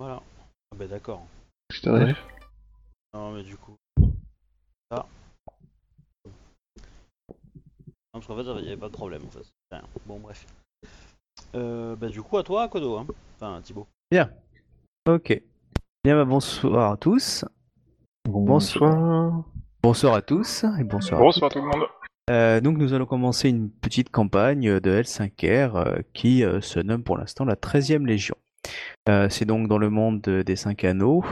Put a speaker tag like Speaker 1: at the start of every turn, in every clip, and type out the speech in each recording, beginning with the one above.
Speaker 1: Voilà. Ah bah d'accord.
Speaker 2: T'arrive
Speaker 1: Non mais du coup. Ça. Non, parce qu'en fait il n'y avait pas de problème en fait. Rien. Bon bref. Euh, bah du coup à toi Kodo hein. Enfin Thibaut.
Speaker 3: Bien. Ok. Bien, bah, bonsoir à tous.
Speaker 2: Bonsoir.
Speaker 3: Bonsoir à tous et bonsoir.
Speaker 4: Bonsoir tout le monde.
Speaker 3: Euh, donc nous allons commencer une petite campagne de L5R euh, qui euh, se nomme pour l'instant la 13e Légion. Euh, c'est donc dans le monde de- des cinq anneaux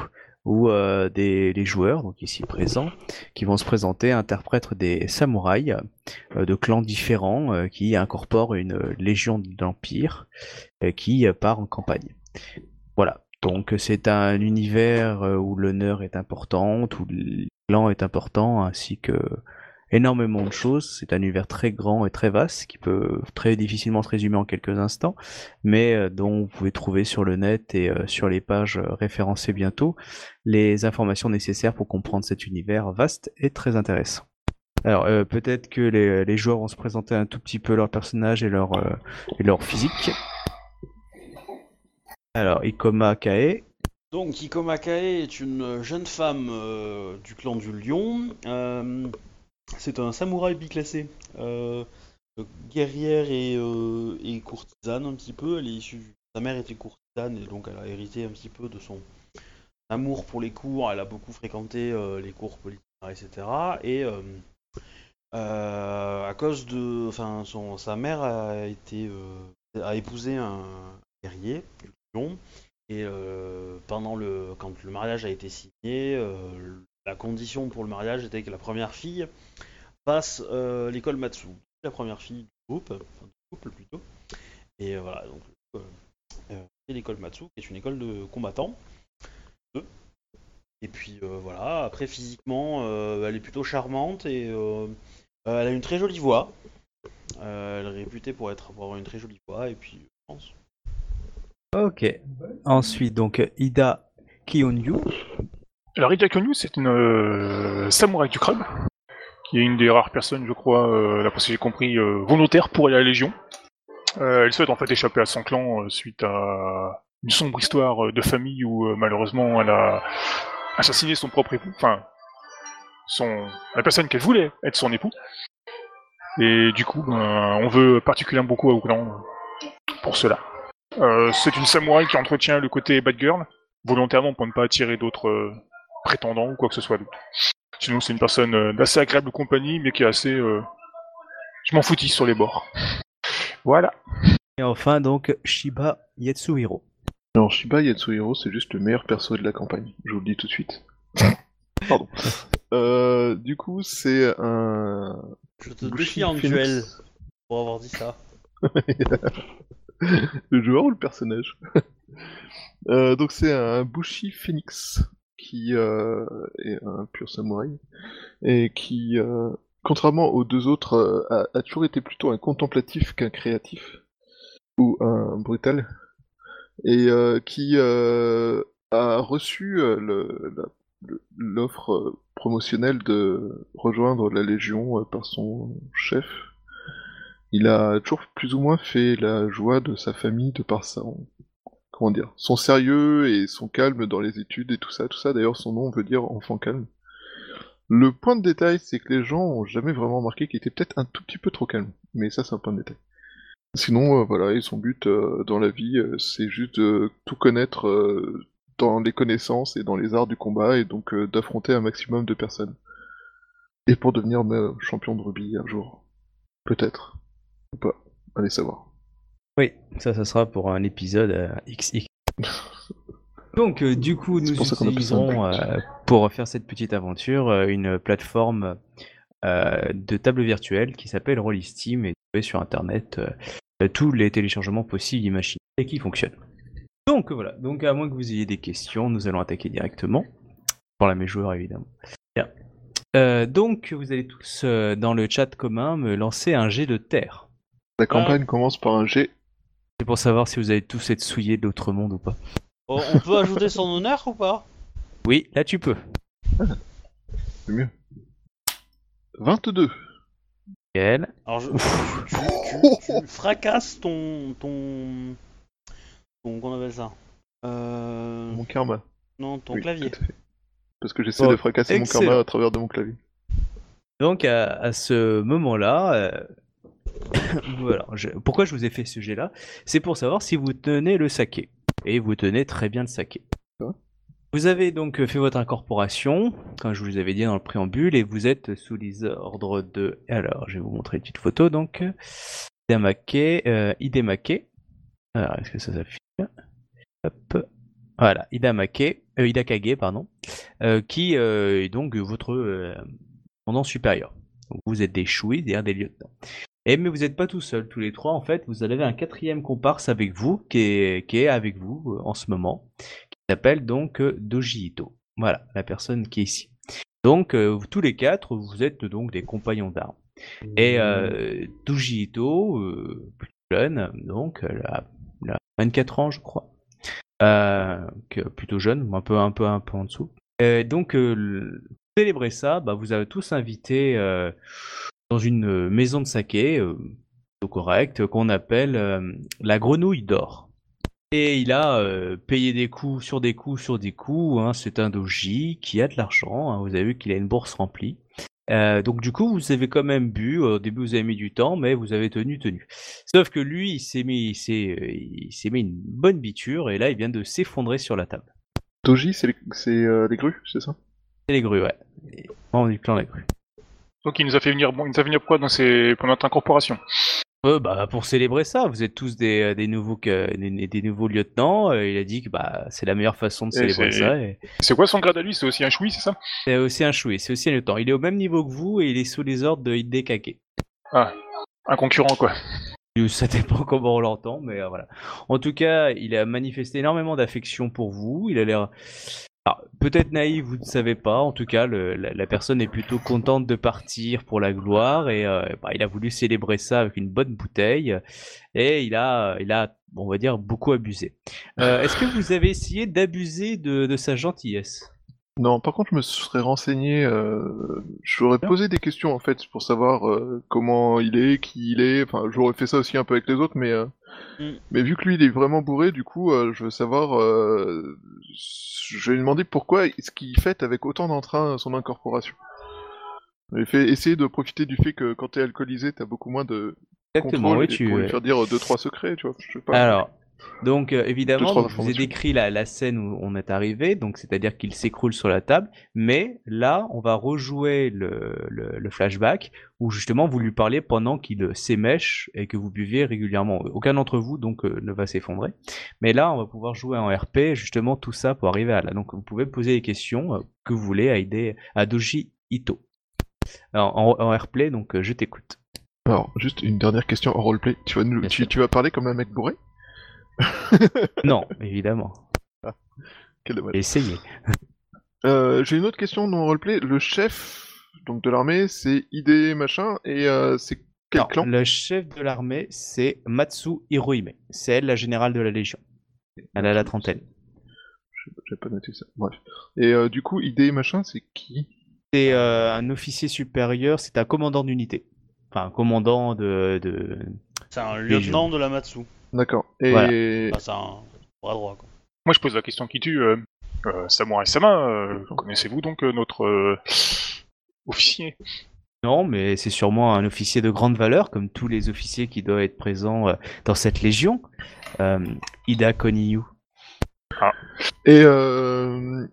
Speaker 3: où euh, les joueurs, donc ici présents, qui vont se présenter interprètent des samouraïs euh, de clans différents qui incorporent une légion de l'Empire qui part en campagne. Voilà. Donc c'est un univers où l'honneur est important, où le clan est important, ainsi que énormément de choses. C'est un univers très grand et très vaste qui peut très difficilement se résumer en quelques instants, mais euh, dont vous pouvez trouver sur le net et euh, sur les pages euh, référencées bientôt les informations nécessaires pour comprendre cet univers vaste et très intéressant. Alors peut-être que les, joueurs vont se présenter un tout petit peu leur personnage et leur, physique. Alors Ikoma Kae,
Speaker 1: Donc Ikoma Kae est une jeune femme du clan du Lion. C'est un samouraï biclassé. Euh, guerrière et, euh, et courtisane un petit peu. Sa mère était courtisane et donc elle a hérité un petit peu de son amour pour les cours. Elle a beaucoup fréquenté euh, les cours politiques, etc. Et à cause de, enfin, sa mère a épousé un guerrier du Lion. Et pendant le, quand le mariage a été signé, la condition pour le mariage était que la première fille passe euh, l'école Matsu, la première fille du groupe, enfin, du couple plutôt. Et euh, voilà, donc euh, l'école Matsu, qui est une école de combattants. Et puis voilà, après physiquement, elle est plutôt charmante et elle a une très jolie voix. Elle est réputée pour être pour avoir une très jolie voix et puis je pense.
Speaker 3: Ok. Ensuite, donc Ida Kiyonyu.
Speaker 4: Alors Ida Konyu, c'est une euh, samouraï du crabe, qui est une des rares personnes, je crois, euh, d'après que j'ai compris, euh, volontaire pour aller à la Légion. Euh, elle souhaite en fait échapper à son clan suite à une sombre histoire de famille où malheureusement elle a assassiné son propre époux, enfin son la personne qu'elle voulait être son époux. Et du coup, ben, on veut particulièrement beaucoup au clan euh, pour cela. C'est une samouraï qui entretient le côté bad girl, volontairement pour ne pas attirer d'autres prétendants ou quoi que ce soit d'autre. Sinon, c'est une personne euh, d'assez agréable compagnie, mais qui est assez. euh, Je m'en foutis sur les bords. Voilà.
Speaker 3: Et enfin, donc Shiba Yatsuhiro.
Speaker 2: Alors, Shiba Yatsuhiro, c'est juste le meilleur perso de la campagne, je vous le dis tout de suite. Pardon. Euh, du coup, c'est un.
Speaker 1: Je te défie en
Speaker 2: Phoenix.
Speaker 1: duel pour avoir dit ça.
Speaker 2: le joueur ou le personnage Euh, Donc, c'est un Bushi Phoenix qui est un pur samouraï et qui, euh, contrairement aux deux autres, euh, a, toujours été plutôt un contemplatif qu'un créatif ou un brutal et euh, qui a reçu l'offre promotionnelle de rejoindre la Légion par son chef. Il a toujours plus ou moins fait la joie de sa famille de par son, comment dire, son sérieux et son calme dans les études et tout ça, tout ça. D'ailleurs, son nom veut dire enfant calme. Le point de détail, c'est que les gens ont jamais vraiment remarqué qu'il était peut-être un tout petit peu trop calme. Mais ça, c'est un point de détail. Sinon, euh, voilà, et son but euh, dans la vie, euh, c'est juste de tout connaître dans les connaissances et dans les arts du combat, et donc d'affronter un maximum de personnes. Et pour devenir champion de rugby un jour. Peut-être. Ou pas. Allez savoir.
Speaker 3: Oui, ça, ça sera pour un épisode euh, XX. Donc, euh, du coup, nous
Speaker 2: pour
Speaker 3: utiliserons euh, pour faire cette petite aventure euh, une plateforme euh, de table virtuelle qui s'appelle Rollisteam et vous trouvez sur internet tous les téléchargements possibles imaginés et qui fonctionnent. Donc voilà, donc à moins que vous ayez des questions, nous allons attaquer directement. Pour la mes joueurs évidemment. Bien. Euh, donc vous allez tous euh, dans le chat commun me lancer un jet de terre.
Speaker 2: La campagne commence par un G.
Speaker 3: C'est pour savoir si vous allez tous être souillés de l'autre monde ou pas.
Speaker 1: Oh, on peut ajouter son honneur ou pas?
Speaker 3: Oui, là tu peux.
Speaker 2: C'est mieux. 22.
Speaker 3: Nickel.
Speaker 1: Alors, je, tu, tu- tu fracasses ton. ton. ton. Qu'on appelle ça? Euh...
Speaker 2: Mon karma.
Speaker 1: Non, ton
Speaker 2: Oui,
Speaker 1: clavier.
Speaker 2: tout à fait. Parce que j'essaie
Speaker 3: Oh,
Speaker 2: de fracasser mon karma à travers de mon clavier.
Speaker 3: Donc à, à ce moment-là, euh, voilà. je- pourquoi je vous ai fait ce jet-là? C'est pour savoir si vous tenez le saké. Et vous tenez très bien le saké.
Speaker 2: Ouais.
Speaker 3: Vous avez donc fait votre incorporation, comme je vous avais dit dans le préambule, et vous êtes sous les ordres de... Alors, je vais vous montrer une petite photo, donc. Hidamake, euh, Hidemake. Alors, est-ce que ça s'affiche? Hop. Voilà, Hidamake, euh, Hidakage, pardon, euh, qui est donc votre commandant supérieur. Donc, vous êtes des chouis, c'est-à-dire des lieutenants. Et mais vous n'êtes pas tout seul, tous les trois en fait, vous avez un quatrième comparse avec vous, qui est, qui est avec vous euh, en ce moment, qui s'appelle donc euh, Doji Ito. Voilà, la personne qui est ici. Donc euh, tous les quatre, vous êtes donc des compagnons d'armes. Et euh, Doji Ito, euh, plus jeune, donc elle a, elle a 24 ans je crois, que- plutôt jeune, un peu un peu un peu en dessous. Donc pour célébrer ça, bah, vous avez tous invité dans une euh, maison de saké, euh, plutôt correcte, qu'on appelle euh, la grenouille d'or. Et il a euh, payé des coups sur des coups sur des coups. hein. C'est un doji qui a de l'argent. hein. Vous avez vu qu'il a une bourse remplie. Euh, donc du coup, vous avez quand même bu. Au début, vous avez mis du temps, mais vous avez tenu, tenu. Sauf que lui, il s'est mis, il s'est, euh, il s'est mis une bonne biture et là, il vient de s'effondrer sur la table.
Speaker 2: Doji, c'est les, c'est, euh, les grues, c'est ça?
Speaker 3: C'est les grues, ouais. Membres du clan les grues.
Speaker 4: Donc il nous a fait venir, bon, il nous a fait venir pourquoi dans ses, pour notre incorporation
Speaker 3: Euh, bah, pour célébrer ça, vous êtes tous des, euh, des, nouveaux, que- des, des nouveaux lieutenants. euh, il a dit que bah, c'est la meilleure façon de célébrer ça. Et...
Speaker 4: C'est quoi son grade à lui? C'est aussi un choui, c'est ça?
Speaker 3: C'est aussi un chouet, c'est aussi un lieutenant. Il est au même niveau que vous et il est sous les ordres de Hidekake.
Speaker 4: Ah, un concurrent quoi.
Speaker 3: Ça dépend comment on l'entend, mais euh, voilà. En tout cas, il a manifesté énormément d'affection pour vous. Il a l'air. Alors, peut-être naïf, vous ne savez pas. En tout cas, le- la, la personne est plutôt contente de partir pour la gloire et euh, bah, il a voulu célébrer ça avec une bonne bouteille et il a, il a, on va dire, beaucoup abusé. Euh, Est-ce que vous avez essayé d'abuser de, de sa gentillesse?
Speaker 2: Non, par contre, je me serais renseigné. Euh, j'aurais posé des questions en fait pour savoir euh, comment il est, qui il est. Enfin, j'aurais fait ça aussi un peu avec les autres, mais
Speaker 1: Mm.
Speaker 2: mais vu que lui il est vraiment bourré, du coup, euh, je veux savoir. Euh, je vais lui demander pourquoi est-ce qu'il fête avec autant d'entrain son incorporation. Il fait essayer de profiter du fait que quand t'es alcoolisé, t'as beaucoup moins de
Speaker 3: Exactement,
Speaker 2: contrôle
Speaker 3: oui,
Speaker 2: et
Speaker 3: tu.
Speaker 2: pour lui faire dire deux trois secrets, tu vois. Je sais pas.
Speaker 3: Alors, donc euh, évidemment, je vous ai décrit la, la scène où on est arrivé, donc c'est-à-dire qu'il s'écroule sur la table, mais là, on va rejouer le, le, le flashback où justement vous lui parlez pendant qu'il euh, s'émèche et que vous buviez régulièrement. Aucun d'entre vous donc euh, ne va s'effondrer, mais là, on va pouvoir jouer en RP justement tout ça pour arriver à là. Donc vous pouvez poser des questions euh, que vous voulez à aider à Doji Ito. Alors, en, en RP, donc je t'écoute.
Speaker 2: Alors, juste une dernière question en roleplay. Tu vas nous, tu vas parler comme un mec bourré?
Speaker 3: Non, évidemment.
Speaker 2: Quel dommage.
Speaker 3: Essayez.
Speaker 2: Euh, J'ai une autre question dans le roleplay. Le chef donc de l'armée, c'est ID machin, et euh, c'est quel
Speaker 3: Non,
Speaker 2: clan?
Speaker 3: Le chef de l'armée, c'est Matsu Hirohime. C'est elle, la générale de la Légion. Elle a la trentaine.
Speaker 2: J'ai pas noté ça. Bref. Et euh, du coup, ID machin, c'est qui?
Speaker 3: C'est euh, un officier supérieur, c'est un commandant d'unité. Enfin, un commandant de... de...
Speaker 1: C'est un
Speaker 3: Légion.
Speaker 1: lieutenant de la Matsu.
Speaker 2: D'accord. Et
Speaker 3: Voilà.
Speaker 1: Enfin, c'est un bras droit, quoi.
Speaker 4: Moi je pose la question qui tue. Euh, euh, Samurai Sama, euh, connaissez-vous donc euh, notre euh, officier?
Speaker 3: Non, mais c'est sûrement un officier de grande valeur, comme tous les officiers qui doivent être présents euh, dans cette légion. Euh, Ida Koniyu.
Speaker 2: et euh...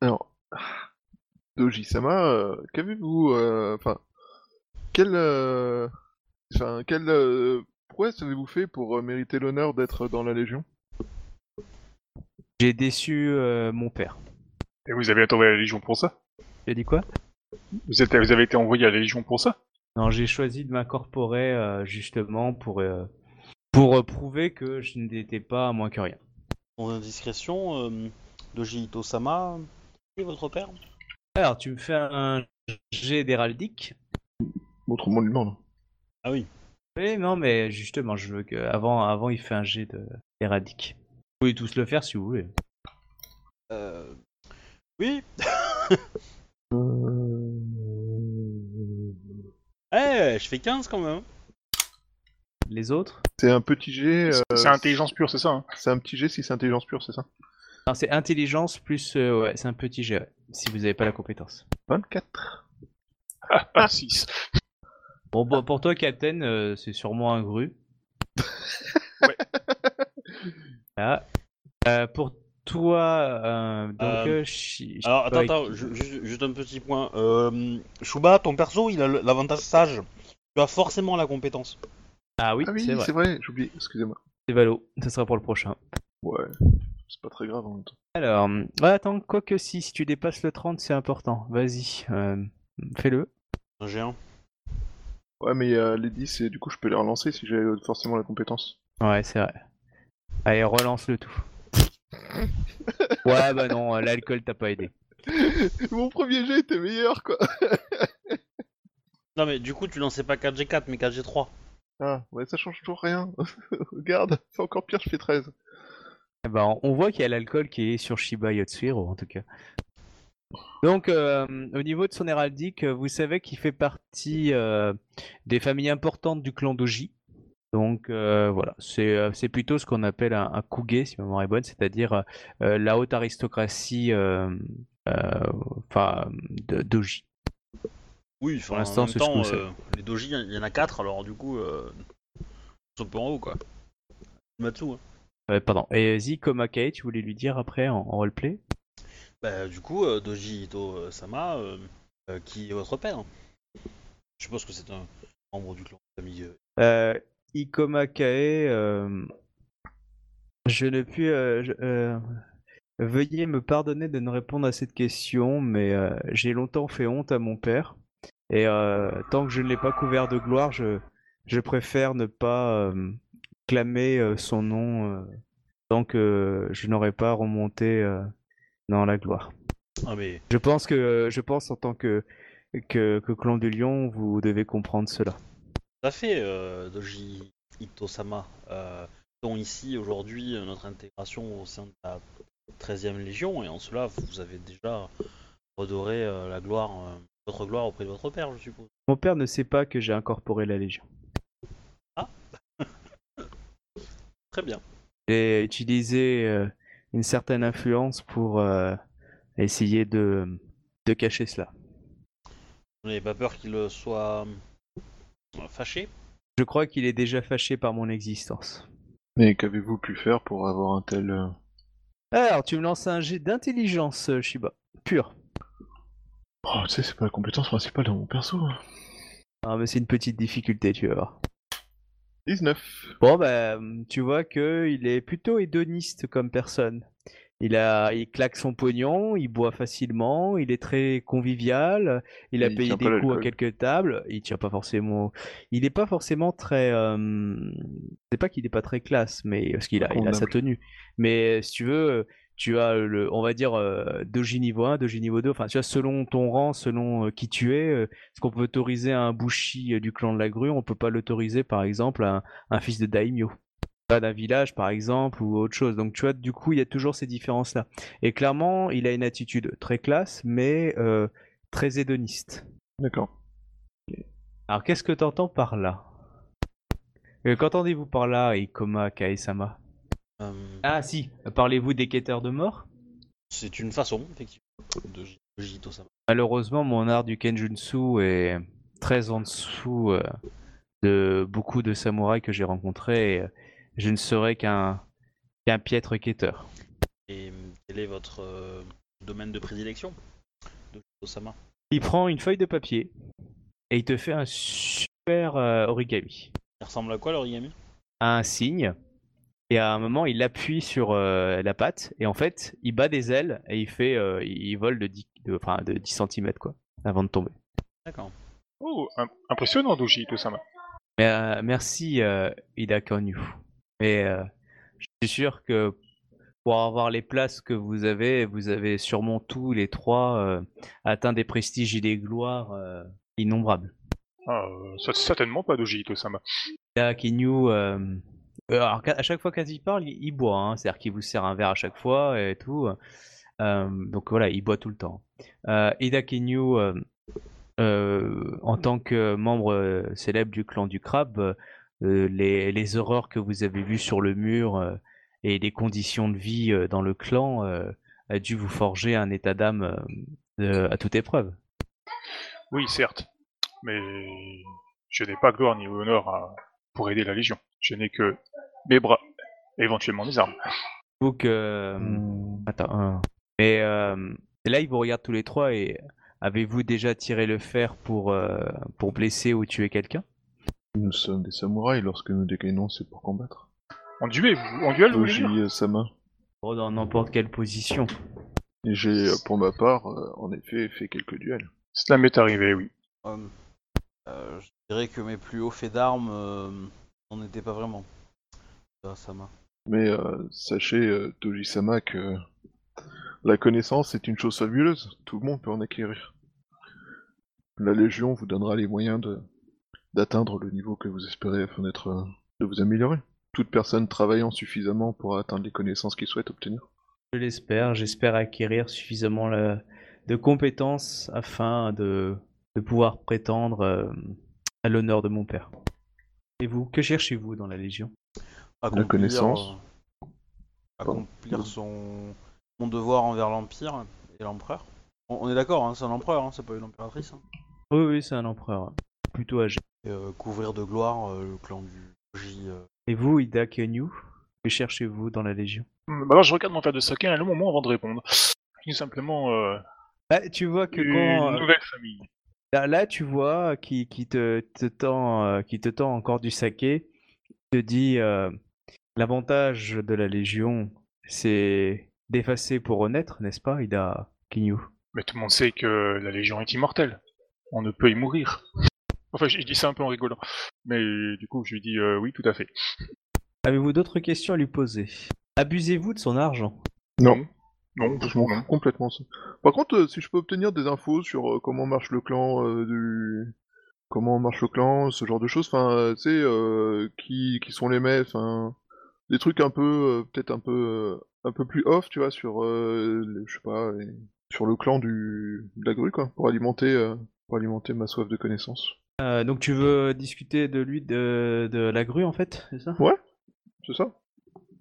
Speaker 2: alors Doji-sama, euh, qu'avez-vous euh, Enfin, quel enfin quel euh... prouesse avez-vous fait pour euh, mériter l'honneur d'être dans la Légion?
Speaker 3: J'ai déçu euh, mon père.
Speaker 4: Et vous avez été envoyé à la Légion pour ça?
Speaker 3: As dit quoi?
Speaker 4: Vous, êtes, vous avez été envoyé à la Légion pour ça?
Speaker 3: Non, j'ai choisi de m'incorporer euh, justement pour, euh, pour euh, prouver que je n'étais pas moins que rien.
Speaker 1: Sans indiscrétion, euh, Doji Ito-sama, qui est votre père?
Speaker 3: Alors, tu me fais un jet d'héraldique?
Speaker 2: Autrement lui demande.
Speaker 1: Ah oui.
Speaker 3: Oui, non, mais justement, je veux que avant, avant il fait un jet de d'héraldique. Vous pouvez tous le faire si vous voulez.
Speaker 1: Euh... Oui Eh, je fais 15 quand même.
Speaker 3: les autres?
Speaker 2: C'est un petit G. euh,
Speaker 4: C'est intelligence pure, c'est ça hein
Speaker 2: C'est un petit G si c'est intelligence pure, c'est ça
Speaker 3: Non, c'est intelligence plus. euh, ouais, c'est un petit G, ouais, si vous n'avez pas la compétence.
Speaker 2: 24.
Speaker 4: Ah, 6.
Speaker 3: Bon, bon, pour toi, Captain, euh, c'est sûrement un gru.
Speaker 4: Ouais.
Speaker 3: Voilà. Euh, pour toi, euh, donc.
Speaker 1: Euh,
Speaker 3: euh,
Speaker 1: Alors attends, attends, ju- ju- juste un petit point. Euh, Shuba, ton perso, il a le- l'avantage sage. Tu as forcément la compétence.
Speaker 3: Ah oui,
Speaker 2: Ah oui,
Speaker 3: c'est vrai.
Speaker 2: c'est vrai, j'ai oublié, excusez-moi.
Speaker 3: C'est Valo, ça sera pour le prochain.
Speaker 2: Ouais, c'est pas très grave en même temps.
Speaker 3: Alors, ouais, attends, quoi que si, si tu dépasses le 30, c'est important. Vas-y, euh, fais-le.
Speaker 1: Un géant.
Speaker 2: Ouais, mais euh, les 10, et du coup, je peux les relancer si j'ai forcément la compétence.
Speaker 3: Ouais, c'est vrai. Allez, relance le tout. ouais, bah non, euh, l'alcool t'a pas aidé.
Speaker 2: Mon premier jet était meilleur, quoi
Speaker 1: Non mais du coup, tu lançais pas 4G4 mais 4G3.
Speaker 2: Ah, ouais, ça change toujours rien. Regarde, c'est encore pire, je fais 13.
Speaker 3: Eh ben, on- on voit qu'il y a l'alcool qui est sur Shiba Yotsuhiro, en tout cas. Donc, euh, au niveau de son héraldique, euh, vous savez qu'il fait partie euh, des familles importantes du clan Doji. Donc, euh, voilà, c'est plutôt ce qu'on appelle un, un kuge, si ma mémoire est bonne, c'est-à-dire la haute aristocratie enfin, de Doji.
Speaker 1: Oui, enfin,
Speaker 3: Pour l'instant,
Speaker 1: en même
Speaker 3: c'est ce
Speaker 1: temps,
Speaker 3: qu'on sait.
Speaker 1: les doji, il y en a 4, alors du coup, ils sont un peu en haut quoi. Matsu. Hein.
Speaker 3: Pardon. Et Zi Komakai, tu voulais lui dire après en, en roleplay?
Speaker 1: Bah, du coup, euh, Doji Ito euh, Sama, euh, qui est votre père. Je suppose que c'est un membre du clan de famille.
Speaker 3: Ikoma Kae, je ne puis. veuillez me pardonner de ne répondre à cette question, mais j'ai longtemps fait honte à mon père. Et tant que je ne l'ai pas couvert de gloire, je, je préfère ne pas clamer son nom tant que je n'aurai pas remonté dans la gloire.
Speaker 1: Ah, mais
Speaker 3: Je pense que, je pense en tant que, que, que clan du lion, vous devez comprendre cela.
Speaker 1: tout à fait, euh, Doji Ito Sama. Euh, dont ici aujourd'hui notre intégration au sein de la 13e Légion, et en cela, vous avez déjà redoré euh, la gloire, euh, votre gloire auprès de votre père, je suppose.
Speaker 3: Mon père ne sait pas que j'ai incorporé la Légion.
Speaker 1: Très bien.
Speaker 3: J'ai utilisé une certaine influence pour euh, essayer de, de cacher cela.
Speaker 1: Vous n'avez pas peur qu'il soit fâché
Speaker 3: Je crois qu'il est déjà fâché par mon existence.
Speaker 2: Mais qu'avez-vous pu faire pour avoir un tel... euh,
Speaker 3: Alors, tu me lances un jet d'intelligence, euh, Shiba. Pur.
Speaker 2: Oh, tu sais, c'est pas la compétence principale de mon perso. hein.
Speaker 3: Ah, mais c'est une petite difficulté, tu vas voir.
Speaker 2: 19.
Speaker 3: Bon, bah, tu vois que il est plutôt hédoniste comme personne. Il a, il claque son pognon, il boit facilement, il est très convivial, il a
Speaker 2: Il
Speaker 3: payé des coups à quelques tables, il tient pas forcément, il est pas forcément très, euh, c'est pas qu'il est pas très classe, mais parce qu'il a, il a sa tenue. Mais si tu veux, tu as le, on va dire, euh, doji niveau 1, doji niveau 2, enfin, tu vois, selon ton rang, selon euh, qui tu es, euh, ce qu'on peut autoriser à un bushi euh, du clan de la grue, on peut pas l'autoriser, par exemple, à un, un fils de daimyo. Pas d'un village, par exemple, ou autre chose. Donc, tu vois, du coup, il y a toujours ces différences-là. Et clairement, il a une attitude très classe, mais euh, très hédoniste.
Speaker 2: D'accord.
Speaker 3: Alors, qu'est-ce que t'entends par là? Euh, Qu'entendez-vous par là, Ikoma Kaesama? Ah, si, parlez-vous des quêteurs de mort?
Speaker 1: C'est une façon, effectivement, de Doji Ito Sama.
Speaker 3: Malheureusement, mon art du Kenjutsu est très en dessous euh, de beaucoup de samouraïs que j'ai rencontrés. et, euh, je ne serai qu'un qu'un piètre quêteur.
Speaker 1: Et euh, quel est votre euh, domaine de prédilection Doji Ito Sama
Speaker 3: Il prend une feuille de papier et il te fait un super euh, origami.
Speaker 1: Il ressemble à quoi l'origami?
Speaker 3: Un signe. Et à un moment, il appuie sur euh, la patte et en fait, il bat des ailes et il fait, euh, il vole de 10, de, enfin, de 10 cm quoi, avant de tomber.
Speaker 1: D'accord.
Speaker 4: Oh, im- impressionnant, Doji, tout ça.
Speaker 3: Mais, euh, merci Ida Kanyu. Mais je suis sûr que pour avoir les places que vous avez, vous avez sûrement tous les trois atteint des prestiges et des gloires innombrables.
Speaker 4: Ah, certainement pas Doji, tout ça.
Speaker 3: Ida euh, alors qu'à- à chaque fois qu'il parle, il, boit, hein, c'est-à-dire qu'il vous sert un verre à chaque fois et tout. Euh, donc voilà, il boit tout le temps. Euh, Ida Kanyu, euh, euh, en tant que membre euh, célèbre du clan du crabe, euh, euh, les, horreurs que vous avez vues sur le mur euh, et les conditions de vie euh, dans le clan euh, a dû vous forger un état d'âme euh, à toute épreuve.
Speaker 4: Oui, certes. Mais je n'ai pas gloire ni honneur pour aider la Légion. Je n'ai que mes bras, et éventuellement des armes.
Speaker 3: Faut que...
Speaker 2: Hmm.
Speaker 3: Attends. Mais euh, là, ils vous regardent tous les trois et avez-vous déjà tiré le fer pour, euh, pour blesser ou tuer quelqu'un?
Speaker 2: Nous sommes des samouraïs, lorsque nous dégainons, c'est pour combattre.
Speaker 4: En duel, vous- en duel, vous voulez
Speaker 2: euh, Sama.
Speaker 3: Oh, Dans n'importe quelle position.
Speaker 2: Et j'ai, euh, pour ma part, euh, en effet, fait quelques duels.
Speaker 4: Cela m'est arrivé, oui.
Speaker 1: Euh, euh, je dirais que mes plus hauts faits d'armes euh, n'en étaient pas vraiment. Sama.
Speaker 2: Mais euh, sachez, euh, Toji-sama, que la connaissance est une chose fabuleuse. Tout le monde peut en acquérir. La Légion vous donnera les moyens de d'atteindre le niveau que vous espérez afin d'être, euh, de vous améliorer. Toute personne travaillant suffisamment pourra atteindre les connaissances qu'il souhaite obtenir.
Speaker 3: Je l'espère. J'espère acquérir suffisamment le- de compétences afin de, de pouvoir prétendre euh, à l'honneur de mon père. Et vous, que cherchez-vous dans la Légion?
Speaker 1: Accomplir,
Speaker 2: connaissance.
Speaker 1: euh, accomplir son, son devoir envers l'Empire et l'Empereur. On, on est d'accord, hein, c'est un empereur, hein, c'est pas une impératrice. hein.
Speaker 3: Oui, oui, c'est un empereur. Plutôt âgé.
Speaker 1: Et, euh, couvrir de gloire euh, le clan du J. euh.
Speaker 3: Et vous, Ida Kenyu, que cherchez-vous dans la Légion?
Speaker 4: Hum, bah alors je regarde mon verre de saké à un long moment avant de répondre. Tout simplement euh,
Speaker 3: Bah, Tu vois que
Speaker 4: une
Speaker 3: quand...
Speaker 4: nouvelle famille.
Speaker 3: Là, là, tu vois qui, qui te, te tend, euh, qui te tend encore du saké, te dit euh, l'avantage de la Légion, c'est d'effacer pour renaître, n'est-ce pas, Ida Kinyu?
Speaker 4: Mais tout le monde sait que la Légion est immortelle. On ne peut y mourir. Enfin, je, dis ça un peu en rigolant. Mais du coup, je lui dis euh, oui, tout à fait.
Speaker 3: Avez-vous d'autres questions à lui poser? Abusez-vous de son argent?
Speaker 2: Non.
Speaker 4: Non,
Speaker 2: Je m'en fous complètement. ça. Par contre, euh, si je peux obtenir des infos sur euh, comment marche le clan, euh, du... comment marche le clan, ce genre de choses, enfin, euh, tu sais, euh, qui, qui sont les enfin, des trucs un peu, euh, peut-être un peu, euh, un peu plus off, tu vois, sur, euh, les- je sais pas, les- sur le clan du, de la grue, quoi, pour alimenter, euh, pour alimenter ma soif de connaissances.
Speaker 3: Euh, Donc tu veux discuter de lui, de, de la grue, en fait, c'est ça?
Speaker 2: Ouais, c'est ça.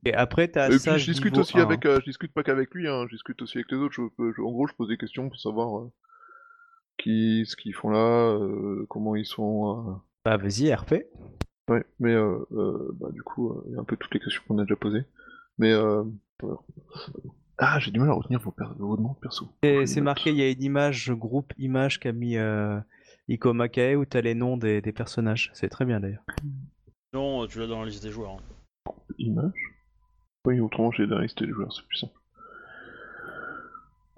Speaker 3: Et après, t'as
Speaker 2: Et
Speaker 3: ça
Speaker 2: puis je discute
Speaker 3: niveau
Speaker 2: aussi
Speaker 3: 1,
Speaker 2: avec, euh, je discute pas qu'avec lui, hein, je discute aussi avec les autres. Je, je- en gros, je pose des questions pour savoir euh, qui, ce qu'ils font là, euh, comment ils sont.
Speaker 3: Bah, vas-y, RP.
Speaker 2: euh. Ouais, mais euh, euh, bah du coup, euh, il y a un peu toutes les questions qu'on a déjà posées. Mais euh, ah, j'ai du mal à retenir vos, per- vos noms perso.
Speaker 3: C'est marqué, il y a une image, groupe image qu'a mis euh, Iko Makae où t'as les noms des, des personnages. C'est très bien d'ailleurs.
Speaker 1: Non, tu l'as dans la liste des joueurs. hein.
Speaker 2: Image? Oui, autrement j'ai liste des joueurs, c'est plus simple.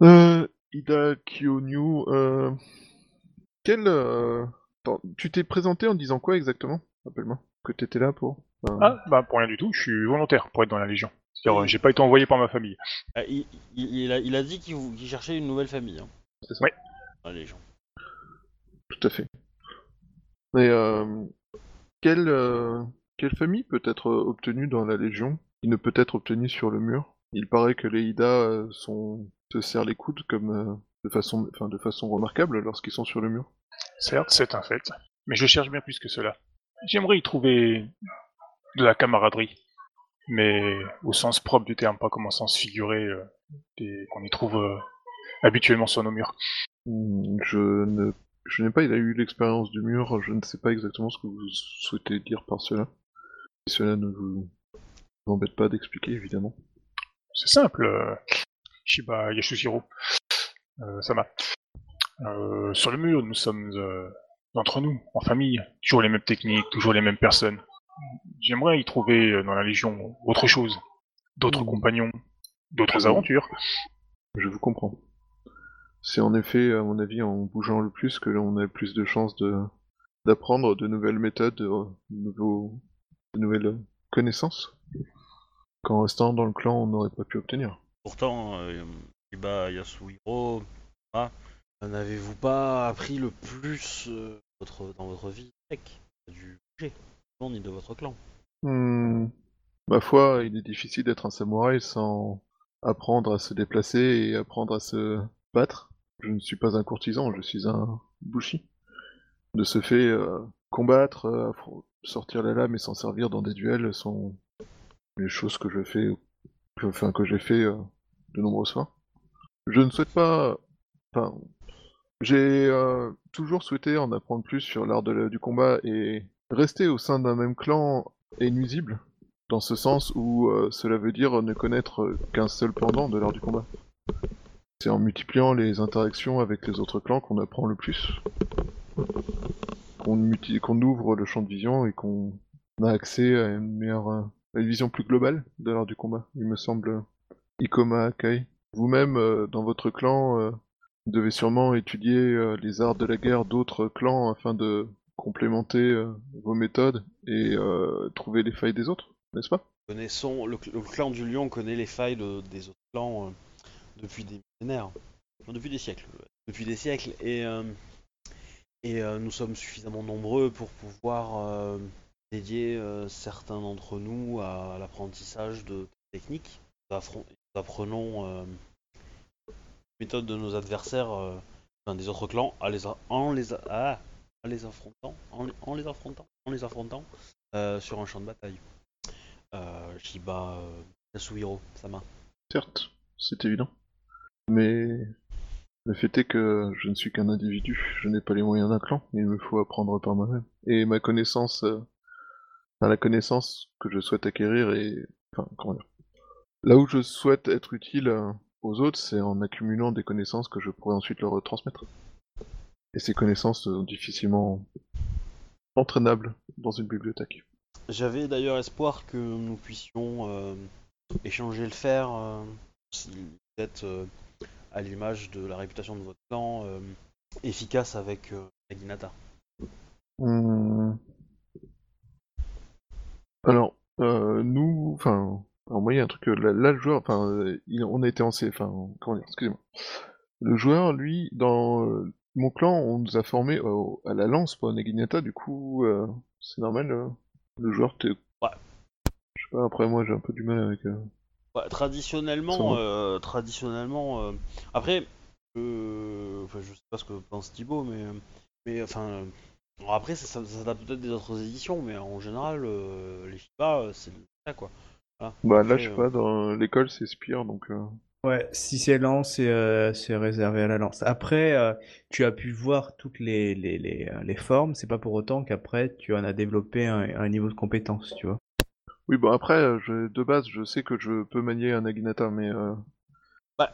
Speaker 2: Euh, Ida Kyonyu, euh... Quel... Euh... tu t'es présenté en disant quoi exactement? Rappelle-moi. Que t'étais là pour... euh,
Speaker 4: Ah, bah pour rien du tout, je suis volontaire pour être dans la Légion. C'est-à-dire, euh, j'ai pas été envoyé par ma famille.
Speaker 1: Ah, il, il- il a, il a dit qu'il cherchait une nouvelle famille. Hein,
Speaker 2: c'est ça.
Speaker 1: Dans la Légion.
Speaker 2: Tout à fait. Mais euh... Quelle, euh, quelle famille peut être obtenue dans la Légion? Qui ne peut être obtenue sur le mur Il paraît que les Ida euh, sont... se serrent les coudes comme... euh, de façon, enfin, de façon remarquable lorsqu'ils sont sur le mur.
Speaker 4: Certes, c'est un fait. Mais je cherche bien plus que cela. J'aimerais y trouver de la camaraderie. Mais au sens propre du terme, pas comme au sens figuré euh, des- qu'on y trouve euh, habituellement sur nos murs.
Speaker 2: Hmm, Je ne, je n'ai pas eu l'expérience du mur, je ne sais pas exactement ce que vous souhaitez dire par cela. Si cela ne vous embête pas d'expliquer, évidemment.
Speaker 4: C'est simple. euh, Shiba Yashushiro. Euh, Sama. Euh, sur le mur, nous sommes euh, entre nous, en famille. Toujours les mêmes techniques, toujours les mêmes personnes. J'aimerais y trouver euh, dans la Légion autre chose. D'autres
Speaker 2: Mhm.
Speaker 4: compagnons, d'autres aventures.
Speaker 2: Je vous comprends. C'est en effet, à mon avis, en bougeant le plus que l'on a le plus de chances de d'apprendre de nouvelles méthodes, de, de nouveaux, de nouvelles connaissances qu'en restant dans le clan on n'aurait pas pu obtenir.
Speaker 1: Pourtant, euh, Iba Yasuhiro, ah, n'avez-vous pas appris le plus euh, votre, dans votre vie du G, ni de votre clan?
Speaker 2: Hmm, Ma foi, il est difficile d'être un samouraï sans apprendre à se déplacer et apprendre à se battre. Je ne suis pas un courtisan, je suis un bushi. De ce fait, euh, combattre, euh, sortir la lame et s'en servir dans des duels sont les choses que je fais, que, enfin, que j'ai fait euh, de nombreuses fois. Je ne souhaite pas. Enfin, j'ai euh, toujours souhaité en apprendre plus sur l'art du combat et rester au sein d'un même clan est nuisible, dans ce sens où euh, cela veut dire ne connaître qu'un seul pendant de l'art du combat. C'est en multipliant les interactions avec les autres clans qu'on apprend le plus, qu'on ouvre le champ de vision et qu'on a accès à une meilleure, une vision plus globale de l'art du combat. Il me semble, Ikoma Kai. Vous-même, euh, dans votre clan, euh, vous devez sûrement étudier euh, les arts de la guerre d'autres clans afin de complémenter vos méthodes et trouver les failles des autres, n'est-ce pas?
Speaker 1: Connaissons, le, cl- le clan du lion connaît les failles de- des autres clans depuis des millénaires. Depuis des siècles. Depuis des siècles. Et, nous sommes suffisamment nombreux pour pouvoir euh, dédier euh, certains d'entre nous à l'apprentissage de techniques. Nous, apprenons euh, les méthodes de nos adversaires, euh, des autres clans, à en, les, a- ah, en les affrontant, en, en les affrontant, en les euh, sur un champ de bataille. Euh, Shiba euh, Yasuhiro, Sama.
Speaker 2: Certes, c'est évident. Mais le fait est que je ne suis qu'un individu, je n'ai pas les moyens d'un clan, il me faut apprendre par moi-même. Et ma connaissance, euh, enfin, la connaissance que je souhaite acquérir est, enfin, comment dire, là où je souhaite être utile euh, aux autres, c'est en accumulant des connaissances que je pourrais ensuite leur transmettre. Et ces connaissances sont difficilement entraînables dans une bibliothèque.
Speaker 1: J'avais d'ailleurs espoir que nous puissions euh, échanger le fer, euh, si vous êtes euh, à l'image de la réputation de votre clan, efficace avec euh, Naginata.
Speaker 2: Alors, euh, nous, enfin, moi il y a un truc, euh, là, là, le joueur, enfin, euh, on a été en, C- enfin, comment dire, excusez-moi. Le joueur, lui, dans euh, mon clan, on nous a formés à la lance, pas Naginata, du coup, c'est normal, le joueur, t'es...
Speaker 1: Ouais.
Speaker 2: Je sais pas, après moi j'ai un peu du mal avec...
Speaker 1: Ouais, traditionnellement, euh, traditionnellement, euh, après, euh, enfin, je sais pas ce que pense Thibaut, mais, mais enfin, euh, alors après, ça, ça, ça date peut-être des autres éditions, mais en général, euh, les Shiba, euh, c'est ça quoi. Voilà.
Speaker 2: Bah là, je sais
Speaker 1: euh,
Speaker 2: pas, dans l'école c'est Spire, donc... euh,
Speaker 3: Ouais, si c'est lance, c'est euh, c'est réservé à la lance. Après, euh, tu as pu voir toutes les, les, les, euh, les formes, c'est pas pour autant qu'après tu en as développé un, un niveau de compétence, tu vois.
Speaker 2: Oui, bon après, euh, je, de base, je sais que je peux manier un Naginata, mais... Euh...
Speaker 1: Bah,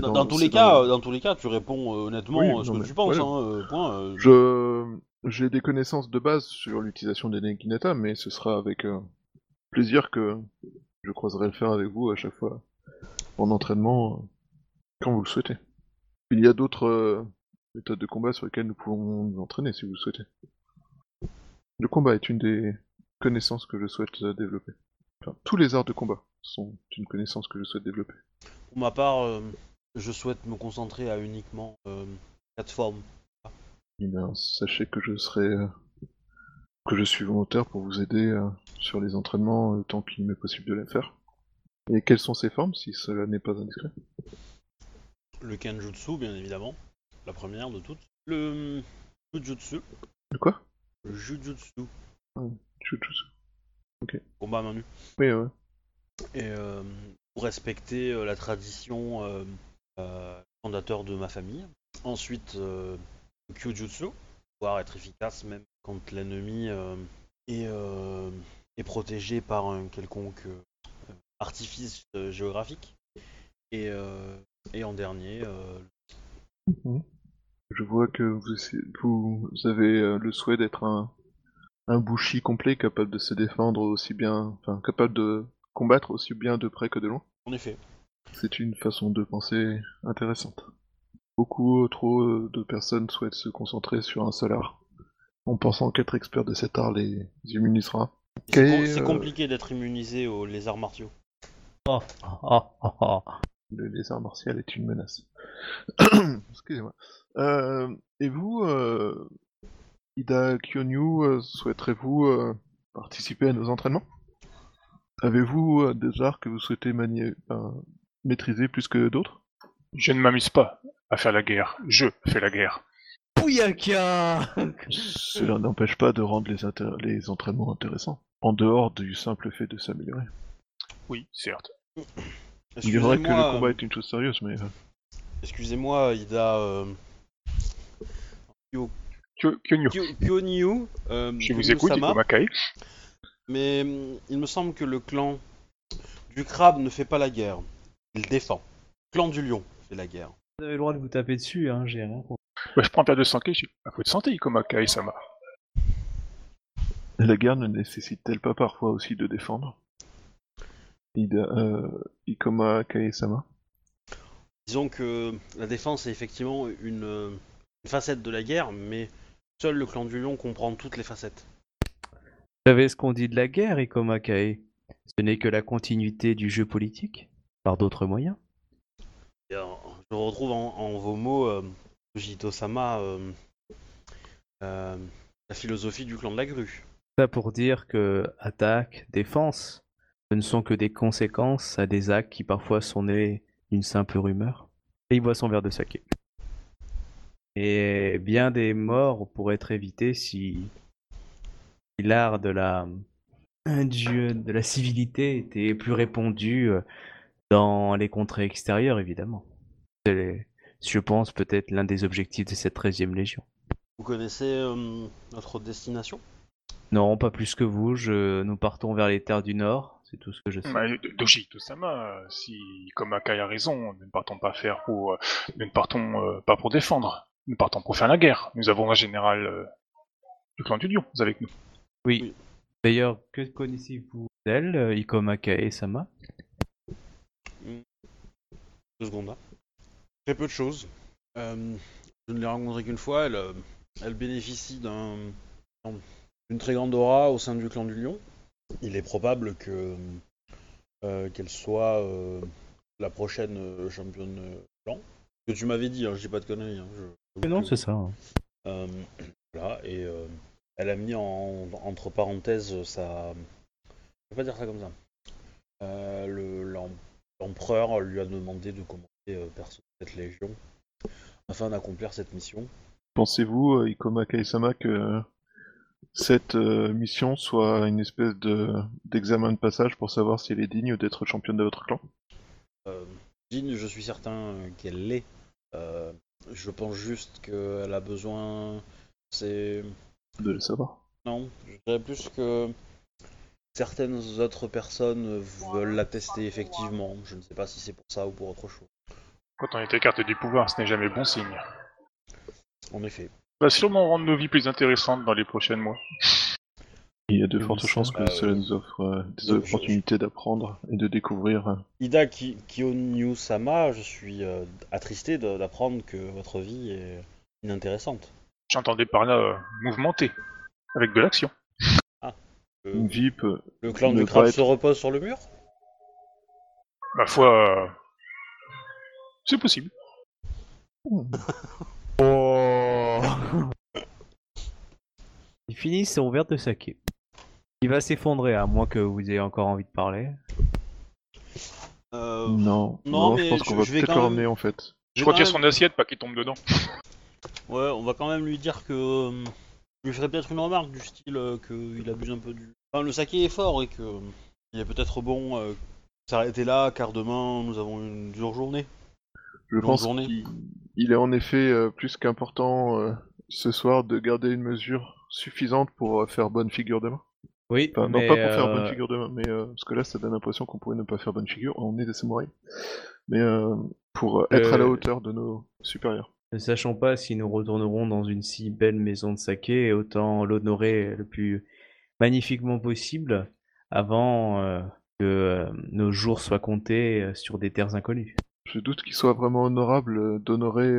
Speaker 1: Dans,
Speaker 2: dans-
Speaker 1: dans tous les cas, dans tous les cas, tu réponds euh, honnêtement
Speaker 2: Oui,
Speaker 1: euh, ce
Speaker 2: non,
Speaker 1: que tu penses,
Speaker 2: voilà.
Speaker 1: hein, euh, point. euh,
Speaker 2: Je j'ai des connaissances de base sur l'utilisation des Naginata, mais ce sera avec euh, plaisir que je croiserai le fer avec vous à chaque fois en entraînement quand vous le souhaitez. Il y a d'autres méthodes de combat sur lesquelles nous pouvons nous entraîner si vous le souhaitez. Le combat est une des connaissances que je souhaite développer. Enfin, tous les arts de combat sont une connaissance que je souhaite développer.
Speaker 1: Pour ma part, euh, je souhaite me concentrer à uniquement euh, quatre formes.
Speaker 2: Eh bien, sachez que je serai euh, que je suis volontaire pour vous aider euh, sur les entraînements tant qu'il m'est possible de les faire. Et quelles sont ces formes, si cela n'est pas indiscret?
Speaker 1: Le Kenjutsu, bien évidemment, la première de toutes. Le Jujutsu,
Speaker 2: De quoi?
Speaker 1: Le Jujutsu,
Speaker 2: Jujutsu.
Speaker 1: combat à main nue.
Speaker 2: Oui, ouais.
Speaker 1: Et euh, pour respecter euh, la tradition euh, euh, fondateur de ma famille. Ensuite, euh, Kyujutsu, pouvoir être efficace même quand l'ennemi euh, est, euh, est protégé par un quelconque euh, artifice euh, géographique. Et, euh, et en dernier, euh,
Speaker 2: Mhm. Je vois que vous, essayez- vous avez le souhait d'être un, un bushi complet capable de se défendre aussi bien, enfin capable de combattre aussi bien de près que de loin.
Speaker 1: en effet,
Speaker 2: C'est une façon de penser intéressante. Beaucoup trop de personnes souhaitent se concentrer sur un seul art, en pensant qu'être expert de cet art les immunisera.
Speaker 1: c'est
Speaker 2: euh,
Speaker 1: compliqué d'être immunisé aux les arts martiaux.
Speaker 3: Oh, oh, oh.
Speaker 2: Le lézard martial est une menace. Excusez-moi. Euh, et vous, euh, Ida Kyonyu, souhaiterez-vous euh, participer à nos entraînements? Avez-vous euh, des arts que vous souhaitez manier, maîtriser plus que d'autres?
Speaker 4: Je ne m'amuse pas à faire la guerre. Je fais la guerre.
Speaker 3: Bouyaka
Speaker 2: Cela n'empêche pas de rendre les, entraînements intéressants, en dehors du simple fait de s'améliorer.
Speaker 4: Oui, certes.
Speaker 2: Il est vrai que le
Speaker 1: Excusez-moi,
Speaker 2: combat est une chose sérieuse, mais euh,
Speaker 1: Excusez-moi, Ida. Euh...
Speaker 4: Kyo-
Speaker 1: Kyo- euh,
Speaker 4: je vous écoute,
Speaker 1: Sama,
Speaker 4: Ikomakai.
Speaker 1: Mais hum, il me semble que le clan du crabe ne fait pas la guerre. Il défend. Le clan du lion fait la guerre.
Speaker 3: Vous avez le droit de vous taper dessus, hein, j'ai rien.
Speaker 4: Ouais, je prends un père de santé, j'ai un peu de santé, Ikomakai, Sama.
Speaker 2: la guerre ne nécessite-t-elle pas parfois aussi de défendre? Ida, euh, Ikoma Kae-sama
Speaker 1: Disons que la défense est effectivement une, euh, une facette de la guerre, mais seul le clan du lion comprend toutes les facettes.
Speaker 3: Vous savez ce qu'on dit de la guerre, Ikomakae Ce n'est que la continuité du jeu politique, par d'autres moyens.
Speaker 1: Euh, je retrouve en, en vos mots, euh, Jito-sama, euh, euh, la philosophie du clan de la grue.
Speaker 3: Ça pour dire que attaque, défense, ce ne sont que des conséquences à des actes qui parfois sont nés d'une simple rumeur. Et il boit son verre de saké. Et bien des morts pourraient être évités si, si l'art de la du- de la civilité était plus répandu euh, dans les contrées extérieures, évidemment. C'est, je pense, peut-être l'un des objectifs de cette 13e Légion.
Speaker 1: Vous connaissez euh, notre destination?
Speaker 3: Non, pas plus que vous. Je... Nous partons vers les terres du Nord. C'est tout ce que je sais.
Speaker 4: Bah, Do- Doji Tosama, si Ikomakai a raison, nous ne partons pas faire pour, euh, nous ne partons euh, pas pour défendre. Nous partons pour faire la guerre. Nous avons un général euh, du clan du lion avec nous.
Speaker 3: Oui.
Speaker 1: Oui.
Speaker 3: D'ailleurs, que connaissez-vous d'elle, euh, Ikoma Kae-sama?
Speaker 1: Deux secondes. hein. Très peu de choses. Euh, je ne l'ai rencontrée qu'une fois. Elle, euh, elle bénéficie d'un, d'une très grande aura au sein du clan du lion. Il est probable que euh, qu'elle soit euh, la prochaine championne clan. Que tu m'avais dit, hein, je dis pas de conneries. hein, je-
Speaker 3: Non, c'est ça. hein.
Speaker 1: Voilà, et elle a mis en, entre parenthèses sa. Je vais pas dire ça comme ça. Euh, le- l'em- L'empereur lui a demandé de commencer euh, perso cette légion afin d'accomplir cette mission.
Speaker 2: Pensez-vous, euh, Ikoma Kae-sama, que cette euh, mission soit une espèce de d'examen de passage pour savoir si elle est digne d'être championne de votre clan?
Speaker 1: Digne, je suis certain qu'elle l'est. Je pense juste qu'elle a besoin. C'est.
Speaker 2: De le savoir.
Speaker 1: Non, je dirais plus que certaines autres personnes veulent la tester effectivement. Je ne sais pas si c'est pour ça ou pour autre chose.
Speaker 4: Quand on est écarté du pouvoir, ce n'est jamais bon signe.
Speaker 1: En effet.
Speaker 4: Va sûrement rendre nos vies plus intéressantes dans les prochains mois.
Speaker 2: Il y a de
Speaker 3: Oui,
Speaker 2: fortes chances que
Speaker 1: bah,
Speaker 2: cela
Speaker 1: euh,
Speaker 2: nous offre euh, des
Speaker 1: je-
Speaker 2: opportunités d'apprendre et de découvrir.
Speaker 1: Ida Ki- Kyonyu-sama, je suis euh, attristé d'apprendre que votre vie est inintéressante.
Speaker 4: J'entendais par là euh, mouvementé, avec de l'action.
Speaker 1: Le,
Speaker 2: Une
Speaker 1: le clan
Speaker 2: ne
Speaker 1: du
Speaker 2: pas
Speaker 1: crabe
Speaker 2: être-
Speaker 1: se repose sur le mur?
Speaker 4: Ma foi, euh, c'est possible.
Speaker 3: Oh Il finit son verre de saké. Il va s'effondrer, à moins que vous ayez encore envie de parler.
Speaker 1: Euh,
Speaker 2: Non,
Speaker 1: non,
Speaker 2: je
Speaker 1: mais
Speaker 2: pense
Speaker 1: je-
Speaker 2: qu'on va
Speaker 1: je vais
Speaker 2: peut-être
Speaker 1: quand
Speaker 2: le
Speaker 1: même-
Speaker 2: ramener en fait.
Speaker 4: Je
Speaker 1: vais
Speaker 4: retire
Speaker 1: quand
Speaker 4: son assiette, pas qu'il tombe dedans.
Speaker 1: Ouais, on va quand même lui dire que. euh, je lui ferai peut-être une remarque du style euh, qu'il abuse un peu du. Enfin, le saké est fort et que. euh, il est peut-être bon euh, s'arrêter là car demain nous avons une dure journée.
Speaker 2: Je
Speaker 1: Longue
Speaker 2: pense
Speaker 1: journée.
Speaker 2: qu'il il est en effet euh, plus qu'important euh, ce soir de garder une mesure suffisante pour euh, faire bonne figure demain.
Speaker 3: Oui,
Speaker 2: Enfin,
Speaker 3: mais
Speaker 2: non pas pour faire
Speaker 3: euh,
Speaker 2: bonne figure demain, mais euh, parce que là ça donne l'impression qu'on pourrait ne pas faire bonne figure, on est des samouraïs. Mais euh, pour euh, être à la
Speaker 3: Euh,
Speaker 2: hauteur de nos supérieurs.
Speaker 3: Ne sachant pas si nous retournerons dans une si belle maison de saké, autant l'honorer le plus magnifiquement possible avant euh, que euh, nos jours soient comptés euh, sur des terres inconnues.
Speaker 2: Je doute qu'il soit vraiment honorable d'honorer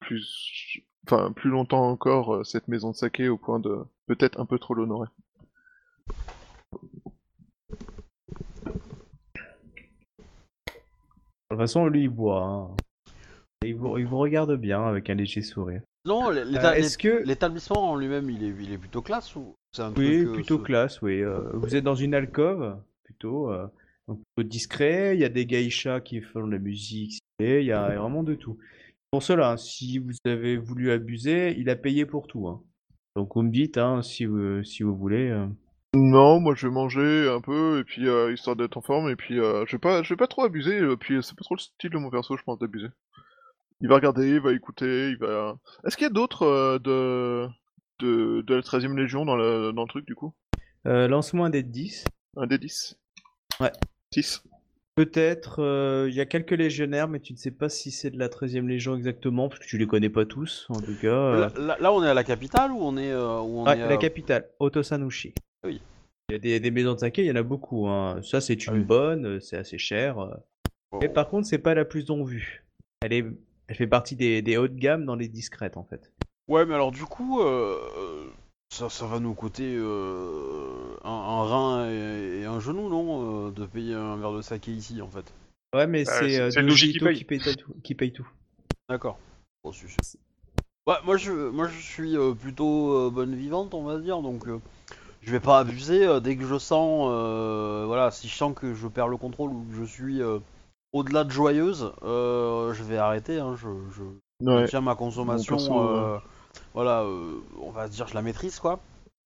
Speaker 2: plus, enfin plus longtemps encore cette maison de saké au point de peut-être un peu trop l'honorer.
Speaker 3: De toute façon, lui, il boit. hein. Et il, vous, il vous regarde bien avec un léger sourire.
Speaker 1: Non, l'éta-
Speaker 3: Euh, Est-ce que...
Speaker 1: l'établissement en lui-même il est, il est plutôt classe ou c'est un
Speaker 3: Oui,
Speaker 1: truc, euh,
Speaker 3: plutôt
Speaker 1: ce-
Speaker 3: classe, oui. euh, vous êtes dans une alcôve, plutôt, euh, donc plutôt discret. Il y a des geishas qui font de la musique, stylée, il y a vraiment de tout. Pour cela, hein, si vous avez voulu abuser, il a payé pour tout. hein. Donc vous me dites hein, si, vous, si vous voulez. euh.
Speaker 2: Non, moi je vais manger un peu, et puis euh, histoire d'être en forme, et puis euh, je vais pas, je vais pas trop abuser, et puis c'est pas trop le style de mon perso, je pense, d'abuser. Il va regarder, il va écouter, il va... Est-ce qu'il y a d'autres euh, de... de... de la 13ème Légion dans le... dans le truc, du coup?
Speaker 3: Euh, Lance-moi un dé de 10.
Speaker 2: Un des 10
Speaker 3: Ouais.
Speaker 2: 6.
Speaker 3: Peut-être, euh, il y a quelques légionnaires, mais tu ne sais pas si c'est de la 13e Légion exactement, parce que tu les connais pas tous, en tout cas. euh.
Speaker 1: Là, là- là, on est à la capitale ou on est, euh, où on
Speaker 3: Ouais,
Speaker 1: est
Speaker 3: la
Speaker 1: euh,
Speaker 3: capitale, Otosanushi.
Speaker 1: Oui.
Speaker 3: Il y a des, des maisons de saké, il y en a beaucoup. Hein. Ça, c'est une
Speaker 1: Ah oui.
Speaker 3: bonne, c'est assez cher.
Speaker 1: bon.
Speaker 3: Mais par contre, c'est pas la plus en vue. Elle, est, elle fait partie des, des haut de gamme dans les discrètes, en fait.
Speaker 1: Ouais, mais alors du coup, euh, euh, ça, ça va nous coûter euh, un, un rein et, et un genou, non euh, De payer un verre de saké ici, en fait.
Speaker 3: Ouais, mais c'est
Speaker 4: c'est-
Speaker 3: euh,
Speaker 4: qui
Speaker 3: qui paye tout. Qui paye tout.
Speaker 1: D'accord. Bon, c'est- c'est- Ouais, moi je, moi je suis euh, plutôt euh, bonne vivante, on va dire, donc euh, je vais pas abuser euh, dès que je sens, euh, voilà, si je sens que je perds le contrôle ou que je suis euh, au-delà de joyeuse, euh, je vais arrêter. Hein, je, je, je
Speaker 2: Ouais.
Speaker 1: tiens ma consommation,
Speaker 2: Bon, perso,
Speaker 1: euh, voilà, euh, on va se dire, je la maîtrise quoi.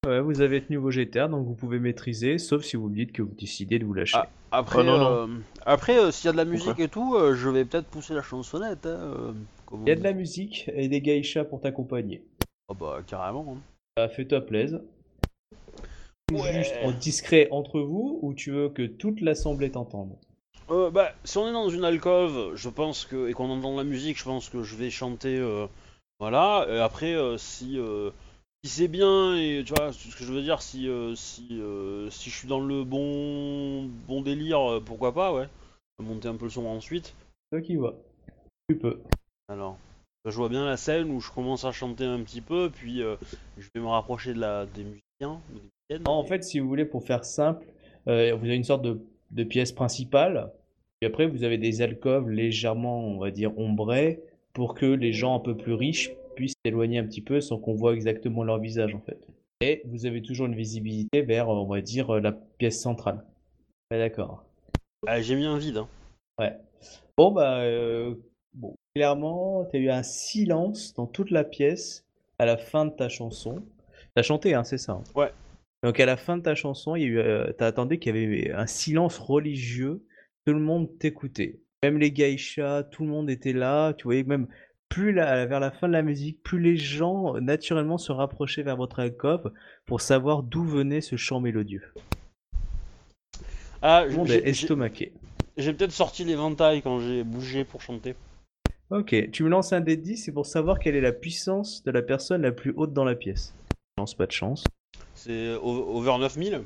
Speaker 3: Ouais, vous avez tenu vos GTR, donc vous pouvez maîtriser, sauf si vous me dites que vous décidez de vous lâcher.
Speaker 1: Ah. Après,
Speaker 2: Ah, non, non.
Speaker 1: euh, après, euh, s'il y a de la musique et tout, euh, je vais peut-être pousser la chansonnette. Hein, euh, comme
Speaker 3: Il y a de la musique et des geishas pour t'accompagner.
Speaker 1: Ah bah carrément. hein.
Speaker 3: Bah, Fais-toi plaisir. Ou
Speaker 1: Ouais.
Speaker 3: Juste en discret entre vous, ou tu veux que toute l'assemblée t'entende?
Speaker 1: Euh, bah, si on est dans une alcôve, je pense que et qu'on entend de la musique, je pense que je vais chanter, euh, voilà. Et après, euh, si euh, si c'est bien et tu vois ce que je veux dire, si euh, si euh, si je suis dans le bon bon délire, euh, pourquoi pas, ouais. Monter un peu le son ensuite.
Speaker 3: Toi qui vois. Tu peux.
Speaker 1: Alors, je vois bien la scène où je commence à chanter un petit peu, puis euh, je vais me rapprocher de la des musiciens ou des musiciennes.
Speaker 3: Non, en fait, si vous voulez, pour faire simple, euh, vous avez une sorte de, de pièce principale, et après vous avez des alcôves légèrement, on va dire, ombrées, pour que les gens un peu plus riches puissent s'éloigner un petit peu sans qu'on voit exactement leur visage, en fait. Et vous avez toujours une visibilité vers, on va dire, la pièce centrale. Ouais, d'accord.
Speaker 1: Ah, j'ai mis un vide. Hein.
Speaker 3: Ouais. Bon, bah, euh, bon. clairement, tu as eu un silence dans toute la pièce à la fin de ta chanson. T'as chanté, hein, c'est ça hein
Speaker 1: Ouais.
Speaker 3: Donc, à la fin de ta chanson, eu, euh, t'as attendu qu'il y avait un silence religieux. Tout le monde t'écoutait. Même les geishas, tout le monde était là. Tu voyais même plus la- vers la fin de la musique, plus les gens euh, naturellement se rapprochaient vers votre alcôve pour savoir d'où venait ce chant mélodieux.
Speaker 1: Ah,
Speaker 3: monde
Speaker 1: j'ai-
Speaker 3: est estomaqué.
Speaker 1: j'ai peut-être sorti l'éventail quand j'ai bougé pour chanter.
Speaker 3: Ok, tu me lances un dé de 10, c'est pour savoir quelle est la puissance de la personne la plus haute dans la pièce. Je lance pas de chance.
Speaker 1: C'est over 9000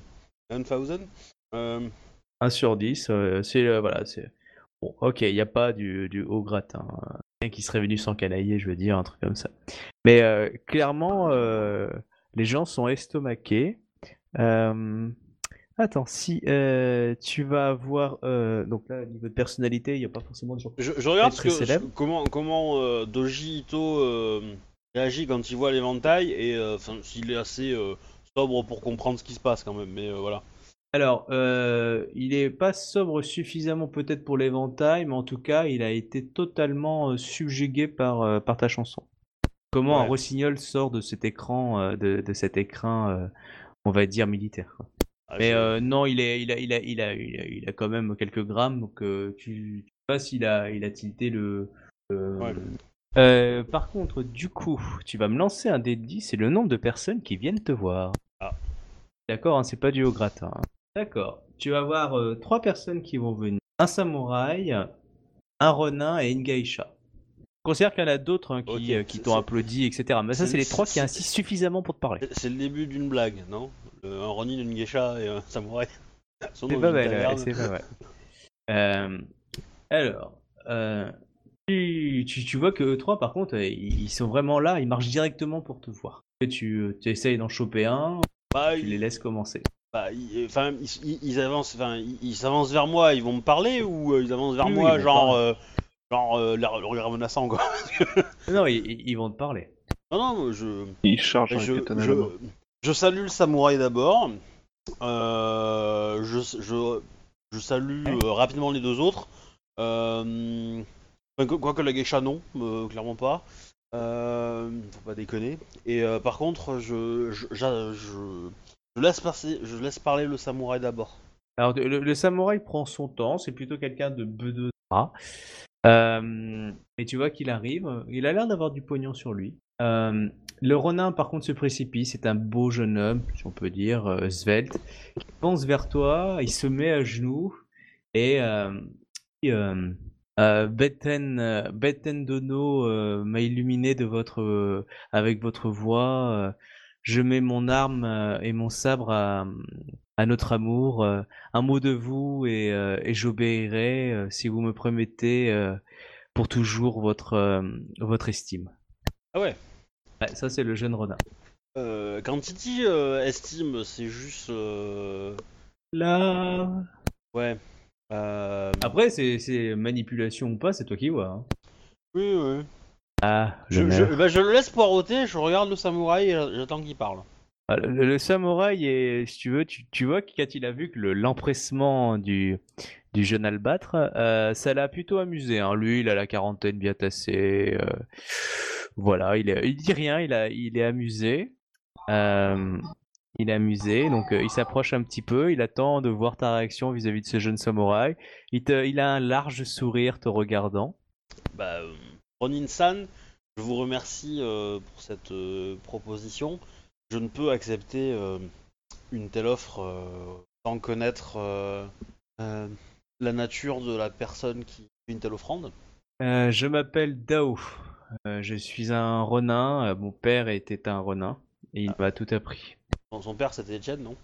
Speaker 1: 1000 euh,
Speaker 3: 1 sur 10, euh, c'est euh, voilà, c'est bon. Ok, il n'y a pas du, du haut gratin. euh, Rien qui serait venu sans canailler, je veux dire, un truc comme ça. Mais clairement, les gens sont estomaqués. Attends, si tu vas avoir donc là, au niveau de personnalité, il n'y a pas forcément de gens.
Speaker 1: je, je regarde
Speaker 3: Très
Speaker 1: que, ce- comment, comment Doji Ito réagit quand il voit l'éventail et enfin, s'il est assez sobre pour comprendre ce qui se passe quand même. Mais euh, voilà.
Speaker 3: Alors, euh, il est pas sobre suffisamment peut-être pour l'éventail, mais en tout cas, il a été totalement euh, subjugué par, euh, par ta chanson. Comment un rossignol sort de cet écran, de, de cet écran, on va dire militaire. quoi.
Speaker 1: Ah,
Speaker 3: Mais non, il, est, il, a, il, a, il, a, il, a, il a quand même quelques grammes, donc tu, tu sais pas s'il a, il a tilté le.
Speaker 1: Ouais.
Speaker 3: Par contre, du coup, tu vas me lancer un dé de 10, c'est le nombre de personnes qui viennent te voir.
Speaker 1: Ah.
Speaker 3: D'accord, hein, c'est pas du au gratin. hein. D'accord. Tu vas avoir euh, trois personnes qui vont venir. Un samouraï, un renin et une geisha. Considère qu'il y en a d'autres hein, qui, euh, qui t'ont applaudi, etc. Mais ça,
Speaker 1: c'est-
Speaker 3: les trois qui insistent suffisamment pour te parler.
Speaker 1: C'est- le début d'une blague, non? Un Ronin, une geisha et un samouraï.
Speaker 3: C'est pas mal, c'est pas mal. Euh, alors, tu, tu, tu vois que eux trois, par contre, ils, ils sont vraiment là, ils marchent directement pour te voir. Et tu essayes d'en choper un,
Speaker 1: Bah,
Speaker 3: tu
Speaker 1: il-
Speaker 3: les laisses commencer.
Speaker 1: bah, il- enfin, ils, ils- ils avancent, enfin, ils, ils s'avancent vers moi, ils vont me parler ou euh, ils avancent vers
Speaker 3: Oui,
Speaker 1: moi,
Speaker 3: ils
Speaker 1: genre, euh, genre euh, le regard menaçant, quoi.
Speaker 3: Non, ils, ils- ils vont te parler.
Speaker 1: Non, non, je,
Speaker 2: Il charge un
Speaker 1: je, je, je salue le samouraï d'abord. Euh, je, je, je salue
Speaker 3: Ouais.
Speaker 1: euh, rapidement les deux autres. Euh, Enfin, quoi- quoique la geisha, non, euh, clairement pas. Euh, faut pas déconner. Et euh, par contre, je, je, laisse passer, je laisse parler le samouraï d'abord.
Speaker 3: Alors, le, samouraï prend son temps, c'est plutôt quelqu'un de bedeux. Et tu vois qu'il arrive, il a l'air d'avoir du pognon sur lui. Euh, le Ronin, par contre, se précipite. C'est un beau jeune homme, si on peut dire, euh, svelte. Il pense vers toi, il se met à genoux et euh, euh, Beten, euh, Beten Dono euh, m'a illuminé de votre, euh, avec votre voix. euh, je mets mon arme euh, et mon sabre à, à notre amour. euh, un mot de vous et, euh, et j'obéirai euh, si vous me promettez euh, pour toujours votre, euh, votre estime.
Speaker 1: Ah ouais?
Speaker 3: Ouais, ça c'est le jeune renard.
Speaker 1: Euh, quand Titi euh, estime, c'est juste. euh,
Speaker 3: Là.
Speaker 1: Ouais. Euh,
Speaker 3: Après, c'est manipulation ou pas, c'est toi qui vois. hein.
Speaker 1: Oui, oui.
Speaker 3: Ah,
Speaker 1: Je, je, bah, je le laisse poireauter, je regarde le samouraï et j'attends qu'il parle.
Speaker 3: Ah, Le, le samouraï, est, si tu veux, tu, tu vois que quand il a vu que le- l'empressement du, du jeune albâtre, euh, ça l'a plutôt amusé. hein. Lui, il a la quarantaine bien tassée. euh, voilà, il, est, il dit rien, il, a, il est amusé. Euh, il est amusé, donc euh, il s'approche un petit peu, il attend de voir ta réaction vis-à-vis de ce jeune samouraï. Il, te, il a un large sourire te regardant.
Speaker 1: Bah, euh, Ronin-san, je vous remercie euh, pour cette proposition. Je ne peux accepter une telle offre sans connaître la nature de la personne qui fait une telle offrande.
Speaker 3: Euh, je m'appelle Dao. Euh, je suis un renin. Euh, mon père était un renin et il m'a tout appris.
Speaker 1: Son- père c'était Etienne, non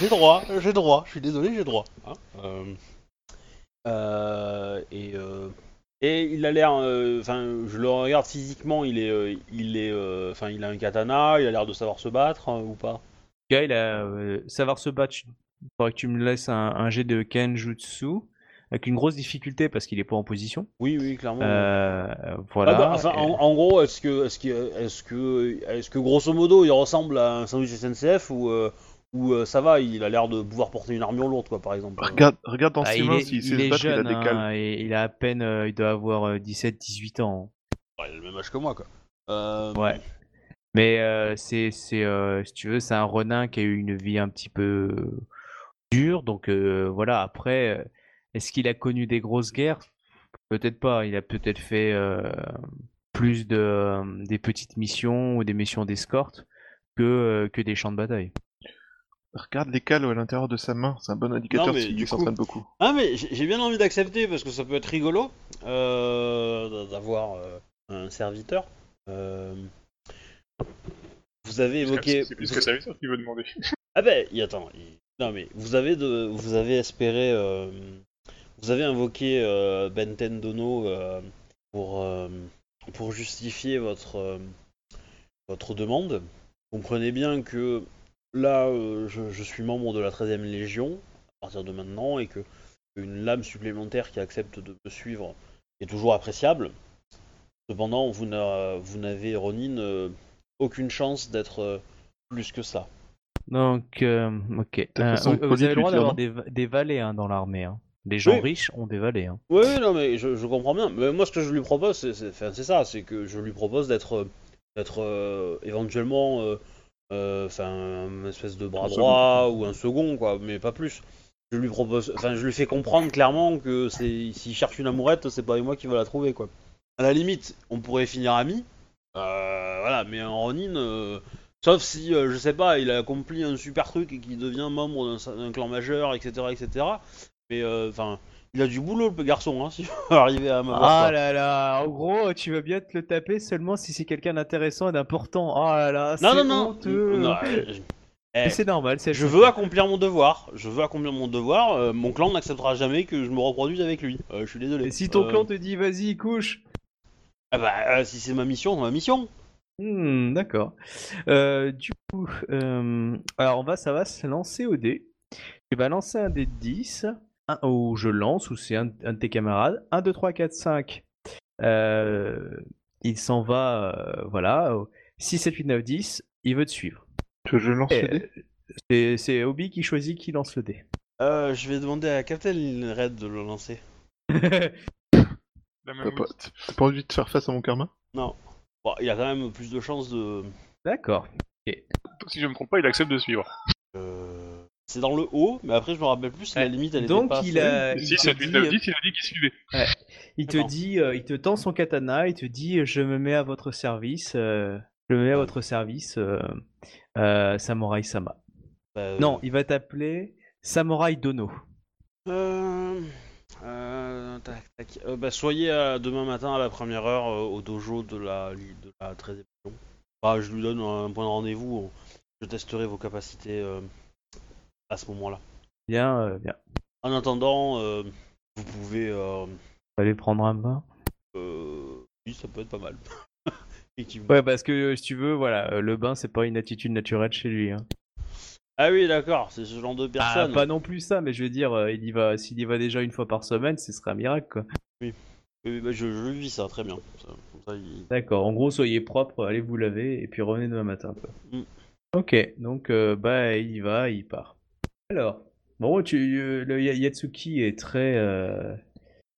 Speaker 1: J'ai droit, j'ai droit, je suis désolé, j'ai droit. hein. Euh, euh, et, euh, et il a l'air, enfin, je le regarde physiquement, il est, il est, enfin, il a un katana, il a l'air de savoir se battre hein, ou pas.
Speaker 3: Gars, il a savoir se battre. Il faudrait que tu me laisses un, un jet de Kenjutsu avec une grosse difficulté parce qu'il est pas en position.
Speaker 1: Oui, oui, clairement.
Speaker 3: Euh,
Speaker 1: Ah
Speaker 3: voilà.
Speaker 1: bah, enfin, en, en gros, est-ce que, est-ce que, est-ce que, est-ce que grosso modo, il ressemble à un sandwich SNCF ou, euh, ou euh, ça va, il a l'air de pouvoir porter une armure lourde, quoi, par exemple.
Speaker 2: Regarde, regarde dans
Speaker 3: Ah, il
Speaker 2: mains
Speaker 3: est, il
Speaker 2: se
Speaker 3: est
Speaker 2: battre, il a des
Speaker 3: hein, et il a à peine, euh, il doit avoir 17-18 ans.
Speaker 1: Ouais, il a le même âge que moi, quoi. Euh,
Speaker 3: Ouais. Mais euh, c'est, c'est, euh, si tu veux, c'est un renin qui a eu une vie un petit peu dure. Donc euh, voilà, après, euh, est-ce qu'il a connu des grosses guerres? Peut-être pas. Il a peut-être fait euh, plus de, euh, des petites missions ou des missions d'escorte que, euh, que des champs de bataille.
Speaker 2: Regarde les cales à l'intérieur de sa main, c'est un bon indicateur s'il
Speaker 1: coup-
Speaker 2: s'entraîne beaucoup.
Speaker 1: Ah mais j'ai bien envie d'accepter parce que ça peut être rigolo euh, d'avoir euh, un serviteur. Euh, vous avez évoqué.
Speaker 4: C'est plus que ça, ça qu'il veut demander.
Speaker 1: Ah ben, attends. il- Non mais vous avez de, vous avez espéré, euh, vous avez invoqué euh, Benten Dono euh, pour euh, pour justifier votre euh, votre demande. Comprenez bien que là, euh, je, je suis membre de la 13e Légion à partir de maintenant et que une lame supplémentaire qui accepte de me suivre est toujours appréciable. Cependant, vous n'a- vous n'avez, Ronin, euh, aucune chance d'être euh, plus que ça.
Speaker 3: Donc, euh, ok. Euh, vous vous avez le droit d'avoir des valets hein, dans l'armée. hein. Les gens
Speaker 1: Oui.
Speaker 3: riches ont des valets. hein.
Speaker 1: Oui, non, mais je, je comprends bien. Mais moi, ce que je lui propose, c'est ça, c'est que je lui propose d'être, euh, d'être euh, éventuellement, euh, euh, enfin, une espèce de bras
Speaker 2: Un
Speaker 1: droit ou un second, quoi, mais pas plus. Je lui propose, enfin, je lui fais comprendre clairement que c'est, s'il cherche une amourette, c'est pas moi qui va la trouver, quoi. À la limite, on pourrait finir amis, voilà, mais en Ronin, sauf si, je sais pas, il a accompli un super truc et qu'il devient membre d'un, d'un clan majeur, etc., etc. Mais, euh, enfin. Il a du boulot le garçon, hein, s'il veut arriver à m'avoir.
Speaker 3: Ah là là, en gros, tu veux bien te le taper seulement si c'est quelqu'un d'intéressant et d'important. Ah là là,
Speaker 1: non,
Speaker 3: c'est
Speaker 1: non, non,
Speaker 3: honteux.
Speaker 1: non, euh, je- Eh,
Speaker 3: c'est normal, c'est
Speaker 1: je veux accomplir mon devoir. Je veux accomplir mon devoir. euh, mon clan n'acceptera jamais que je me reproduise avec lui. Euh, je suis désolé.
Speaker 3: Et si ton
Speaker 1: Euh,
Speaker 3: clan te dit vas-y, couche.
Speaker 1: ah bah, si c'est ma mission, c'est ma mission.
Speaker 3: Hmm, d'accord. Du coup, alors on va, ça va se lancer au dé. Tu vas lancer un dé de 10, un, ou je lance, ou c'est un, un de tes camarades. 1, 2, 3, 4, 5. Euh, il s'en va, euh, voilà. 6, 7, 8, 9, 10. Il veut te suivre.
Speaker 2: Que je lance
Speaker 3: Et,
Speaker 2: le dé?
Speaker 3: C'est c'est Obi qui choisit qui lance le dé.
Speaker 1: Euh, je vais demander à Captain Red de le lancer.
Speaker 4: La
Speaker 2: T'as pas, t'as pas envie de faire face à mon karma?
Speaker 1: Non. Bon, il a quand même plus de chances de.
Speaker 3: D'accord.
Speaker 4: Si je me trompe pas, il accepte de suivre.
Speaker 1: Euh, C'est dans le haut, mais après je me rappelle plus si la
Speaker 3: Ouais.
Speaker 1: limite elle
Speaker 3: Donc
Speaker 1: était pas.
Speaker 3: il a, il
Speaker 4: si,
Speaker 3: te
Speaker 4: 7, 8,
Speaker 3: dit,
Speaker 4: 9, 10, il a dit qu'il suivait.
Speaker 3: il te dit, euh, il te tend son katana, il te dit, je me mets à votre service, euh, je me mets à votre service, euh, euh, Samurai Sama.
Speaker 1: Bah,
Speaker 3: Non, il va t'appeler Samurai Dono.
Speaker 1: Euh, euh, tac, tac. Euh, bah, soyez euh, demain matin à la première heure euh, au dojo de la, de la 13e Légion. Bah, je lui donne un point de rendez-vous. Je testerai vos capacités euh, à ce moment-là.
Speaker 3: Bien, euh, bien.
Speaker 1: En attendant, euh, vous pouvez. Euh,
Speaker 3: Allez prendre un bain.
Speaker 1: oui, ça peut être pas mal.
Speaker 3: Ouais, parce que si tu veux, voilà, le bain c'est pas une attitude naturelle chez lui. hein.
Speaker 1: Ah oui, d'accord, c'est ce genre de
Speaker 3: Ah,
Speaker 1: personne.
Speaker 3: pas non plus ça, mais je veux dire, il y va, s'il y va déjà une fois par semaine, ce serait un miracle quoi.
Speaker 1: Oui, bah, je, je vis ça très bien. Il-
Speaker 3: D'accord, en gros, soyez propre, allez vous laver et puis revenez demain matin. Quoi.
Speaker 1: Mm.
Speaker 3: Ok, donc euh, bah il y va, il part. Alors, bon, tu, euh, le Ya- Yatsuki est très, euh,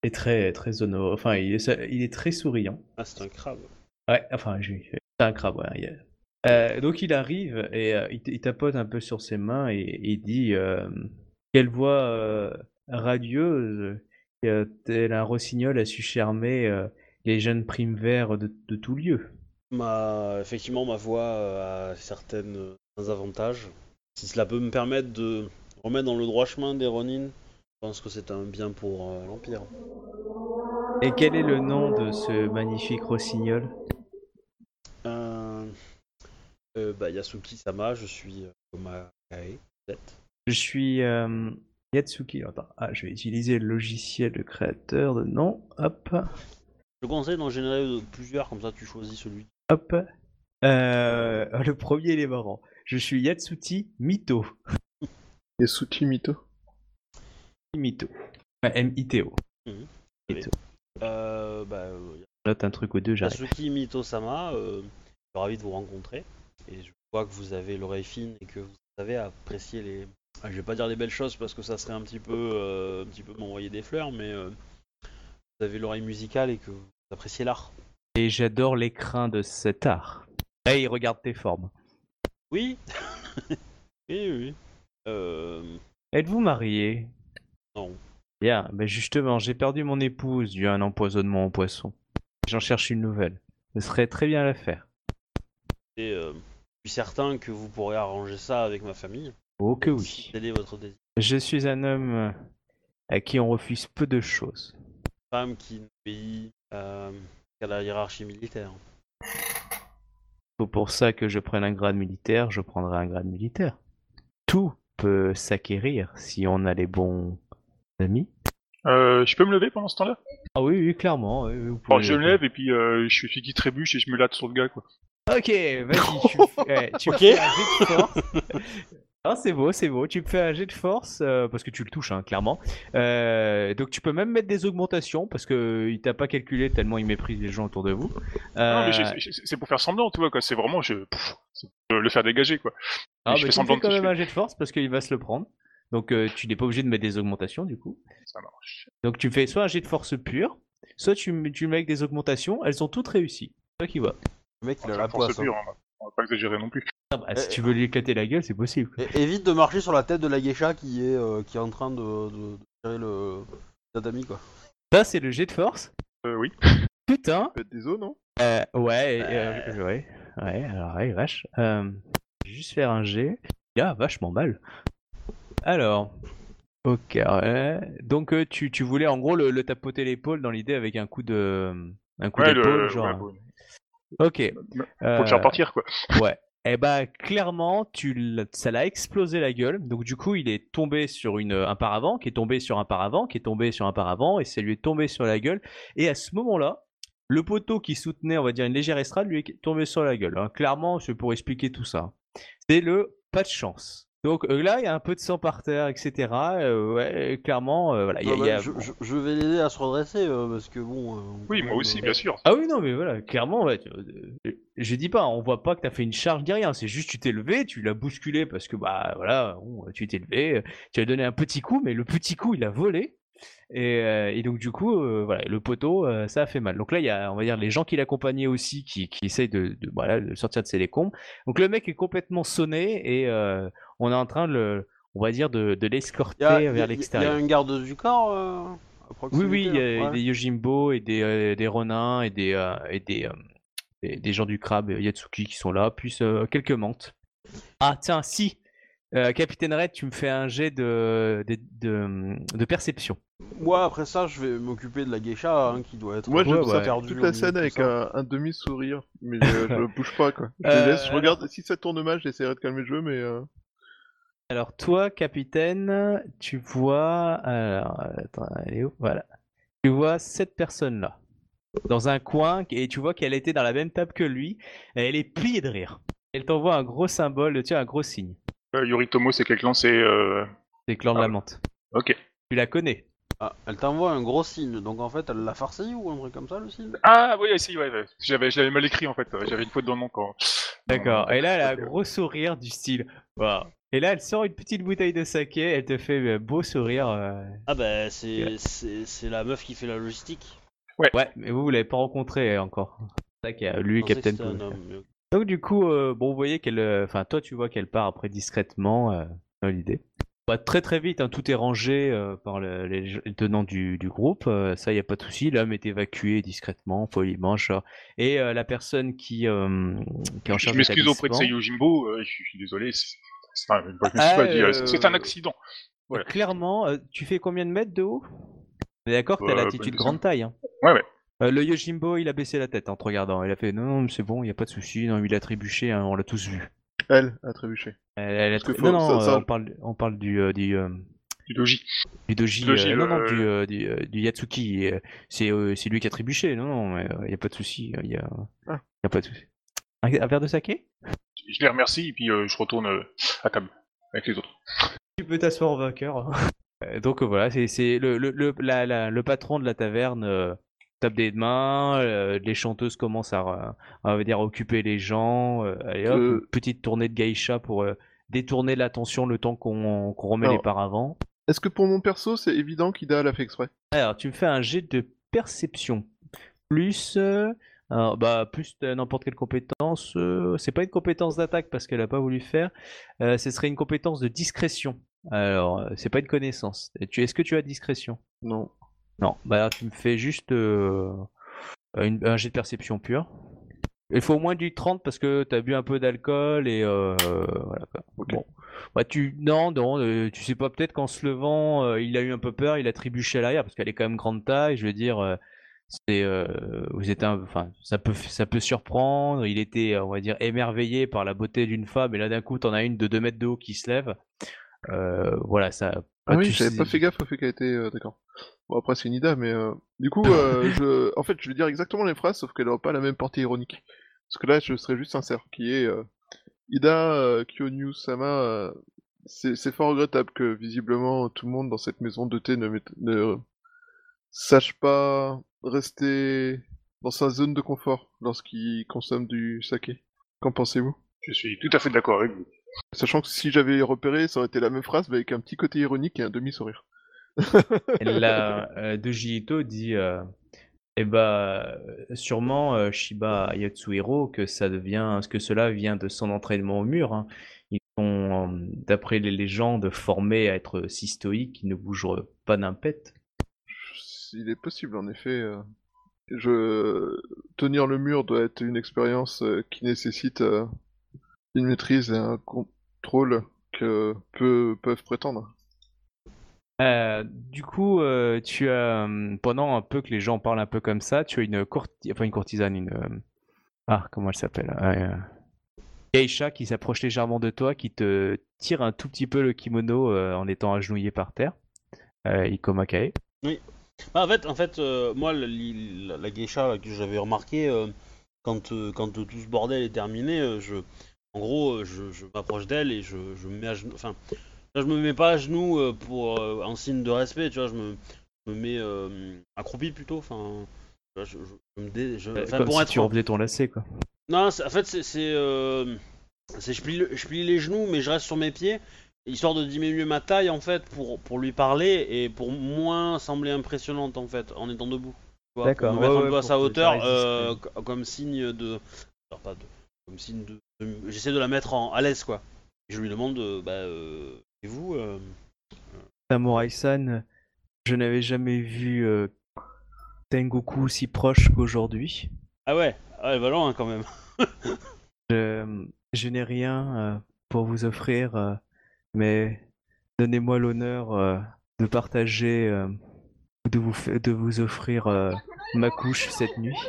Speaker 3: est très, très honoré. Enfin, il est, il est très souriant.
Speaker 1: Ah, c'est un crabe.
Speaker 3: Ouais, enfin, je- c'est un crabe, ouais. il Euh, donc il arrive et euh, il, il tapote un peu sur ses mains et, il dit euh, Quelle voix euh, radieuse, euh, tel un rossignol a su charmer euh, les jeunes primes verts de, de tout lieu.
Speaker 1: Ma... Effectivement, ma voix euh, a certaines euh, avantages. Si cela peut me permettre de remettre dans le droit chemin des Ronin, je pense que c'est un bien pour euh, l'Empire.
Speaker 3: Et quel est le nom de ce magnifique rossignol?
Speaker 1: Euh... euh, bah, Yasuki Sama, je suis euh, Komakae, peut-être.
Speaker 3: Je suis euh, Yatsuki. Attends, ah, je vais utiliser le logiciel de créateur de nom. Hop,
Speaker 1: Je conseille d'en générer euh, plusieurs, comme ça tu choisis celui.
Speaker 3: hop. Euh, le premier, il est marrant. Je suis Yatsuti Mito.
Speaker 2: Yasuki Mito.
Speaker 3: Mito. Enfin, M-I-T-O. Mito.
Speaker 1: Euh, bah, euh,
Speaker 3: Note un truc ou deux, j'arrive.
Speaker 1: Yasuki Mito-sama, euh, je suis ravi de vous rencontrer. Et je vois que vous avez l'oreille fine et que vous savez apprécier les. Ah, je vais pas dire les belles choses parce que ça serait un petit peu, euh, un petit peu m'envoyer des fleurs, mais euh, vous avez l'oreille musicale et que vous appréciez l'art.
Speaker 3: Et j'adore l'écrin de cet art. Il regarde tes formes.
Speaker 1: Oui, oui, oui. Euh,
Speaker 3: Êtes-vous marié?
Speaker 1: Non.
Speaker 3: Bien, ben justement, j'ai perdu mon épouse dû à un empoisonnement au poisson. J'en cherche une nouvelle. Ce serait très bien à la faire.
Speaker 1: Et euh, je suis certain que vous pourrez arranger ça avec ma famille.
Speaker 3: Oh que oui.
Speaker 1: Si tel est votre désir?
Speaker 3: Je suis un homme euh, à qui on refuse peu de choses.
Speaker 1: Femme qui n'obéit euh, qu'à la hiérarchie militaire.
Speaker 3: Faut pour ça que je prenne un grade militaire, je prendrai un grade militaire. Tout peut s'acquérir si on a les bons amis.
Speaker 4: Euh, je peux me lever pendant ce temps-là?
Speaker 3: Ah oui, oui, clairement. oui,
Speaker 4: Alors, je me lève et puis euh, je fais celui qui trébuche et je me latte sur le gars, quoi.
Speaker 3: Ok, vas-y, tu, me fais- ouais, tu me
Speaker 1: Ok.
Speaker 3: fais un jet de force. Ah, c'est beau, c'est beau. Tu me fais un jet de force, euh, parce que tu le touches, hein, clairement. Euh, donc tu peux même mettre des augmentations, parce que il t'a pas calculé tellement il méprise les gens autour de vous.
Speaker 4: Non, mais c'est pour faire semblant, tu vois, quoi. C'est vraiment, je, pff, le faire dégager, quoi.
Speaker 3: Ah,
Speaker 4: je
Speaker 3: bah,
Speaker 4: fais semblant
Speaker 3: quand même un jet de force, parce qu'il va se le prendre. Donc euh, tu n'es pas obligé de mettre des augmentations, du coup.
Speaker 4: Ça marche.
Speaker 3: Donc tu fais soit un jet de force pur, soit tu, tu mets avec des augmentations, elles sont toutes réussies. C'est toi qui vois.
Speaker 1: Le mec, il a
Speaker 4: Enfin,
Speaker 1: la
Speaker 4: force
Speaker 1: poisse. hein.
Speaker 4: pure, hein. On va pas exagérer non plus.
Speaker 3: Ah bah, si
Speaker 1: Euh,
Speaker 3: tu veux lui éclater la gueule, c'est possible.
Speaker 1: Et- évite de marcher sur la tête de la geisha qui est, euh, qui est en train de, de, de tirer le tatami quoi.
Speaker 3: Ça, c'est le jet de force.
Speaker 4: Euh, oui.
Speaker 3: Putain,
Speaker 2: Faites des os, non?
Speaker 3: Euh, ouais, euh, ouais, ouais, alors, ouais, vache. Euh, juste faire un G. Il a vachement mal. Alors, ok, donc euh, tu, tu voulais en gros le, le tapoter l'épaule dans l'idée avec un coup de, un coup
Speaker 4: Ouais,
Speaker 3: d'épaule,
Speaker 4: le,
Speaker 3: genre.
Speaker 4: ouais, bon,
Speaker 3: Ok.
Speaker 4: faut le faire partir, quoi.
Speaker 3: Ouais. Eh bah clairement, tu ça l'a explosé la gueule. Donc du coup, il est tombé sur une, un paravent, qui est tombé sur un paravent, qui est tombé sur un paravent, et ça lui est tombé sur la gueule. Et à ce moment-là, le poteau qui soutenait, on va dire, une légère estrade, lui est tombé sur la gueule. hein. Clairement, c'est pour expliquer tout ça. C'est le pas de chance. Donc euh, là, il y a un peu de sang par terre, etc. Euh, ouais, clairement, euh, voilà. il y a-
Speaker 1: bah,
Speaker 3: il y a-
Speaker 1: je, je- je vais l'aider à se redresser euh, parce que bon. euh,
Speaker 4: Oui, moi aussi,
Speaker 1: euh,
Speaker 4: bien sûr.
Speaker 3: Ah oui, non, mais voilà, clairement, ouais, tu- je dis pas, on voit pas que t'as fait une charge rien, c'est juste tu t'es levé, tu l'as bousculé parce que, bah voilà, bon, tu t'es levé, tu as donné un petit coup, mais le petit coup, il a volé. Et, euh, et donc du coup, euh, voilà, le poteau, euh, ça a fait mal. Donc là, il y a, on va dire, les gens qui l'accompagnaient aussi, qui, qui essayent de, de, voilà, de sortir de ses décombres. Donc le mec est complètement sonné et on est en train de, le, on va dire, de, de l'escorter
Speaker 1: y a, il y a-
Speaker 3: vers
Speaker 1: il y a
Speaker 3: l'extérieur.
Speaker 1: un garde du corps
Speaker 3: Oui, oui, il y a
Speaker 1: Ouais.
Speaker 3: des Yojimbo et des, euh, des Ronins et des, euh, et des, euh, des, des gens du crabe Yatsuki qui sont là, euh, quelques mantes. Ah, tiens, si Euh, Capitaine Red, tu me fais un jet de, de, de, de perception.
Speaker 1: Moi, après ça, je vais m'occuper de la geisha hein, qui doit être.
Speaker 2: Moi,
Speaker 3: Ouais, ouais.
Speaker 1: perdu
Speaker 2: toute la scène avec un, un demi-sourire, mais je, je bouge pas, quoi. Je
Speaker 3: Euh,
Speaker 2: laisse, je regarde, si ça tourne mal, j'essaierai de calmer le jeu, mais... euh,
Speaker 3: Alors toi, capitaine, tu vois... Alors, attends, elle est où? Voilà. Tu vois cette personne-là, dans un coin, et tu vois qu'elle était dans la même table que lui, et elle est pliée de rire. Elle t'envoie un gros symbole, tiens, un gros signe.
Speaker 4: Euh, Yoritomo, c'est quel clan? C'est. Euh...
Speaker 3: C'est Clan de
Speaker 4: Ah
Speaker 3: la
Speaker 4: ouais.
Speaker 3: menthe.
Speaker 4: Ok.
Speaker 3: Tu la connais?
Speaker 1: Ah, elle t'envoie un gros signe, donc en fait, elle l'a farci ou un truc comme ça, le signe?
Speaker 4: Ah oui, si, ouais, ouais. J'avais, je l'avais mal écrit en fait. ouais, J'avais une faute dans le nom quand.
Speaker 3: D'accord. Et là, elle a un gros sourire du style. Waouh. Et là, elle sort une petite bouteille de saké, elle te fait un beau sourire. euh.
Speaker 1: Ah bah, c'est c'est c'est la meuf qui fait la logistique.
Speaker 3: Ouais, mais vous, vous l'avez pas rencontré encore. C'est ça a lui,
Speaker 1: Je pensais que
Speaker 3: Captain
Speaker 1: c'était un
Speaker 3: Cool.
Speaker 1: homme, mais ok.
Speaker 3: Donc du coup, euh, bon, vous voyez qu'elle, euh, enfin, toi, tu vois qu'elle part après discrètement euh, dans l'idée. Bah, très très vite, hein, tout est rangé par le- les, les tenants du, du groupe. ça, y a pas de souci. L'homme est évacué discrètement, poliment. genre. Et la personne qui, qui est en
Speaker 4: Je
Speaker 3: charge
Speaker 4: m'excuse auprès de Seiyujimbo, euh, je suis je suis désolé. c'est- je
Speaker 3: Ah,
Speaker 4: un accident. Voilà.
Speaker 3: Clairement, tu fais combien de mètres de haut? D'accord t'as
Speaker 4: Euh,
Speaker 3: l'attitude
Speaker 4: bonne
Speaker 3: grande taille. Hein.
Speaker 4: Ouais, ouais.
Speaker 3: Euh, le Yojimbo, il a baissé la tête en te regardant. Il a fait non, non, c'est bon, il y a pas de souci. Non, il a trébuché, hein, on l'a tous vu.
Speaker 2: Elle a trébuché.
Speaker 3: Elle- elle a non, non,
Speaker 2: ça- ça-
Speaker 3: euh, on parle, on parle du, euh, du, euh,
Speaker 4: Du doji.
Speaker 3: du doji.
Speaker 4: Doji,
Speaker 3: euh, non, non, du, euh, du, euh, du Yatsuki. euh, C'est, euh, c'est lui qui a trébuché. Non, non, il y a pas de souci. Il y a,
Speaker 2: Ah.
Speaker 3: y a pas de souci. Un, un verre de saké?
Speaker 4: Je les remercie et puis euh, je retourne euh, à table avec les autres.
Speaker 3: Tu peux t'asseoir au vainqueur. Donc voilà, c'est c'est le, le, le, la- la- le patron de la taverne euh, tape des mains, euh, les chanteuses commencent à, à, va dire, occuper les gens. euh, allez hop,
Speaker 2: Euh.
Speaker 3: petite tournée de geisha pour détourner l'attention le temps qu'on qu'on remet
Speaker 2: Alors.
Speaker 3: les paravents.
Speaker 2: Est-ce que pour mon perso, c'est évident qu'Ida l'a fait exprès?
Speaker 3: Alors tu me fais un jet de perception. Plus... alors, bah, plus n'importe quelle compétence, c'est pas une compétence d'attaque parce qu'elle a pas voulu faire, ce serait une compétence de discrétion. Alors, c'est pas une connaissance. Est-ce que tu as discrétion?
Speaker 2: Non.
Speaker 3: Non, bah tu me fais juste euh, une- un jet de perception pure. Il faut au moins du 30 parce que t'as bu un peu d'alcool et euh, voilà quoi. Bon. Bah tu non non euh, tu sais pas peut-être qu'en se levant euh, il a eu un peu peur il a trébuché à l'arrière parce qu'elle est quand même grande taille je veux dire c'est euh, vous êtes un enfin ça peut ça peut surprendre il était on va dire émerveillé par la beauté d'une femme et là d'un coup t'en as une de 2 mètres de haut qui se lève Euh, voilà ça
Speaker 2: Ah oui,
Speaker 3: tu
Speaker 2: j'avais
Speaker 3: sais-
Speaker 2: pas fait gaffe au fait qu'elle était... euh, D'accord. Bon, après, c'est une Ida, mais... euh, Du coup, euh, je... en fait, je vais dire exactement les phrases, sauf qu'elle aura pas la même portée ironique. Parce que là, je serai juste sincère, qui est... euh, Ida euh, Kyonyu-sama, c'est fort regrettable que, visiblement, tout le monde dans cette maison de thé ne, ne sache pas rester dans sa zone de confort lorsqu'il consomme du saké. Qu'en pensez-vous?
Speaker 4: Je suis tout à fait d'accord avec vous.
Speaker 2: Sachant que si j'avais repéré, ça aurait été la même phrase, mais avec un petit côté ironique et un demi-sourire.
Speaker 3: La euh, de Jito dit euh, eh ben euh, sûrement euh, Shiba Yatsuhiro que ça devient que cela vient de son entraînement au mur. hein. Ils sont euh, d'après les légendes formés à être si stoïques qu'ils ne bougent pas d'un pet.
Speaker 2: Il est possible, en effet. euh, Je... Tenir le mur doit être une expérience euh, qui nécessite euh, une maîtrise et un contrôle que peu peuvent prétendre.
Speaker 3: Euh, du coup, euh, tu as euh, pendant un peu que les gens parlent un peu comme ça, tu as une enfin une courtisane, une euh, ah comment elle s'appelle, euh, geisha qui s'approche légèrement de toi, qui te tire un tout petit peu le kimono en étant agenouillé par terre. Euh, Ikoma Kae.
Speaker 1: Bah, en fait, en fait moi, la, geisha que j'avais remarqué, quand, quand tout ce bordel est terminé, je, en gros, je, m'approche d'elle et je, me mets à genoux. Enfin, je me mets pas à genoux euh, pour, euh, en signe de respect, tu vois, je me, je me mets euh, accroupi plutôt. Enfin, je, je- je me dé-
Speaker 3: Comme
Speaker 1: pour
Speaker 3: si
Speaker 1: être
Speaker 3: tu revenais ton lacet quoi.
Speaker 1: Non, en fait, c'est. euh, je, plie le- je plie les genoux, mais je reste sur mes pieds. histoire de diminuer ma taille en fait pour, pour lui parler et pour moins sembler impressionnante en fait en étant debout.
Speaker 3: D'accord,
Speaker 1: me mettre
Speaker 3: ouais,
Speaker 1: un
Speaker 3: ouais,
Speaker 1: peu à sa hauteur euh, co- comme signe de. alors, pas de. Comme signe de. J'essaie de la mettre en, à l'aise quoi. Je lui demande euh, bah euh, et vous euh,
Speaker 3: Samurai-san, je n'avais jamais vu euh, Tengoku si proche qu'aujourd'hui.
Speaker 1: Ah ouais, ah, elle va loin quand même.
Speaker 3: Je, je n'ai rien euh, pour vous offrir, euh, mais donnez-moi l'honneur euh, de partager, euh, de vous, de vous offrir euh, ma couche cette nuit.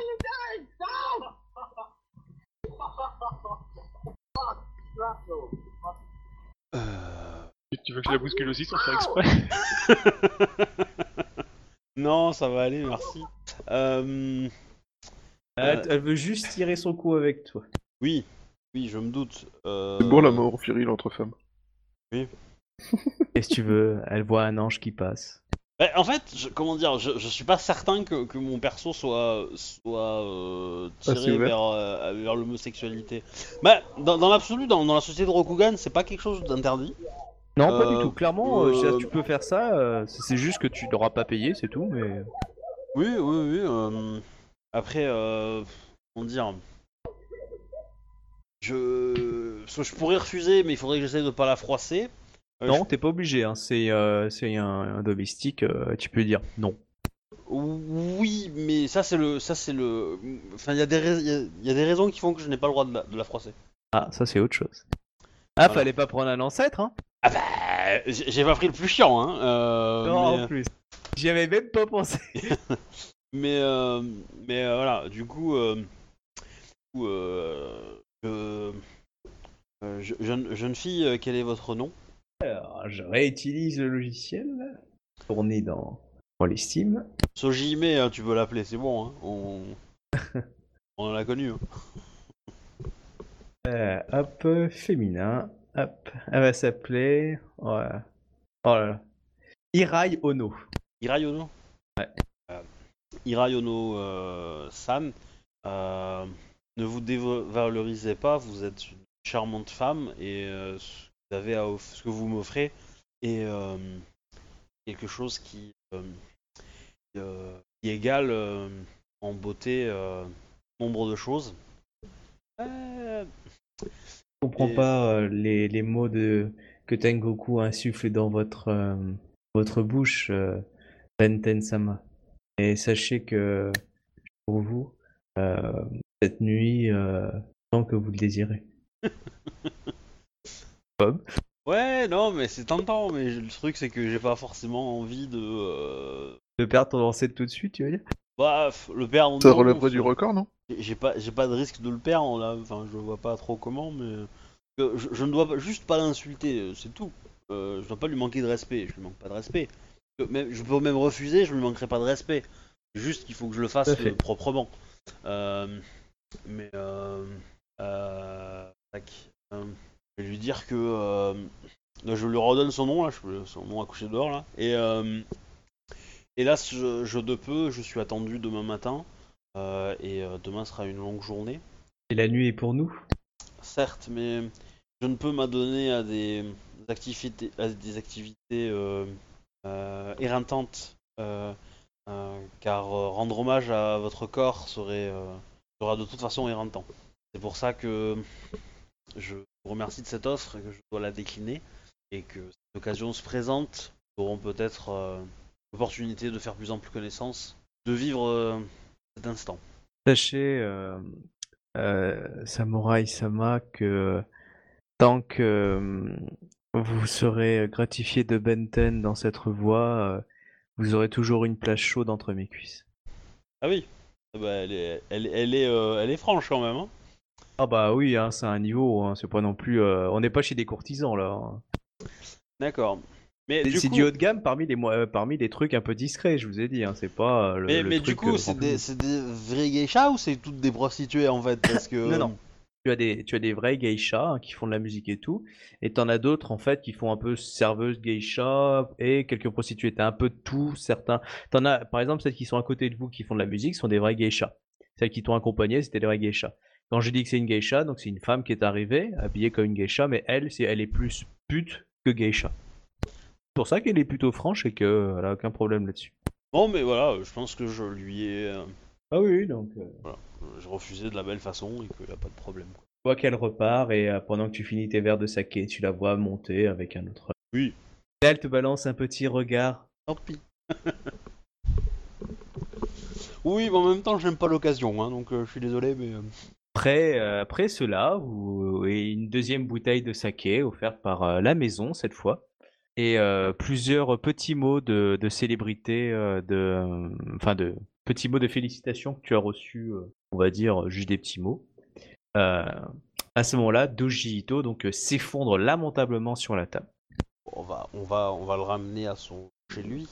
Speaker 1: Euh,
Speaker 4: Tu veux que je la bouscule aussi sans faire exprès
Speaker 1: Non, ça va aller, merci. Euh,
Speaker 3: Elle, elle veut juste tirer son coup avec toi.
Speaker 1: Oui, oui, je me doute. Euh,
Speaker 2: C'est bon l'amour viril entre femmes.
Speaker 3: Qu'est-ce que tu veux? Elle voit un ange qui passe.
Speaker 1: bah, en fait, je- comment dire, je, je suis pas certain que, que mon perso soit, soit euh,
Speaker 2: Assez
Speaker 1: tiré vers, euh, vers l'homosexualité. Bah, dans, dans l'absolu, dans, dans la société de Rokugan, c'est pas quelque chose d'interdit.
Speaker 3: Non, pas
Speaker 1: Euh,
Speaker 3: du tout. Clairement, euh,
Speaker 1: euh,
Speaker 3: tu peux faire ça. euh, c'est juste que tu l'auras pas payé, c'est tout. Mais
Speaker 1: Oui, oui, oui. euh, après, euh, comment dire je... parce que je pourrais refuser, mais il faudrait que j'essaie de pas la froisser. Euh,
Speaker 3: non, t'es pas obligé. Hein. C'est euh, c'est un, un domestique. euh, tu peux dire non.
Speaker 1: Oui, mais ça c'est le, ça c'est le, enfin il y a des, rais- il y a- il y a des raisons qui font que je n'ai pas le droit de la, de la froisser.
Speaker 3: Ah, ça c'est autre chose. Ah,
Speaker 1: Voilà.
Speaker 3: fallait pas prendre un ancêtre, hein
Speaker 1: Ah bah, j'ai pas pris le plus chiant, hein. euh,
Speaker 3: Non,
Speaker 1: mais,
Speaker 3: en plus. J'y avais même pas pensé.
Speaker 1: mais, euh, mais, euh, voilà, du coup, euh, du coup, euh, je- euh, je- jeune, jeune fille, euh, quel est votre nom?
Speaker 3: Alors, je réutilise le logiciel. Tourné dans, dans les Steam.
Speaker 1: Sojime, hein, tu peux l'appeler, c'est bon, hein. On, on l'a connu. hein.
Speaker 3: Euh, hop, euh, féminin. Hop. Elle va s'appeler. ouais. Oh là là. Irai Ono.
Speaker 1: Hirai Ono?
Speaker 3: Ouais.
Speaker 1: Euh, Hirai Ono euh, San, euh, ne vous dévalorisez pas, vous êtes une charmante femme et ce, que vous avez à ce que vous m'offrez est quelque chose qui, qui, égale en beauté nombre de choses. Euh,
Speaker 3: comprends
Speaker 1: Et-
Speaker 3: pas euh, les, les mots de, que Tengoku insuffle dans votre, euh, votre bouche, euh, Benten-sama. Et sachez que pour vous, euh, cette nuit, euh, tant que vous le désirez. Bob?
Speaker 1: Ouais, non, mais c'est tentant, mais le truc c'est que j'ai pas forcément envie de. euh,
Speaker 3: De perdre ton ancêtre tout de suite, tu veux dire?
Speaker 1: Bah, le perdre.
Speaker 2: Ça relèverait
Speaker 1: ça-
Speaker 2: du record, non?
Speaker 1: J'ai- pas, j'ai pas de risque de le perdre là, enfin je vois pas trop comment, mais Euh, je, je ne dois pas- juste pas l'insulter, euh, c'est tout. Euh, je dois pas lui manquer de respect, je lui manque pas de respect. Même- je peux même refuser, je lui manquerai pas de respect. Juste qu'il faut que je le fasse euh, proprement. Euh, mais euh, euh, tac, euh, je vais lui dire que euh, je lui redonne son nom là, je, son nom à coucher dehors là, et euh, hélas je, je de peu, je suis attendu demain matin. Euh, et euh, demain sera une longue journée.
Speaker 3: Et la nuit est pour nous
Speaker 1: Certes, mais je ne peux m'adonner à des activités, à des activités euh, éreintantes, car rendre hommage à votre corps serait sera de toute façon éreintant. C'est pour ça que je vous remercie de cette offre et que je dois la décliner et que cette occasion se présente. Nous aurons peut-être euh, l'opportunité de faire plus ample connaissance, de vivre euh, cet instant.
Speaker 3: Sachez, euh, euh, Samurai Sama, que tant que vous serez gratifié de Benten dans cette voie, vous aurez toujours une place chaude entre mes cuisses.
Speaker 1: Ah oui, Ah bah, elle, est, elle, elle est, euh, elle est franche quand même. hein.
Speaker 3: Ah bah oui, hein, c'est un niveau, hein, c'est pas non plus... euh, on n'est pas chez des courtisans là. hein.
Speaker 1: D'accord. Mais
Speaker 3: C'est
Speaker 1: du
Speaker 3: c'est
Speaker 1: coup,
Speaker 3: du haut de gamme parmi les, euh, parmi les trucs un peu discrets, je vous ai dit, hein, c'est pas euh, le,
Speaker 1: mais,
Speaker 3: le
Speaker 1: mais
Speaker 3: truc,
Speaker 1: du coup,
Speaker 3: euh,
Speaker 1: c'est des, des vrais geishas ou c'est toutes des prostituées en fait Parce que
Speaker 3: Non, non. Tu as des, tu as des vrais geishas hein, qui font de la musique et tout, et t'en as d'autres en fait qui font un peu serveuse geisha et quelques prostituées. T'as un peu de tout, certains. T'en as, par exemple, celles qui sont à côté de vous qui font de la musique sont des vrais geishas. Celles qui t'ont accompagné, c'était des vrais geishas. Quand je dis que c'est une geisha, donc c'est une femme qui est arrivée habillée comme une geisha, mais elle, c'est, elle est plus pute que geisha. C'est pour ça qu'elle est plutôt franche et qu'elle a aucun problème là-dessus.
Speaker 1: Bon, mais voilà, je pense que je lui ai. euh,
Speaker 3: Ah oui, donc.
Speaker 1: J'ai refusé de la belle façon et qu'il n'y a pas de problème. quoi.
Speaker 3: Tu vois qu'elle repart et euh, pendant que tu finis tes verres de saké, tu la vois monter avec un autre.
Speaker 1: Oui.
Speaker 3: Elle te balance un petit regard.
Speaker 1: Tant pis. oui, mais en même temps, j'aime pas l'occasion, hein, donc euh, je suis désolé, mais. euh,
Speaker 3: Après, euh, après cela, vous et une deuxième bouteille de saké offerte par euh, la maison cette fois. Et euh, plusieurs petits mots de, de célébrité, euh, de, enfin de petits mots de félicitations que tu as reçus, euh, on va dire juste des petits mots. Euh, à ce moment-là, Doji Ito donc s'effondre lamentablement sur la table.
Speaker 1: on, va, on, va, on va le ramener à son. chez lui.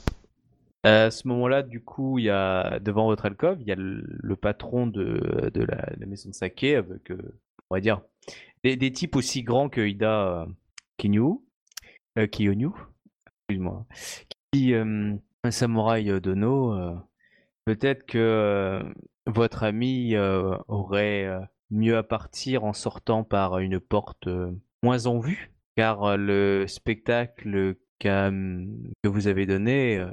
Speaker 3: À ce moment-là, du coup, il y a devant votre alcôve, il y a le, le patron de, de la, la maison de saké avec, on va dire, des, des types aussi grands que Ida Kinyu, euh, excuse-moi, qui euh, un samouraï Dono. euh, Peut-être que euh, votre ami euh, aurait euh, mieux à partir en sortant par une porte euh, moins en vue, car euh, le spectacle que vous avez donné. euh,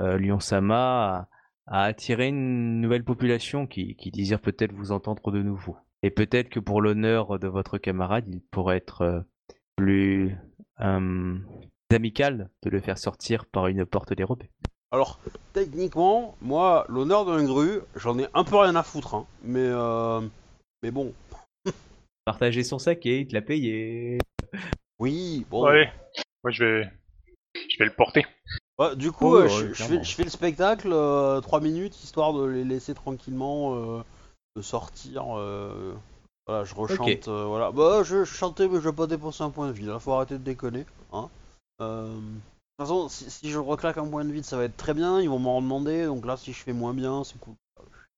Speaker 3: euh, Lyon-sama a, attiré une nouvelle population qui, qui désire peut-être vous entendre de nouveau. Et peut-être que pour l'honneur de votre camarade, il pourrait être euh, plus euh, amical de le faire sortir par une porte dérobée.
Speaker 1: Alors, techniquement, moi, l'honneur d'un gru, j'en ai un peu rien à foutre, hein, mais. Euh, mais bon.
Speaker 3: Partager son saké, il te l'a payé.
Speaker 1: Oui, bon.
Speaker 4: Ouais. Moi, je vais, je vais le porter.
Speaker 1: Ouais, du coup,
Speaker 3: Oh,
Speaker 1: euh, je, fais, je fais le spectacle, 3 minutes, histoire de les laisser tranquillement euh, de sortir. Voilà, je rechante. euh, voilà. Bah, je, chantais, mais je vais pas dépenser un point de vie. Là, faut arrêter de déconner. Hein. Euh, de toute façon, si, si je reclaque un point de vie, ça va être très bien. Ils vont m'en demander. Donc là, si je fais moins bien, c'est cool.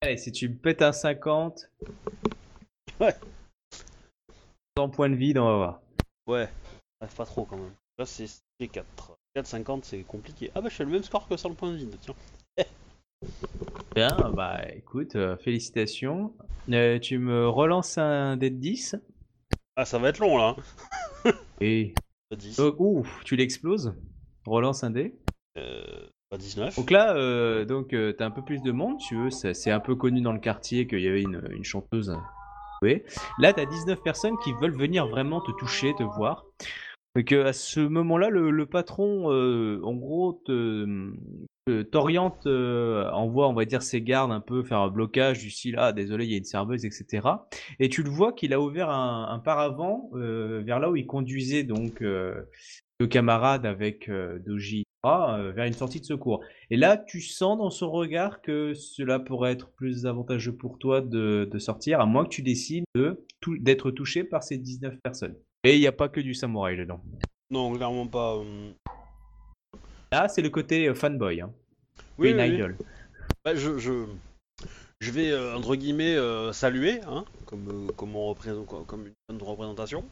Speaker 3: Allez, si tu me pètes un 50...
Speaker 1: Ouais.
Speaker 3: 100 points de vide, on va voir.
Speaker 1: Ouais, bref, pas trop quand même. Là, c'est 4. 4,50, c'est compliqué. Ah, bah, je fais le même score que sur le point de vide, tiens.
Speaker 3: Bien, bah écoute, euh, félicitations. Euh, tu me relances un dé de 10
Speaker 1: Ah, ça va être long là.
Speaker 3: et...
Speaker 1: 10.
Speaker 3: Oh, ouf, tu l'exploses. Relance un dé.
Speaker 1: Euh, pas 19.
Speaker 3: Donc là, euh, donc euh, t'as un peu plus de monde, tu veux. C'est un peu connu dans le quartier qu'il y avait une, une chanteuse. Oui. Là, t'as 19 personnes qui veulent venir vraiment te toucher, te voir. Donc à ce moment-là, le, patron, euh, en gros, te- te- t'oriente, euh, envoie, on va dire, ses gardes un peu faire un blocage du style ah désolé, il y a une serveuse, etc. Et tu le vois qu'il a ouvert un, paravent euh, vers là où il conduisait donc euh, le camarade avec Doji vers une sortie de secours. Et là, tu sens dans son regard que cela pourrait être plus avantageux pour toi de, sortir, à moins que tu décides d'être touché par ces 19 personnes. Et il n'y a pas que du samouraï dedans.
Speaker 1: Non, clairement pas. euh,
Speaker 3: Là, c'est le côté euh, fanboy, hein.
Speaker 1: Oui,
Speaker 3: Queen
Speaker 1: oui, oui.
Speaker 3: Idol.
Speaker 1: Bah, je, je, je vais, euh, entre guillemets, euh, saluer, hein, comme, euh, comme, on représente, comme une bonne représentation.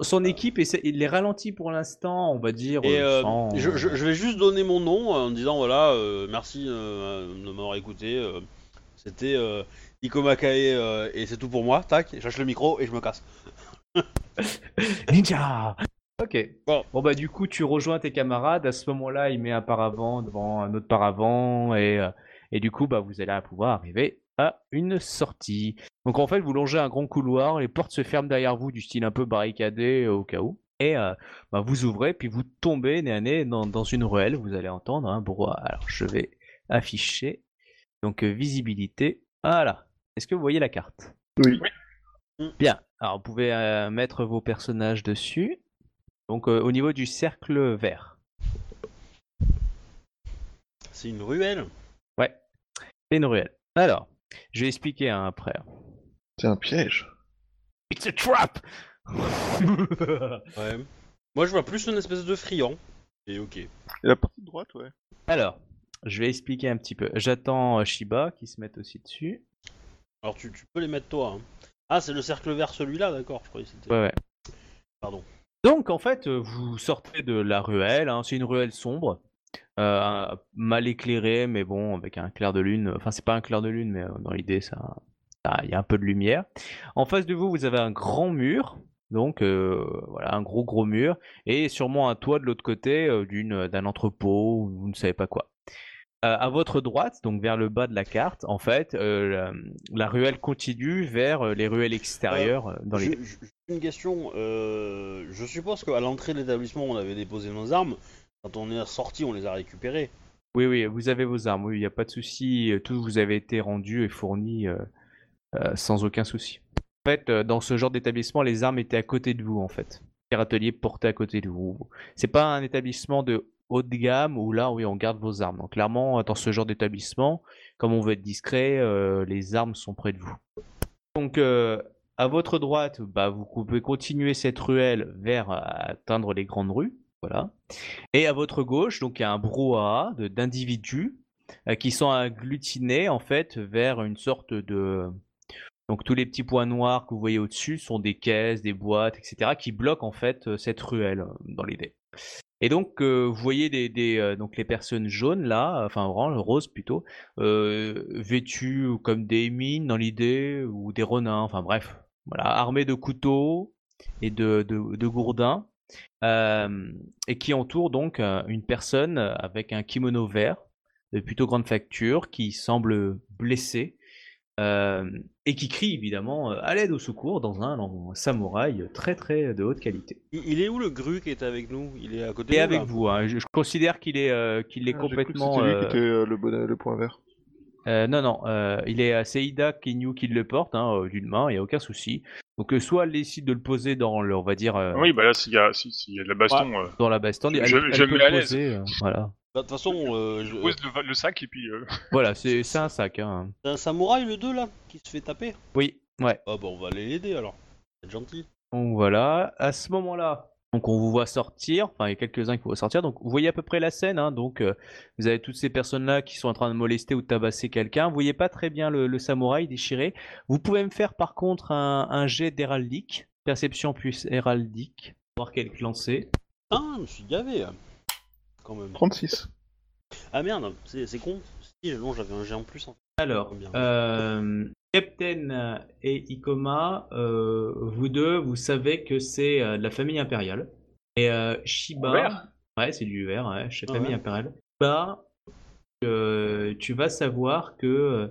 Speaker 3: Son équipe, essaie- il les ralentit pour l'instant, on va dire.
Speaker 1: Et
Speaker 3: euh, sans-
Speaker 1: je, je- je vais juste donner mon nom en disant voilà, euh, merci euh, de m'avoir écouté. euh, C'était euh, Iko Makae euh, et c'est tout pour moi. Tac, je lâche le micro et je me casse.
Speaker 3: Ninja Ok.
Speaker 1: Bon.
Speaker 3: Bon bah du coup tu rejoins tes camarades. À ce moment-là, il met un paravent devant un autre paravent et euh, et du coup bah vous allez pouvoir arriver à une sortie. Donc en fait vous longez un grand couloir, les portes se ferment derrière vous du style un peu barricadé euh, au cas où. Et euh, bah, vous ouvrez puis vous tombez nez à nez dans, dans une ruelle. Vous allez entendre un brouhaha. Alors je vais afficher donc visibilité. Voilà. Est-ce que vous voyez la carte?
Speaker 2: Oui.
Speaker 3: Bien. Alors, vous pouvez euh, mettre vos personnages dessus. Donc, euh, au niveau du cercle vert.
Speaker 1: C'est une ruelle.
Speaker 3: Ouais. C'est une ruelle. Alors, je vais expliquer hein, après.
Speaker 2: C'est un piège.
Speaker 3: It's a trap
Speaker 1: Ouais. Moi, je vois plus une espèce de friand. Et ok.
Speaker 2: Et la partie de droite, ouais.
Speaker 3: Alors, je vais expliquer un petit peu. J'attends euh, Shiba qui se mette aussi dessus.
Speaker 1: Alors, tu, tu peux les mettre toi. hein. Ah, c'est le cercle vert celui-là, d'accord. Je croyais que c'était.
Speaker 3: Ouais, ouais.
Speaker 1: Pardon.
Speaker 3: Donc, en fait, euh, vous sortez de la ruelle. hein, c'est une ruelle sombre. euh, mal éclairée, mais bon, avec un clair de lune. Enfin, c'est pas un clair de lune, mais euh, dans l'idée, ça, il y a un peu de lumière. En face de vous, vous avez un grand mur Donc euh, voilà, un gros gros mur et sûrement un toit de l'autre côté euh, d'une d'un entrepôt ou vous ne savez pas quoi. Euh, à votre droite, donc vers le bas de la carte, en fait, euh, la, la ruelle continue vers euh, les ruelles extérieures euh, dans les.
Speaker 1: Je- je- Une question. je suppose qu'à l'entrée de l'établissement, on avait déposé nos armes. Quand on est sorti, on les a récupérées.
Speaker 3: Oui, oui, vous avez vos armes, oui, il n'y a pas de souci. Tout vous avez été rendu et fourni sans aucun souci. En fait, dans ce genre d'établissement, les armes étaient à côté de vous, en fait. Les ateliers portés à côté de vous. C'est pas un établissement de haut de gamme où là, oui, on garde vos armes. Donc, clairement, dans ce genre d'établissement, comme on veut être discret, euh, les armes sont près de vous. Donc, euh, à votre droite, bah, vous pouvez continuer cette ruelle vers euh, atteindre les grandes rues. Voilà. Et à votre gauche, donc il y a un brouhaha d'individus qui sont agglutinés en fait vers une sorte de donc tous les petits points noirs que vous voyez au-dessus sont des caisses, des boîtes, etc. qui bloquent en fait cette ruelle dans l'idée. Et donc euh, vous voyez des, euh, donc les personnes jaunes là, enfin orange, rose plutôt, euh, vêtues comme des mines dans l'idée ou des renins, enfin bref, voilà, armés de couteaux et de, de, de gourdins et qui entoure donc une personne avec un kimono vert de plutôt grande facture qui semble blessée euh, et qui crie évidemment euh, à l'aide au secours dans un samouraï très très de haute qualité.
Speaker 1: Il, il est où le gru qui est avec nous? Il est à côté
Speaker 3: Et
Speaker 1: de nous,
Speaker 3: avec
Speaker 1: là?
Speaker 3: vous, hein, je, je considère qu'il est euh, qu'il est
Speaker 2: Ah,
Speaker 3: complètement.
Speaker 2: C'était lui
Speaker 3: euh,
Speaker 2: qui était euh, le, bonnet- le point vert.
Speaker 3: euh, non non, euh, il est à Seida Kinyu qui le porte hein, euh, d'une main, il y a aucun souci. Donc euh, soit elle décide de le poser dans le, on va dire euh,
Speaker 4: Oui, bah là, s'il y, a- si- s'il y a de la baston, euh,
Speaker 3: dans la baston,
Speaker 4: Je-
Speaker 3: elle,
Speaker 4: je-
Speaker 3: elle
Speaker 4: je
Speaker 3: peut
Speaker 4: me
Speaker 3: le poser, euh, voilà.
Speaker 1: Bah, De toute façon, euh, je-
Speaker 4: pose le, le sac et puis. euh,
Speaker 3: Voilà, c'est c'est un sac. Hein.
Speaker 1: c'est un samouraï le 2 là qui se fait taper?
Speaker 3: Oui, ouais.
Speaker 1: Ah bah on va aller l'aider alors. C'est gentil.
Speaker 3: Donc voilà, à ce moment-là, donc on vous voit sortir, enfin il y a quelques-uns qui vous voient sortir, donc vous voyez à peu près la scène, hein, donc euh, vous avez toutes ces personnes-là qui sont en train de molester ou de tabasser quelqu'un, vous voyez pas très bien le, le samouraï déchiré, vous pouvez me faire par contre un, un jet d'héraldique, perception plus héraldique, voir quel clan c'est.
Speaker 1: Ah, je me suis gavé. Hein. Quand même.
Speaker 2: 36.
Speaker 1: Ah merde, c'est c'est con. Si, non, j'avais un G en plus. En fait.
Speaker 3: Alors,
Speaker 1: Bien.
Speaker 3: euh, Captain et Ikoma, euh, vous deux, vous savez que c'est euh, de la famille impériale. Et euh, Shiba,
Speaker 4: Vert
Speaker 3: ouais, c'est du vert, ouais, chez
Speaker 1: Ah
Speaker 3: famille
Speaker 1: ouais.
Speaker 3: impériale. Shiba, euh, tu vas savoir que.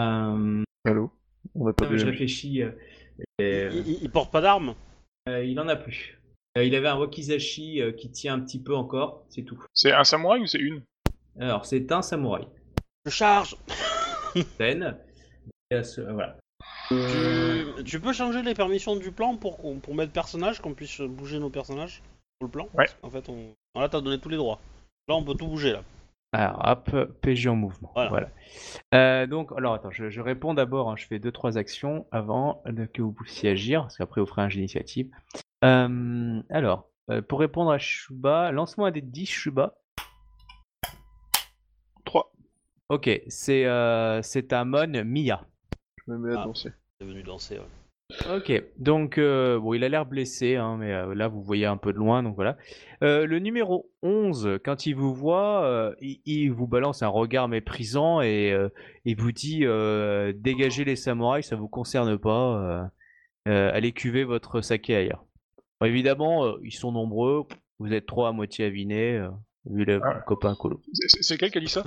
Speaker 3: euh,
Speaker 2: Allô? On a pas
Speaker 3: je
Speaker 2: vu.
Speaker 3: réfléchis. euh, euh,
Speaker 1: Il, il- il porte pas d'armes?
Speaker 3: euh, il en a plus. Euh, il avait un wakizashi euh, qui tient un petit peu encore, c'est tout.
Speaker 4: C'est un samouraï ou c'est une?
Speaker 3: Alors, c'est un samouraï.
Speaker 1: Je charge
Speaker 3: Ten. Et ce- voilà.
Speaker 1: tu, tu peux changer les permissions du plan pour, qu'on- pour mettre personnage, qu'on puisse bouger nos personnages sur le plan?
Speaker 4: Ouais.
Speaker 1: En fait, on... là t'as donné tous les droits. Là on peut tout bouger là.
Speaker 3: Alors, hop, PG en mouvement.
Speaker 1: Voilà.
Speaker 3: Voilà. Euh, donc, alors attends, je, je réponds d'abord. hein, je fais deux trois actions avant de- que vous puissiez agir, parce qu'après vous ferez un jeu d'initiative. Euh, alors, euh, pour répondre à Shuba, lance-moi un des 10 Shuba.
Speaker 2: 3.
Speaker 3: Ok, c'est euh, c'est à Mon Mia.
Speaker 2: Je me mets à
Speaker 1: Ah.
Speaker 2: danser.
Speaker 1: C'est venu danser. Ouais.
Speaker 3: Ok, donc euh, bon, il a l'air blessé, hein, mais euh, là vous voyez un peu de loin, donc voilà. Euh, le numéro 11, quand il vous voit, il, il vous balance un regard méprisant et il vous dit dégagez les samouraïs, ça vous concerne pas, allez cuver votre saké ailleurs. Bon, évidemment, ils sont nombreux, vous êtes trois à moitié avinés, vu le
Speaker 4: Ah.
Speaker 3: copain colo.
Speaker 4: C'est- quel qui a dit ça?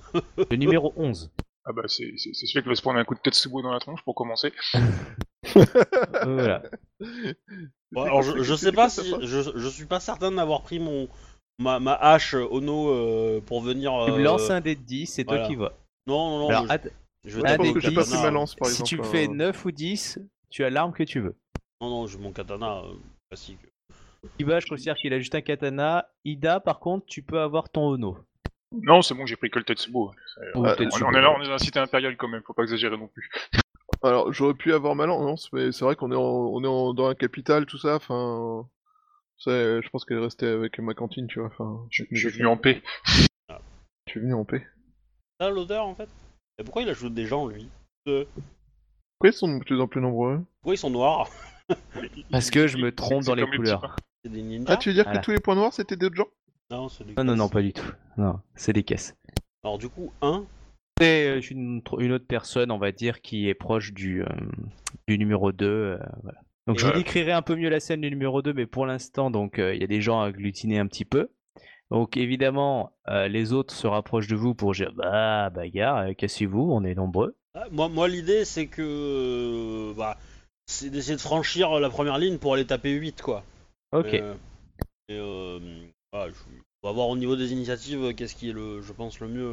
Speaker 3: Le numéro 11.
Speaker 4: Ah bah c'est celui qui va se prendre un coup de Tetsubo dans la tronche pour commencer.
Speaker 3: Euh, voilà.
Speaker 1: Bon, alors je, je sais pas si je, je suis pas certain d'avoir pris mon ma, ma hache Ono euh, pour venir.
Speaker 3: Tu
Speaker 1: euh,
Speaker 3: me lances un dé de 10, c'est toi qui vois.
Speaker 1: Non non non.
Speaker 3: Alors,
Speaker 1: je, je
Speaker 2: Je
Speaker 3: un des
Speaker 2: que j'ai pas ma lance par
Speaker 3: si
Speaker 2: exemple.
Speaker 3: tu fais
Speaker 2: euh,
Speaker 3: 9 ou 10, tu as l'arme que tu veux.
Speaker 1: Non non, j'ai mon katana euh, classique.
Speaker 3: Iba, je considère qu'il a juste un katana. Ida, par contre, tu peux avoir ton Ono.
Speaker 4: Non, c'est bon, j'ai pris que le Tetsubo. On, est là, on est dans la cité impériale quand même, faut pas exagérer non plus.
Speaker 2: Alors, j'aurais pu avoir ma lance, mais c'est vrai qu'on est, en, on est en- dans la capitale, tout ça, enfin... c'est- Je pense qu'elle est restée avec ma cantine, tu vois, enfin...
Speaker 4: Je, je suis venu en paix.
Speaker 2: Tu es venu en paix.
Speaker 1: Ça l'odeur en fait? Et pourquoi il ajoute des gens lui? Euh,
Speaker 2: Pourquoi ils sont de plus en plus nombreux?
Speaker 1: Pourquoi ils sont noirs?
Speaker 3: Parce que je me trompe dans les couleurs.
Speaker 1: des ninjas?
Speaker 2: Ah, tu veux dire
Speaker 3: Voilà.
Speaker 2: que tous les points noirs c'était d'autres gens?
Speaker 1: Non, c'est des
Speaker 3: Non, non, pas du tout. Non, c'est des caisses.
Speaker 1: Alors du coup, 1,
Speaker 3: C'est euh, une, une autre personne, on va dire, qui est proche du, euh, du numéro 2. euh, voilà. Donc
Speaker 1: Et
Speaker 3: je vous décrirai un peu mieux la scène du numéro 2, mais pour l'instant, donc euh, il y a des gens agglutinés un petit peu. Donc évidemment, les autres se rapprochent de vous pour dire bah bagarre, cassez-vous, on est nombreux.
Speaker 1: Ah, Moi, moi l'idée, c'est que. bah, c'est d'essayer de franchir la première ligne pour aller taper 8, quoi.
Speaker 3: Ok.
Speaker 1: Et, je- on va voir au niveau des initiatives qu'est-ce qui est, le, je pense, le mieux.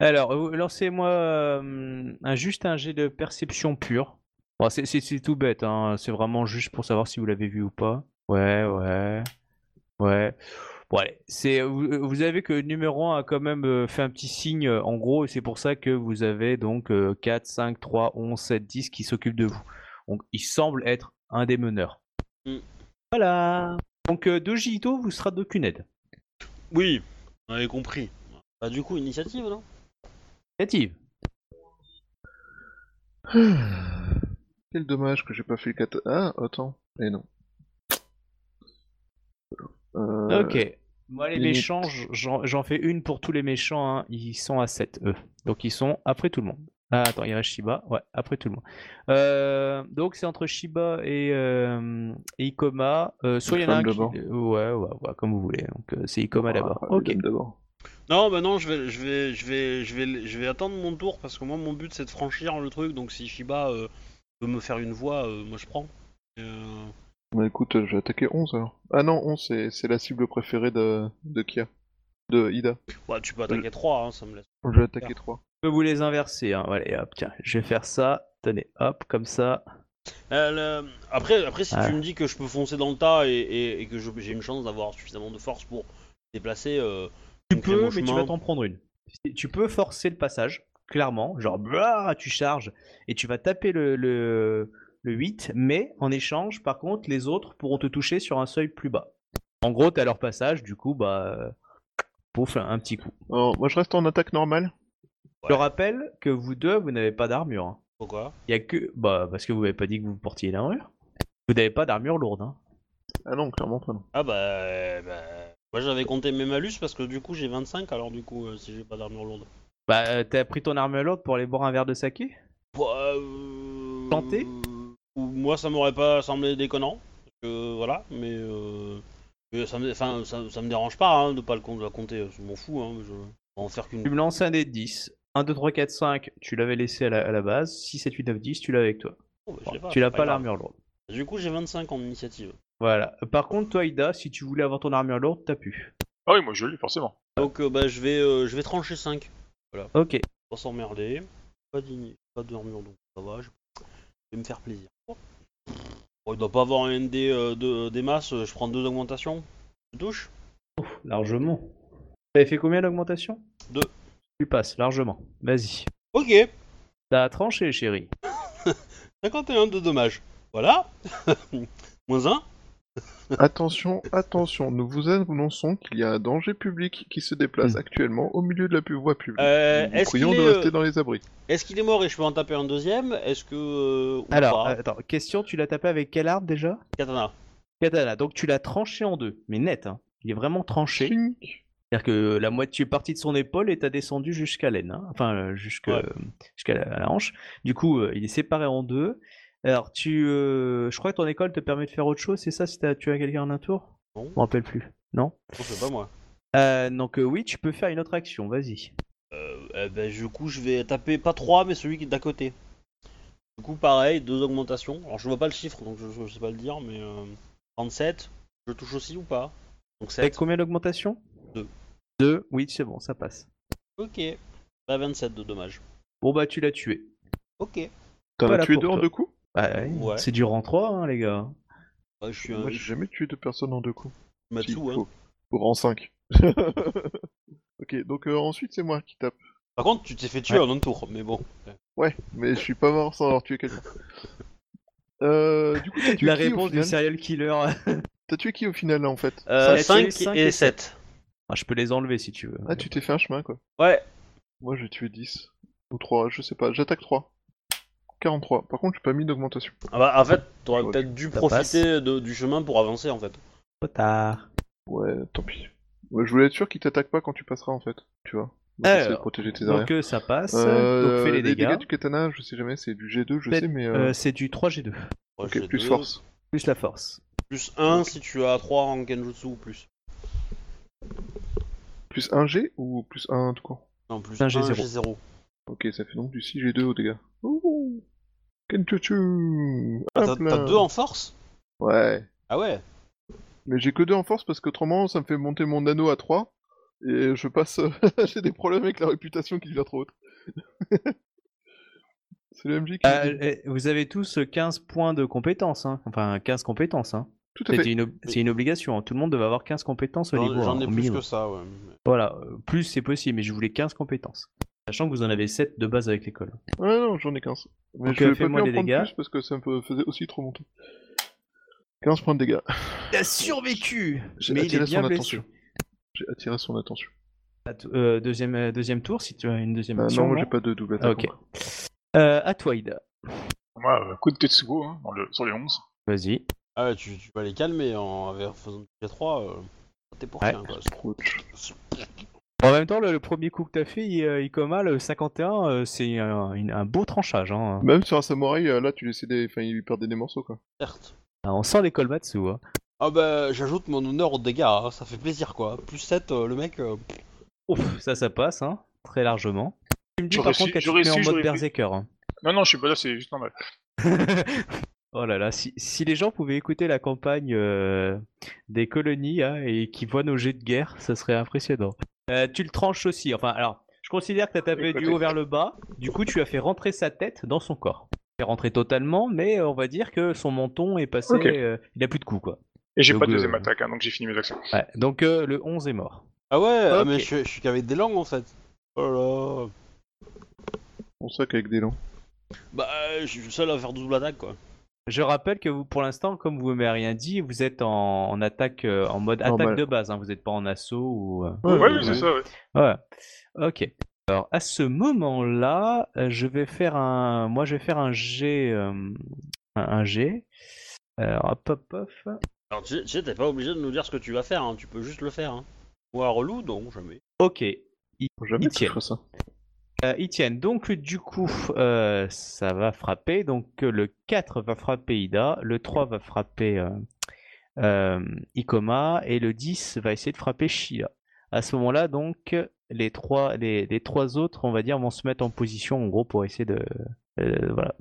Speaker 1: Euh.
Speaker 3: Alors, euh, lancez-moi euh, un, juste un jet de perception pure. Bon, c'est- tout bête, hein. c'est vraiment juste pour savoir si vous l'avez vu ou pas. Ouais, ouais, ouais. Bon, allez, c'est, vous, vous avez que numéro 1 a quand même euh, fait un petit signe euh, en gros, et c'est pour ça que vous avez donc euh, 4, 5, 3, 11, 7, 10 qui s'occupent de vous. Donc, il semble être un des meneurs.
Speaker 1: Mm.
Speaker 3: Voilà. Donc, euh, Doji Ito vous sera d'aucune aide.
Speaker 1: Oui, on avait compris. Bah, du coup, initiative, non?
Speaker 2: Quel dommage que j'ai pas fait le cat... Ah, attends. Eh non. Euh,
Speaker 3: Ok. Moi, les
Speaker 2: limite.
Speaker 3: méchants, j'en fais une pour tous les méchants. hein. Ils sont à 7, eux. Donc, ils sont après tout le monde. Ah, attends, il reste Shiba. Ouais, après tout le monde. Euh, donc, c'est entre Shiba et, euh, et Ikoma. Euh, soit il y en a un qui...
Speaker 2: d'abord.
Speaker 3: Ouais, ouais, ouais, comme vous voulez. Donc, c'est Ikoma d'abord.
Speaker 2: ah,
Speaker 3: Ok.
Speaker 2: les dames d'abord.
Speaker 1: Non, bah non, je vais, je vais, je vais, je vais, je vais attendre mon tour parce que moi, mon but, c'est de franchir le truc. Donc, si Shiba euh, veut me faire une voix, euh, moi, je prends. Et, euh,
Speaker 2: Bah écoute, euh, je vais attaquer 11 alors. Ah non, 11 c'est, c'est la cible préférée de, de Kia. De Ida.
Speaker 1: ouais, tu peux attaquer 3, hein, ça me laisse.
Speaker 2: Je vais attaquer 3.
Speaker 3: Je peux vous les inverser. Hein. Allez, hop, tiens. Je vais faire ça. Tenez, hop, comme ça.
Speaker 1: Euh, le- Après, après, si
Speaker 3: Ah.
Speaker 1: tu me dis que je peux foncer dans le tas et, et- et que je- j'ai une chance d'avoir suffisamment de force pour déplacer, euh,
Speaker 3: Tu
Speaker 1: donc,
Speaker 3: peux, mais tu vas t'en prendre une. Tu peux forcer le passage, clairement. Genre, blah, tu charges et tu vas taper le, le, le 8, mais en échange, par contre, les autres pourront te toucher sur un seuil plus bas. En gros, t'as leur passage, du coup, bah. Pouf, un petit coup.
Speaker 2: Alors, moi je reste en attaque normale.
Speaker 3: Je rappelle que vous deux, vous n'avez pas d'armure. hein.
Speaker 1: Pourquoi?
Speaker 3: Il y a que. Bah, parce que vous m'avez pas dit que vous portiez une armure. Vous n'avez pas d'armure lourde. Hein.
Speaker 2: Ah non, clairement pas non.
Speaker 1: Ah bah, euh, bah, moi j'avais compté mes malus parce que du coup j'ai 25 alors du coup euh, si j'ai pas d'armure lourde.
Speaker 3: Bah, euh, t'as pris ton armure lourde pour aller boire un verre de saké
Speaker 1: Bah, euh,
Speaker 3: Tenter?
Speaker 1: Moi ça m'aurait pas semblé déconnant. parce que, voilà, mais, euh, mais ça, me, enfin, ça, ça me dérange pas hein, de pas le compter, je m'en fous. Hein, je en faire qu'une.
Speaker 3: Tu me lances un dé de 10. 1, 2, 3, 4, 5, tu l'avais laissé à la, à la base. 6, 7, 8, 9, 10, tu l'as avec toi.
Speaker 1: Oh, bah, pas,
Speaker 3: tu l'as pas l'armure lourde.
Speaker 1: Du coup j'ai 25 en initiative.
Speaker 3: Voilà. Par contre, toi, Ida, si tu voulais avoir ton armure lourde, t'as pu.
Speaker 4: Ah oui, moi je l'ai forcément.
Speaker 1: Donc euh, bah, je vais, euh, je vais trancher 5.
Speaker 3: Ok.
Speaker 1: Pas s'emmerder. Pas d'ini- pas d'armure donc ça va. Je je vais me faire plaisir. Bon, il doit pas avoir un ND euh, de, des masses, euh, je prends deux augmentations. Tu touches?
Speaker 3: Largement. T'avais fait combien d'augmentation
Speaker 1: Deux.
Speaker 3: Tu passes, largement. Vas-y.
Speaker 1: Ok,
Speaker 3: T'as tranché, chérie.
Speaker 1: 51 de dommages. Voilà. Moins 1.
Speaker 2: Attention, attention, nous vous annonçons qu'il y a un danger public qui se déplace
Speaker 3: Hmm.
Speaker 2: actuellement au milieu de la pu- voie publique.
Speaker 1: Euh,
Speaker 2: nous vous
Speaker 1: est-ce
Speaker 2: prions
Speaker 1: qu'il
Speaker 2: de
Speaker 1: est,
Speaker 2: rester
Speaker 1: euh,
Speaker 2: dans les abris.
Speaker 1: Est-ce qu'il est mort et je peux en taper un deuxième? Est-ce que. euh, ou
Speaker 3: Alors,
Speaker 1: pas?
Speaker 3: euh, attends, question, tu l'as tapé avec quelle arme déjà?
Speaker 1: Katana.
Speaker 3: Katana. Donc tu l'as tranché en deux, mais net, hein. Il est vraiment tranché.
Speaker 2: Chink.
Speaker 3: C'est-à-dire que la moitié est partie de son épaule et t'as descendu jusqu'à l'aine, hein. enfin euh, jusqu'à
Speaker 1: Ouais.
Speaker 3: jusqu'à la, la hanche. Du coup, euh, il est séparé en deux. Alors, tu, euh, je crois que ton école te permet de faire autre chose, c'est ça, si t'as tué quelqu'un en un tour?
Speaker 1: Non.
Speaker 3: Je me rappelle plus. Non?
Speaker 1: Non, c'est pas moi.
Speaker 3: Euh, Donc euh, oui, tu peux faire une autre action, vas-y.
Speaker 1: Euh, eh ben, du coup, je vais taper pas 3, mais celui qui est d'à côté. Du coup, pareil, deux augmentations. Alors, je vois pas le chiffre, donc je, je sais pas le dire, mais. Euh, 37. Je touche aussi ou pas? Donc
Speaker 3: Avec
Speaker 1: 7.
Speaker 3: combien d'augmentation
Speaker 1: Deux.
Speaker 3: Deux, oui, c'est bon, ça passe.
Speaker 1: Ok. Bah, 27 de dommages.
Speaker 3: Bon bah tu l'as tué.
Speaker 1: Ok.
Speaker 2: T'en as tué deux en deux coups
Speaker 3: Bah, ouais. C'est du rang 3, hein, les gars.
Speaker 1: Ouais, je suis un
Speaker 2: Moi j'ai jamais tué deux personnes en deux coups.
Speaker 1: Matsu,
Speaker 2: Si,
Speaker 1: hein.
Speaker 2: faut- Pour rang 5. ok, donc euh, ensuite c'est moi qui tape.
Speaker 1: Par contre, tu t'es fait tuer
Speaker 3: Ouais.
Speaker 1: en un tour, mais bon.
Speaker 2: Ouais, mais je suis pas mort sans avoir tué quelqu'un. Euh, du coup, t'as tué
Speaker 3: La
Speaker 2: qui,
Speaker 3: réponse du serial killer.
Speaker 2: T'as tué qui au final en fait
Speaker 1: Euh,
Speaker 3: Ça, c'est
Speaker 1: 5,
Speaker 3: les cinq
Speaker 1: et
Speaker 3: et
Speaker 1: 7.
Speaker 3: Ah, je peux les enlever si tu veux.
Speaker 2: Ah, tu t'es fait un chemin quoi.
Speaker 1: Ouais.
Speaker 2: Moi j'ai tué 10. Ou 3, je sais pas. J'attaque 3. 43. Par contre, j'ai pas mis d'augmentation.
Speaker 1: Ah bah, en fait, t'aurais
Speaker 2: Ouais,
Speaker 1: peut-être dû
Speaker 3: ça
Speaker 1: profiter de- du chemin pour avancer, en fait.
Speaker 3: Trop tard.
Speaker 2: Ouais, tant pis. Ouais, je voulais être sûr qu'il t'attaque pas quand tu passeras en fait. Tu vois. Donc, essaie de
Speaker 3: Alors,
Speaker 2: protéger tes arrières.
Speaker 3: Donc euh, ça passe.
Speaker 2: Euh,
Speaker 3: donc fais les dégâts.
Speaker 2: du katana, je sais jamais, c'est du G2, je sais, mais. euh,
Speaker 3: Euh, c'est du 3G2.
Speaker 1: Ouais,
Speaker 2: ok,
Speaker 1: j'ai
Speaker 2: plus
Speaker 1: deux.
Speaker 2: force.
Speaker 3: Plus la force.
Speaker 1: Plus 1 si tu as 3 en Genjutsu ou plus.
Speaker 2: Plus 1 G ou plus 1 tout court?
Speaker 1: Non, plus
Speaker 3: Un
Speaker 1: 1
Speaker 3: G0.
Speaker 1: G0.
Speaker 2: Ok, ça fait donc du 6G2 au dégâts. Ouh Kenchuchu
Speaker 1: Ah, T'as 2 en force?
Speaker 2: Ouais.
Speaker 1: Ah ouais?
Speaker 2: Mais j'ai que 2 en force parce qu'autrement ça me fait monter mon anneau à 3 et je passe. j'ai des problèmes avec la réputation qui devient trop haute. C'est le MJ qui.
Speaker 3: Euh, eh, vous avez tous 15 points de compétences, hein. enfin 15 compétences. Hein.
Speaker 2: Tout à
Speaker 3: C'est
Speaker 2: fait.
Speaker 3: une, ob- c'est une obligation, hein. tout le monde devait avoir 15 compétences au niveau.
Speaker 1: j'en
Speaker 3: hein,
Speaker 1: ai
Speaker 3: au
Speaker 1: plus
Speaker 3: minimum.
Speaker 1: que ça, ouais.
Speaker 3: Voilà, euh, plus c'est possible, mais je voulais 15 compétences. Sachant que vous en avez 7 de base avec l'école.
Speaker 2: Ouais, non, j'en ai 15. Mais
Speaker 3: Donc,
Speaker 2: je
Speaker 3: euh,
Speaker 2: vais pas en
Speaker 3: des
Speaker 2: prendre
Speaker 3: dégâts.
Speaker 2: plus parce que ça me faisait aussi trop monter. 15 points de dégâts.
Speaker 3: Il a survécu
Speaker 2: J'ai
Speaker 3: Mais il
Speaker 2: attiré
Speaker 3: est bien
Speaker 2: son
Speaker 3: blessé.
Speaker 2: attention. J'ai attiré son attention.
Speaker 3: À t- euh, deuxième, euh, deuxième tour, si tu as une deuxième
Speaker 2: Ah,
Speaker 3: action.
Speaker 2: non, moi
Speaker 3: non
Speaker 2: j'ai pas de double
Speaker 3: Ah,
Speaker 2: attaque.
Speaker 3: ok. Euh, à toi, Ida.
Speaker 4: Moi, euh, coup de Tetsugo hein, dans le, sur les 11.
Speaker 3: Vas-y.
Speaker 1: Ah ouais, tu, tu vas les calmer en en faisant du G3. Euh, T'es pour
Speaker 3: Ouais.
Speaker 1: rien, quoi.
Speaker 3: En même temps, le, le premier coup que t'as fait, I- euh, Ikoma, le 51, euh, c'est un, beau tranchage. Hein.
Speaker 2: Même sur un samouraï, euh, là tu laissais des. Enfin, il perdait des morceaux quoi.
Speaker 1: Certes.
Speaker 3: Ah, on sent les Kolmatsu. Hein.
Speaker 1: Ah bah, j'ajoute mon honneur aux dégâts, hein, ça fait plaisir, quoi. Plus 7, euh, le mec... euh,
Speaker 3: Ouf, ça, ça passe, hein, très largement. Tu me dis par contre te
Speaker 4: j'aurais
Speaker 3: met en mode berserker. Hein.
Speaker 4: Non, non, je suis pas là, c'est juste normal.
Speaker 3: oh là là, si, si les gens pouvaient écouter la campagne euh, des colonies hein, et qui voient nos jets de guerre, ça serait impressionnant. Euh, tu le tranches aussi. Enfin, alors, je considère que tu as tapé du haut vers le bas. Du coup, tu as fait rentrer sa tête dans son corps. Fait rentrer totalement, mais euh, on va dire que son menton est passé.
Speaker 4: Ok.
Speaker 3: euh, il a plus de coups, quoi.
Speaker 4: Et j'ai
Speaker 3: Donc,
Speaker 4: pas de deuxième
Speaker 3: euh,
Speaker 4: attaque, hein, donc j'ai fini mes actions.
Speaker 3: Ouais, donc euh, le 11 est mort.
Speaker 1: Ah ouais, ah,
Speaker 3: Ok.
Speaker 1: mais je, suis- je suis qu'avec des langues, en fait. Oh là
Speaker 2: On sait qu'avec des langues.
Speaker 1: Bah, euh, je suis le seul à faire double attaque, quoi.
Speaker 3: Je rappelle que vous, pour l'instant, comme vous m'avez rien dit, vous êtes en, en attaque, euh, en mode
Speaker 2: Normal.
Speaker 3: attaque de base. Hein, vous n'êtes pas en assaut ou. euh,
Speaker 4: Ouais,
Speaker 2: ouais,
Speaker 4: oui, c'est ça, ouais.
Speaker 3: Ouais. Ok. Alors à ce moment-là, euh, je vais faire un, moi je vais faire un G, euh, un, un G. Alors hop hop hop.
Speaker 1: Alors, tu sais- tu sais, t'es pas obligé de nous dire ce que tu vas faire, hein, tu peux juste le faire. Hein. Ou un relou, non, jamais.
Speaker 3: Ok.
Speaker 2: Jamais que je
Speaker 3: tient.
Speaker 2: ferais ça.
Speaker 3: Euh, ils tiennent. Donc du coup, euh, ça va frapper. Donc euh, le 4 va frapper Ida, le 3 va frapper euh, euh, Ikoma et le 10 va essayer de frapper Shia. À ce moment-là, donc les trois, les, trois autres, on va dire, vont se mettre en position en gros pour essayer de, euh, voilà.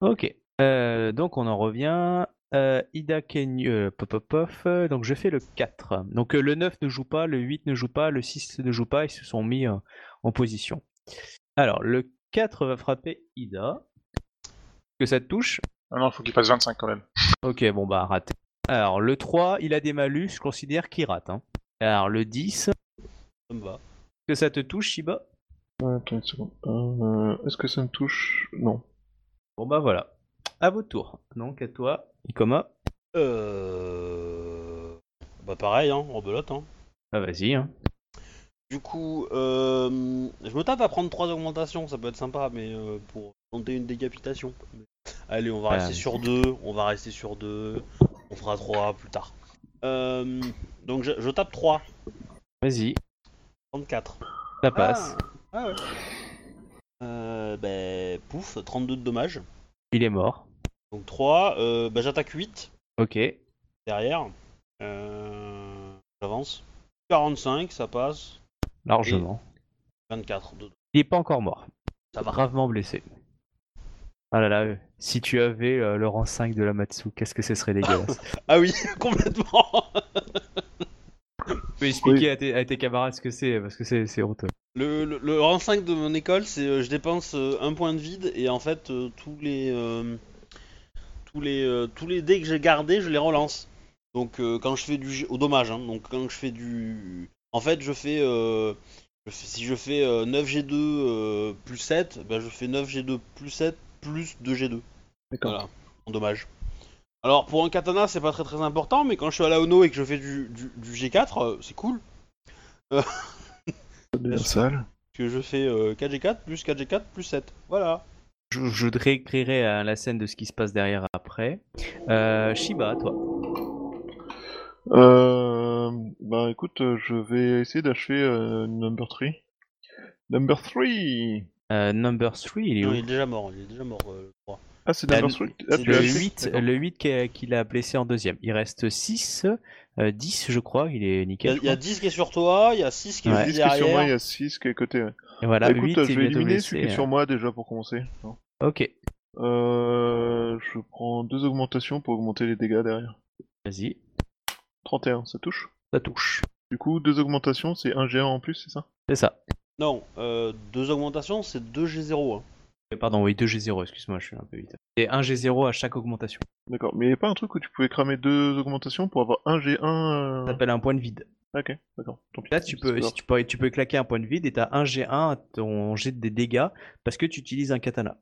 Speaker 3: Ok. Euh, donc on en revient. Euh, Ida Kenyu, euh, pop, pop, pop, euh, donc je fais le 4. Donc euh, le 9 ne joue pas, le 8 ne joue pas, le 6 ne joue pas, ils se sont mis euh, en position. Alors, le 4 va frapper Ida. Que ça te touche?
Speaker 4: Non, non, faut qu'il fasse 25 quand même.
Speaker 3: Ok, bon bah raté. Alors, le 3, il a des malus, je considère qu'il rate. hein. Alors, le 10,
Speaker 1: Ça me va.
Speaker 3: que ça te touche, Shiba?
Speaker 2: Attends une seconde. Euh, Est-ce que ça me touche? Non.
Speaker 3: Bon bah voilà. À votre tour. Donc, à toi, Ikoma.
Speaker 1: Euh... Bah pareil, hein, rebelote, hein.
Speaker 3: Ah, vas-y. Hein.
Speaker 1: Du coup, euh, je me tape à prendre 3 augmentations, ça peut être sympa, mais euh, pour tenter une décapitation. Allez, on va
Speaker 3: Ah,
Speaker 1: rester
Speaker 3: mais
Speaker 1: sur 2, on va rester sur 2, on fera 3 plus tard. Euh, donc je, je tape 3,
Speaker 3: Vas-y,
Speaker 1: 34.
Speaker 3: ça passe.
Speaker 1: Ah, ah ouais. Euh, ben, pouf, 32 de dommages.
Speaker 3: Il est mort.
Speaker 1: Donc 3, euh, bah, j'attaque 8
Speaker 3: Ok.
Speaker 1: derrière. Euh, J'avance. 45, ça passe.
Speaker 3: Largement.
Speaker 1: 24 de
Speaker 3: Il est pas encore mort.
Speaker 1: Ça va.
Speaker 3: Gravement blessé. Ah là là, euh, si tu avais euh, le rang 5 de la Matsu, qu'est-ce que ce serait dégueulasse.
Speaker 1: Ah oui, complètement
Speaker 3: Tu peux expliquer à, tes, à tes camarades ce que c'est, parce que c'est c'est honteux.
Speaker 1: Le, le, le rang 5 de mon école, c'est euh, je dépense euh, un point de vide et en fait tous les tous les tous les dés que j'ai gardés, je les relance. Donc quand je fais du au dommage, hein, donc quand je fais du en fait je fais, euh, je fais- si je fais euh, 9G2 euh, plus 7, ben, je fais 9G2 plus 7 plus 2G2.
Speaker 2: D'accord.
Speaker 1: Voilà, en dommage. Alors pour un katana, c'est pas très très important, mais quand je suis à la Ono et que je fais du, du, du G4, euh, c'est cool.
Speaker 2: Ça devient sale.
Speaker 1: que je fais euh, 4G4 plus 4G4 plus 7. Voilà.
Speaker 3: Je, euh, la scène de ce qui se passe derrière après. Euh, Shiba, toi.
Speaker 2: Euh, bah écoute, je vais essayer d'achever euh, number 3. Number 3
Speaker 3: Euh, number 3, il est
Speaker 1: Non,
Speaker 3: où
Speaker 1: il est déjà mort, il est déjà mort, euh, le 3.
Speaker 2: Ah, c'est Number
Speaker 3: le-
Speaker 2: Strike Ah,
Speaker 1: c'est
Speaker 2: tu l'as
Speaker 3: Le
Speaker 1: le
Speaker 2: fait
Speaker 3: 8,
Speaker 2: D'accord.
Speaker 3: le 8 qui- qu'il a blessé en deuxième. Il reste 6, euh, 10 je crois, il est
Speaker 1: Il y,
Speaker 3: nickel.
Speaker 1: a,
Speaker 3: je
Speaker 1: il y a
Speaker 3: crois.
Speaker 1: 10 qui est sur toi, il y a 6 qui
Speaker 3: Ouais.
Speaker 1: est
Speaker 2: 10
Speaker 1: juste
Speaker 2: qui est sur moi, il y a 6 qui est à côté. Ouais.
Speaker 3: Et voilà,
Speaker 2: Écoute,
Speaker 3: 8
Speaker 2: je
Speaker 3: il
Speaker 2: vais éliminer
Speaker 3: blessé.
Speaker 2: celui qui est sur moi déjà pour commencer. Non.
Speaker 3: Ok,
Speaker 2: Euh, je prends deux augmentations pour augmenter les dégâts derrière.
Speaker 3: vas-y,
Speaker 2: 31, ça touche.
Speaker 3: ça touche.
Speaker 2: Du coup, deux augmentations, c'est un G1 en plus, c'est ça?
Speaker 3: C'est ça.
Speaker 1: Non, euh, deux augmentations, c'est 2G0. hein.
Speaker 3: Euh, Pardon, oui, 2G0, excuse-moi, je suis un peu vite. Et 1G0 à chaque augmentation.
Speaker 2: D'accord, mais il n'y a pas un truc où tu pouvais cramer deux augmentations pour avoir un G1
Speaker 3: Ça
Speaker 2: euh...
Speaker 3: s'appelle un point de vide.
Speaker 2: Ok, d'accord. Tant pis.
Speaker 3: Là, tu peux, si tu peux, tu peux claquer un point de vide et t'as un G1 à ton jet des dégâts parce que tu utilises un katana.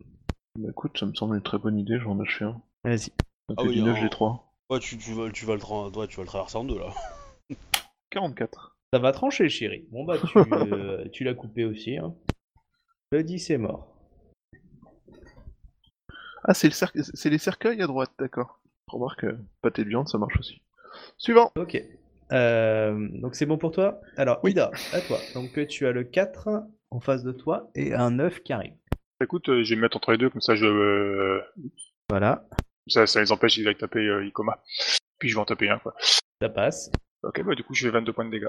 Speaker 2: Bah, écoute, ça me semble une très bonne idée, j'en ai fait un.
Speaker 3: Vas-y.
Speaker 2: Ça
Speaker 1: Ah
Speaker 2: fait
Speaker 1: oui,
Speaker 2: 19
Speaker 1: en-
Speaker 2: G3.
Speaker 1: Ouais, tu, tu, vas, tu, vas le tra- ouais, tu vas le traverser en deux là.
Speaker 2: 44.
Speaker 3: Ça va trancher, chérie. Bon, bah, tu, euh, tu l'as coupé aussi. Hein. Le 10 est mort.
Speaker 2: Ah, c'est le cercle... c'est les cercueils à droite, d'accord. Remarque, euh, pâté de viande, ça marche aussi. Suivant
Speaker 3: Ok. Euh, donc c'est bon pour toi? Alors,
Speaker 2: Oui.
Speaker 3: Ida, à toi. Donc tu as le 4 en face de toi et un 9 qui arrive.
Speaker 4: Écoute, euh, je vais me mettre entre les deux, comme ça je, euh,
Speaker 3: Voilà,
Speaker 4: ça, ça les empêche d'aller taper euh, Ikoma. Puis je vais en taper un, quoi.
Speaker 3: ça passe.
Speaker 4: Ok, bah du coup je fais 22 points de dégâts.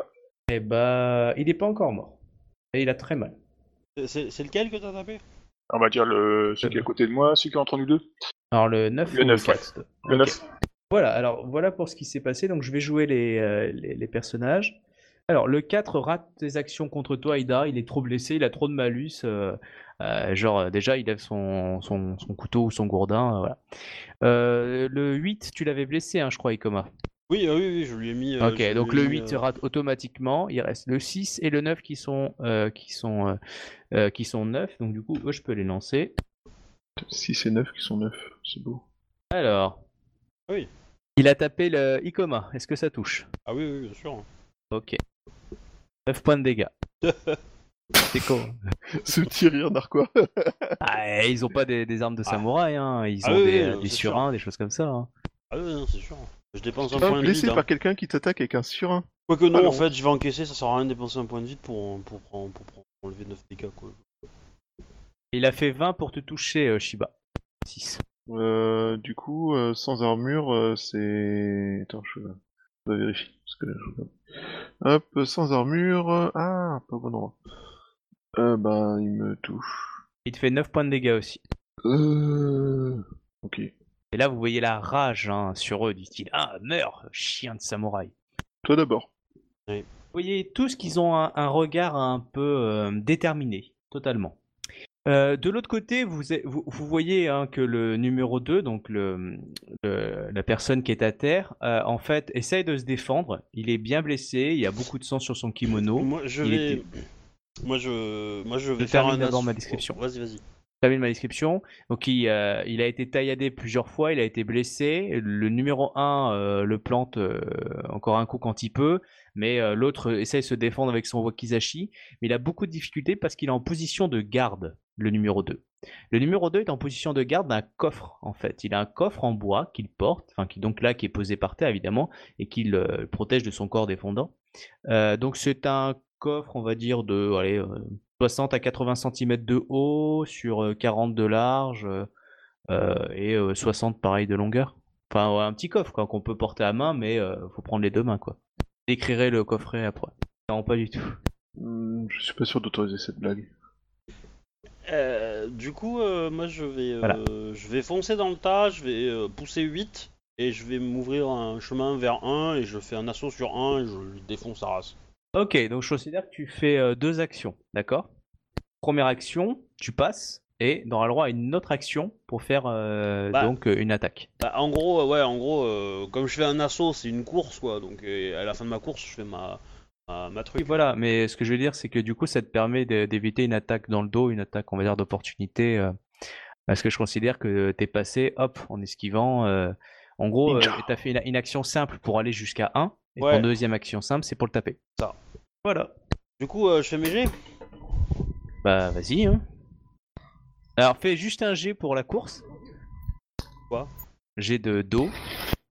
Speaker 3: Et bah, il est pas encore mort. Et il a très mal.
Speaker 1: C'est- lequel que t'as tapé?
Speaker 4: On va dire le, celui qui est à côté de moi, celui qui est entre nous deux.
Speaker 3: Alors le 9
Speaker 4: Le
Speaker 3: ou
Speaker 4: 9,
Speaker 3: le 4
Speaker 4: Le
Speaker 3: Ok.
Speaker 4: 9.
Speaker 3: Voilà, alors voilà pour ce qui s'est passé. Donc je vais jouer les, euh, les, les personnages. Alors le 4 rate ses actions contre toi, Ida. Il est trop blessé, il a trop de malus. euh, euh, genre euh, déjà il lève son, son, son couteau ou son gourdin. euh, voilà. Euh, le 8, tu l'avais blessé, hein, je crois, Ikoma.
Speaker 1: oui, euh, oui, oui, je lui ai mis. euh,
Speaker 3: ok, donc le
Speaker 1: mis,
Speaker 3: 8
Speaker 1: euh,
Speaker 3: rate automatiquement. Il reste le 6 et le 9 qui sont, euh, qui sont, euh, euh, qui sont 9. Donc du coup, eux, je peux les lancer.
Speaker 2: 6 et 9 qui sont 9, c'est beau.
Speaker 3: Alors.
Speaker 1: Oui.
Speaker 3: Il a tapé le Ikoma. Est-ce que ça touche?
Speaker 1: Ah oui, oui, bien sûr.
Speaker 3: Ok. 9 points de dégâts. C'est con.
Speaker 2: Ce petit rire narquois.
Speaker 3: Ah, ils ont pas des, des armes de
Speaker 1: Ah.
Speaker 3: samouraï, hein. ils
Speaker 1: Ah
Speaker 3: ont
Speaker 1: oui,
Speaker 3: des,
Speaker 1: oui,
Speaker 3: des surins, des choses comme ça. hein.
Speaker 1: Ah oui, non, c'est sûr. Je dépense un
Speaker 2: Pas
Speaker 1: point de
Speaker 2: blessé
Speaker 1: vide. hein.
Speaker 2: par quelqu'un qui t'attaque avec un surin.
Speaker 1: Quoique non,
Speaker 2: Ah,
Speaker 1: en fait, je vais encaisser, ça sert à rien de dépenser un point de vide pour, pour, prendre, pour, prendre- pour enlever 9 dégâts quoi.
Speaker 3: Il a fait 20 pour te toucher, euh, Shiba. 6.
Speaker 2: Euh, du coup, euh, sans armure, euh, c'est... Attends, je je dois vérifier. Parce que. Hop, sans armure... Ah, pas au bon endroit. Euh, ben, il me touche.
Speaker 3: Il te fait 9 points de dégâts aussi.
Speaker 2: Euh... Ok.
Speaker 3: Et là, vous voyez la rage hein, sur eux, dit-il. Ah, meurs, chien de samouraï.
Speaker 2: Toi d'abord.
Speaker 3: Vous voyez tous qu'ils ont un, un regard un peu euh, déterminé, totalement. Euh, de l'autre côté, vous, êtes- vous, vous voyez hein, que le numéro 2, donc le, le- la personne qui est à terre, euh, en fait, essaye de se défendre. Il est bien blessé, il y a beaucoup de sang sur son kimono.
Speaker 1: Moi, je
Speaker 3: il
Speaker 1: vais.
Speaker 3: était-
Speaker 1: Moi, je, moi, je vais
Speaker 3: Je
Speaker 1: faire un
Speaker 3: d'abord ma description.
Speaker 1: Oh, Vas-y, vas-y.
Speaker 3: termine ma description. Donc il, euh, il a été tailladé plusieurs fois, il a été blessé. Le numéro 1 le plante encore un coup quand il peut, mais euh, l'autre essaye de se défendre avec son wakizashi. Mais il a beaucoup de difficultés parce qu'il est en position de garde, le numéro 2. Le numéro 2 est en position de garde d'un coffre en fait. Il a un coffre en bois qu'il porte, enfin qui donc là qui est posé par terre évidemment et qui le protège de son corps défendant. Euh, donc c'est un coffre, on va dire de allez, euh, 60 à 80 cm de haut sur euh, 40 de large euh, euh, et euh, 60 pareil de longueur. Enfin un petit coffre quoi qu'on peut porter à main mais euh, faut prendre les deux mains quoi. Décrirai le coffret après. Non pas du tout.
Speaker 2: Hmm, je suis pas sûr d'autoriser cette blague.
Speaker 1: Euh, du coup, euh, moi, je vais, euh,
Speaker 3: Voilà.
Speaker 1: je vais foncer dans le tas, je vais pousser 8 et je vais m'ouvrir un chemin vers 1 et je fais un assaut sur 1 et je lui défonce sa race.
Speaker 3: Ok donc je considère que tu fais deux actions, d'accord? Première action, tu passes et tu auras le droit à une autre action pour faire
Speaker 1: Bah.
Speaker 3: donc une attaque.
Speaker 1: Bah, en gros, ouais, en gros, comme je fais un assaut, c'est une course quoi. Donc, à la fin de ma course, je fais ma, ma, ma
Speaker 3: Oui,
Speaker 1: truc.
Speaker 3: voilà, mais ce que je veux dire, c'est que du coup, ça te permet d'éviter une attaque dans le dos, une attaque, on va dire, d'opportunité. euh, parce que je considère que t'es passé, hop, en esquivant. euh, en gros, euh, t'as fait une, une action simple pour aller jusqu'à 1, et
Speaker 1: Ouais.
Speaker 3: ton deuxième action simple, c'est pour le taper.
Speaker 1: Ça.
Speaker 3: Voilà.
Speaker 1: Du coup, euh, je fais mes jets.
Speaker 3: Bah, vas-y, hein. Alors, fais juste un G pour la course.
Speaker 1: Quoi?
Speaker 3: G de dos,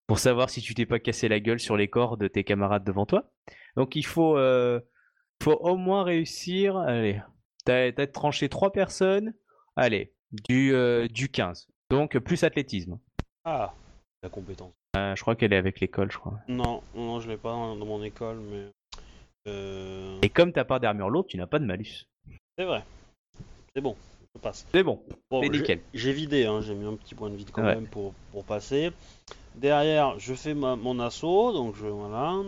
Speaker 3: pour savoir si tu t'es pas cassé la gueule sur les corps de tes camarades devant toi. Donc, il faut, euh, faut au moins réussir. Allez, t'as tranché trois personnes. Allez, du, euh, du 15. Donc plus athlétisme.
Speaker 1: Ah, la compétence.
Speaker 3: Euh, je crois qu'elle est avec l'école, je crois.
Speaker 1: Non, non, je l'ai pas dans, dans mon école, mais.
Speaker 3: Et comme t'as pas d'armure lourde, tu n'as pas de malus.
Speaker 1: C'est vrai. C'est bon, passe.
Speaker 3: C'est bon.
Speaker 1: Bon,
Speaker 3: C'est
Speaker 1: j'ai-
Speaker 3: nickel.
Speaker 1: J'ai vidé, hein, j'ai mis un petit point de vide quand
Speaker 3: Ouais.
Speaker 1: même pour, pour passer. Derrière, je fais ma- mon assaut, donc je. Voilà.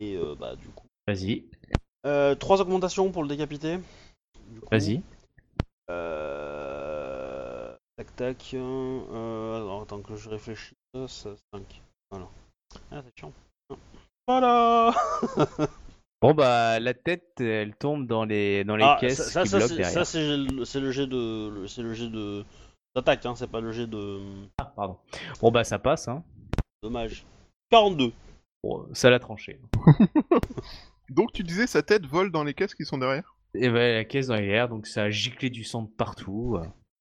Speaker 1: Et euh, bah, du coup.
Speaker 3: Vas-y,
Speaker 1: Euh, trois augmentations pour le décapiter.
Speaker 3: Vas-y.
Speaker 1: Euh... Tac tac. Alors attends que je réfléchisse. 5. Voilà. Ah, c'est chiant. Voilà
Speaker 3: Bon bah la tête, elle tombe dans les dans les
Speaker 1: Ah,
Speaker 3: caisses
Speaker 1: ça, ça,
Speaker 3: qui
Speaker 1: ça,
Speaker 3: bloquent
Speaker 1: c'est
Speaker 3: derrière.
Speaker 1: ça, c'est le, jet de. C'est le jet de. D'attaque, hein, c'est pas le jet de.
Speaker 3: Ah, pardon. Bon bah ça passe, hein.
Speaker 1: Dommage. 42.
Speaker 3: Bon, ça l'a tranché.
Speaker 2: Donc tu disais sa tête vole dans les caisses qui sont derrière?
Speaker 3: Et bah, la caisse dans les airs, donc ça a giclé du sang de partout.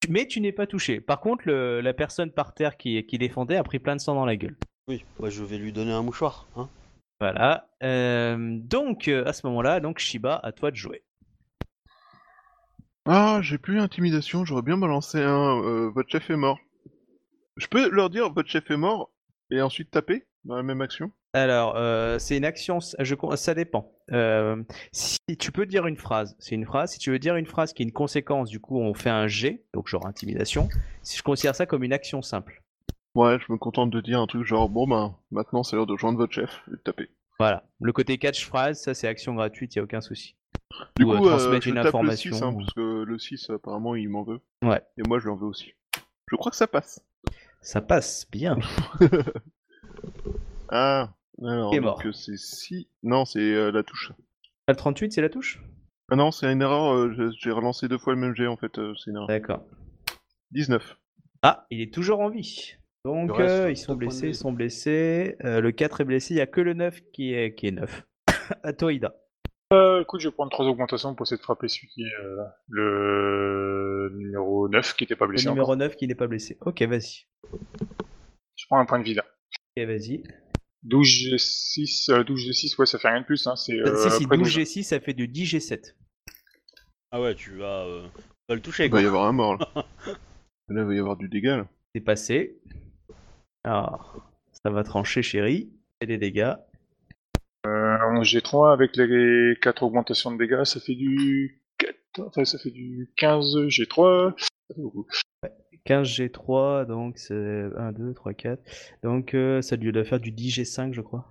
Speaker 3: Mais tu n'es pas touché. Par contre, le- la personne par terre qui, qui défendait a pris plein de sang dans la gueule.
Speaker 1: Oui, bah, je vais lui donner un mouchoir. Hein.
Speaker 3: Voilà. Euh, donc euh, à ce moment-là, donc Shiba, à toi de jouer.
Speaker 2: Ah, j'ai plus intimidation, j'aurais bien balancé un. euh, votre chef est mort. Je peux leur dire votre chef est mort et ensuite taper dans la même action?
Speaker 3: Alors, euh, c'est une action, je, ça dépend. Euh, si tu peux dire une phrase, c'est une phrase. Si tu veux dire une phrase qui est une conséquence, du coup, on fait un G, donc genre intimidation. Si je considère ça comme une action simple.
Speaker 2: Ouais, je me contente de dire un truc genre bon ben maintenant c'est l'heure de joindre votre chef et de taper.
Speaker 3: Voilà. Le côté catch phrase, ça c'est action gratuite, il y a aucun souci.
Speaker 2: Du
Speaker 3: Ou,
Speaker 2: coup,
Speaker 3: euh,
Speaker 2: euh,
Speaker 3: transmettre
Speaker 2: je
Speaker 3: une
Speaker 2: tape le
Speaker 3: information.
Speaker 2: 6, hein, parce que le 6 apparemment il m'en veut.
Speaker 3: Ouais.
Speaker 2: Et moi je lui en veux aussi. Je crois que ça passe.
Speaker 3: Ça passe bien.
Speaker 2: Ah, alors
Speaker 3: est
Speaker 2: donc euh, c'est 6. Non, c'est euh, la touche.
Speaker 3: Ah, Le 38, c'est la touche?
Speaker 2: Ah non, c'est une erreur, euh, j'ai relancé deux fois le même jet en fait, euh, c'est une erreur.
Speaker 3: D'accord.
Speaker 2: 19.
Speaker 3: Ah, il est toujours en vie. Donc,
Speaker 1: reste
Speaker 3: euh, ils sont blessés, ils sont blessés. Euh, le 4 est blessé, il n'y a que le 9 qui est, qui est 9. à toi, Ida.
Speaker 4: Euh, écoute, je vais prendre trois augmentations pour essayer de frapper celui qui est euh, le numéro 9 qui était pas
Speaker 3: Le
Speaker 4: blessé
Speaker 3: numéro
Speaker 4: encore.
Speaker 3: 9 qui n'est pas blessé. Ok, vas-y.
Speaker 4: Je prends un point de vie là.
Speaker 3: Ok, vas-y.
Speaker 4: 12 G6, euh, 12 G6, ouais, ça fait rien de plus, hein, c'est euh,
Speaker 3: si, si,
Speaker 4: près de
Speaker 3: 12 G6, ça fait du 10 G7.
Speaker 1: Ah ouais, tu vas, euh, tu vas le toucher
Speaker 2: Il va y avoir un mort là. là, il va y avoir du dégât là.
Speaker 3: C'est passé. Alors, ça va trancher, chérie. Et les dégâts.
Speaker 4: Euh, 11 G3 avec les 4 augmentations de dégâts, ça fait du 4, enfin, ça fait du 15 G3. Ça fait beaucoup.
Speaker 3: 15 G3, donc c'est 1, 2, 3, 4. Donc euh, ça lui doit faire du 10 G5, je crois.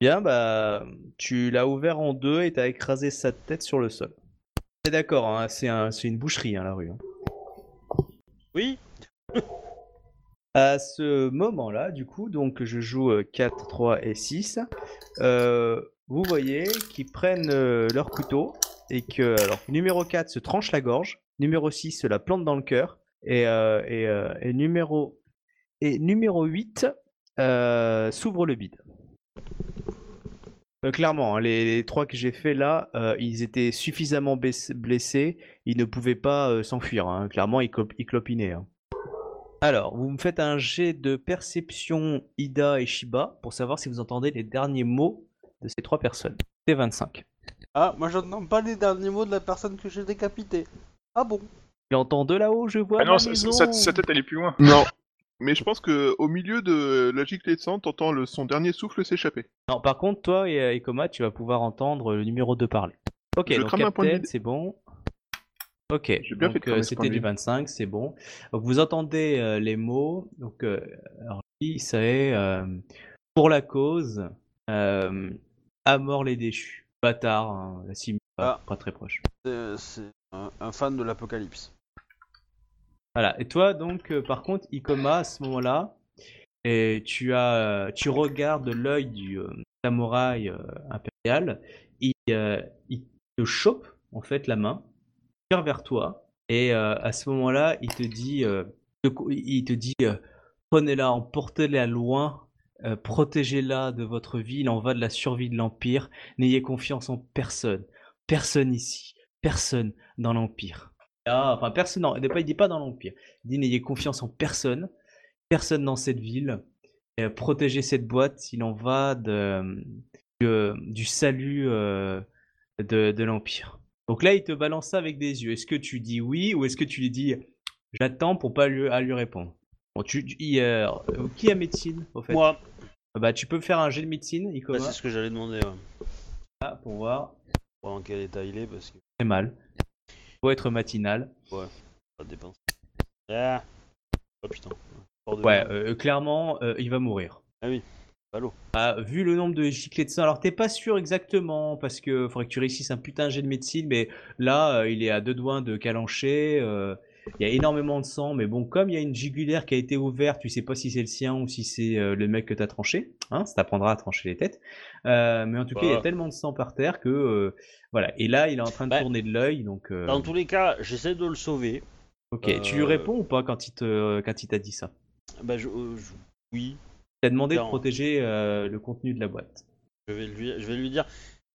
Speaker 3: Bien, bah, tu l'as ouvert en deux et t'as écrasé sa tête sur le sol. C'est d'accord, hein, c'est un, c'est une boucherie, hein, la rue. hein.
Speaker 1: Oui
Speaker 3: À ce moment-là, du coup, donc je joue euh, 4, 3 et 6. euh, vous voyez qu'ils prennent euh, leur couteau et que alors, numéro 4 se tranche la gorge, numéro 6 se la plante dans le cœur et, euh, euh, numéro, et numéro 8 euh, s'ouvre le bide. Euh, clairement, hein, les, les trois que j'ai fait là, euh, ils étaient suffisamment blessés, ils ne pouvaient pas euh, s'enfuir. hein. Clairement, ils clopinaient. hein. Alors, vous me faites un jet de perception Ida et Shiba pour savoir si vous entendez les derniers mots de ces trois personnes. C'est 25.
Speaker 1: Ah, moi j'entends pas les derniers mots de la personne que j'ai décapitée. Ah bon?
Speaker 3: Il entend de là-haut, je vois
Speaker 4: Ah non, sa,
Speaker 3: maison.
Speaker 4: sa- sa tête elle est plus loin.
Speaker 2: Non. Mais je pense que au milieu de la giclée de sang, t'entends le, son dernier souffle s'échapper.
Speaker 3: Non, par contre, toi et et Koma, tu vas pouvoir entendre le numéro 2 parler. Ok,
Speaker 2: Je
Speaker 3: donc Captain, c'est bon. Ok, donc, euh, c'était du
Speaker 2: vide.
Speaker 3: 25, c'est bon. Donc vous entendez euh, les mots. Donc, euh, alors lui, c'est euh, pour la cause, euh, à mort les déchus. Bâtard, hein, la cime,
Speaker 1: Ah.
Speaker 3: pas très proche.
Speaker 1: C'est un, un fan de l'apocalypse.
Speaker 3: Voilà. Et toi, donc, euh, par contre, Ikoma, à ce moment-là, et tu as, tu regardes l'œil du euh, samouraï euh, impérial. Il, euh, il te chope en fait la main, vers toi, et euh, à ce moment-là, il te dit, euh, il te dit, euh, prenez-la, emportez-la loin. Protégez-la de votre vie, il en va de la survie de l'Empire. N'ayez confiance en personne. Personne ici. Personne dans l'Empire. Ah, enfin, personne, non, il dit pas- dans l'Empire. Il dit n'ayez confiance en personne, personne dans cette ville. Protégez cette boîte, il en va de, du salut de l'Empire. Donc là, il te balance ça avec des yeux. Est-ce que tu dis oui ou est-ce que tu lui dis j'attends pour pas lui, à lui répondre? Bon, tu, tu- il, euh, euh, qui a médecine au fait?
Speaker 1: Moi,
Speaker 3: Bah tu peux me faire un jet de médecine,
Speaker 1: bah,
Speaker 3: Ikoma,
Speaker 1: c'est ce que j'allais demander. ouais.
Speaker 3: Ah, pour voir.
Speaker 1: Voir dans quel état il est parce que
Speaker 3: Très mal. Faut être matinal.
Speaker 1: ça dépense. Ah Oh putain.
Speaker 3: Ouais, euh, clairement, euh, il va mourir.
Speaker 1: Ah oui, ballot.
Speaker 3: Ah, vu le nombre de giclées de sang, alors t'es pas sûr exactement, parce que faudrait que tu réussisses un putain de jet de médecine, mais là, euh, il est à deux doigts de calancher, euh, il y a énormément de sang, mais bon, comme il y a une jugulaire qui a été ouverte, tu sais pas si c'est le sien ou si c'est euh, le mec que t'as tranché, hein, ça t'apprendra à trancher les têtes, mais en tout cas, il y a tellement de sang par terre que, voilà, et là, il est en train de
Speaker 1: Bah,
Speaker 3: tourner de l'œil, donc,
Speaker 1: Dans tous les cas, j'essaie de le sauver.
Speaker 3: ok, tu lui réponds ou pas quand il te, quand il t'a dit ça?
Speaker 1: Bah je, je- oui,
Speaker 3: T'as demandé de protéger euh, le contenu de la boîte.
Speaker 1: je vais lui, je vais lui dire.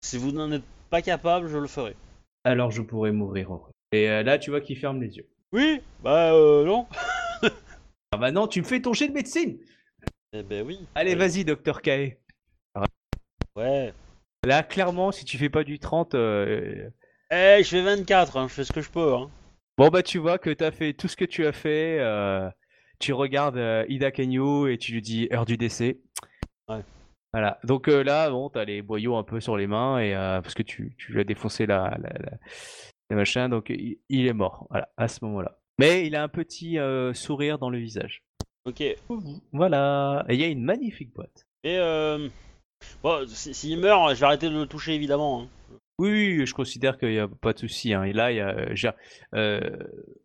Speaker 1: Si vous n'en êtes pas capable, je le ferai.
Speaker 3: Alors je pourrais mourir heureux. Et euh, là, tu vois qu'il ferme les yeux.
Speaker 1: Oui, bah euh, non.
Speaker 3: Ah bah non, tu me fais ton jet de médecine
Speaker 1: Eh ben oui.
Speaker 3: Allez,
Speaker 1: Oui.
Speaker 3: vas-y, docteur Kae.
Speaker 1: Ouais.
Speaker 3: Là, clairement, si tu fais pas du 30... euh,
Speaker 1: Eh, je fais 24, hein, je fais ce que je peux. Hein.
Speaker 3: Bon bah tu vois que t'as fait tout ce que tu as fait. Tu regardes euh, Ida Kenyu et tu lui dis heure du décès.
Speaker 1: Ouais.
Speaker 3: Voilà. Donc euh, là, bon, t'as les boyaux un peu sur les mains et euh, parce que tu, tu lui as défoncé la, la, la- le machin, donc il, il est mort. Voilà, à ce moment-là. Mais il a un petit sourire dans le visage.
Speaker 1: Ok.
Speaker 3: Voilà. Et il y a une magnifique boîte.
Speaker 1: Et. Bon, si- s'il meurt, je vais arrêter de le toucher évidemment. hein.
Speaker 3: Oui, oui, je considère qu'il n'y a pas de souci. Hein. Et là, il y a,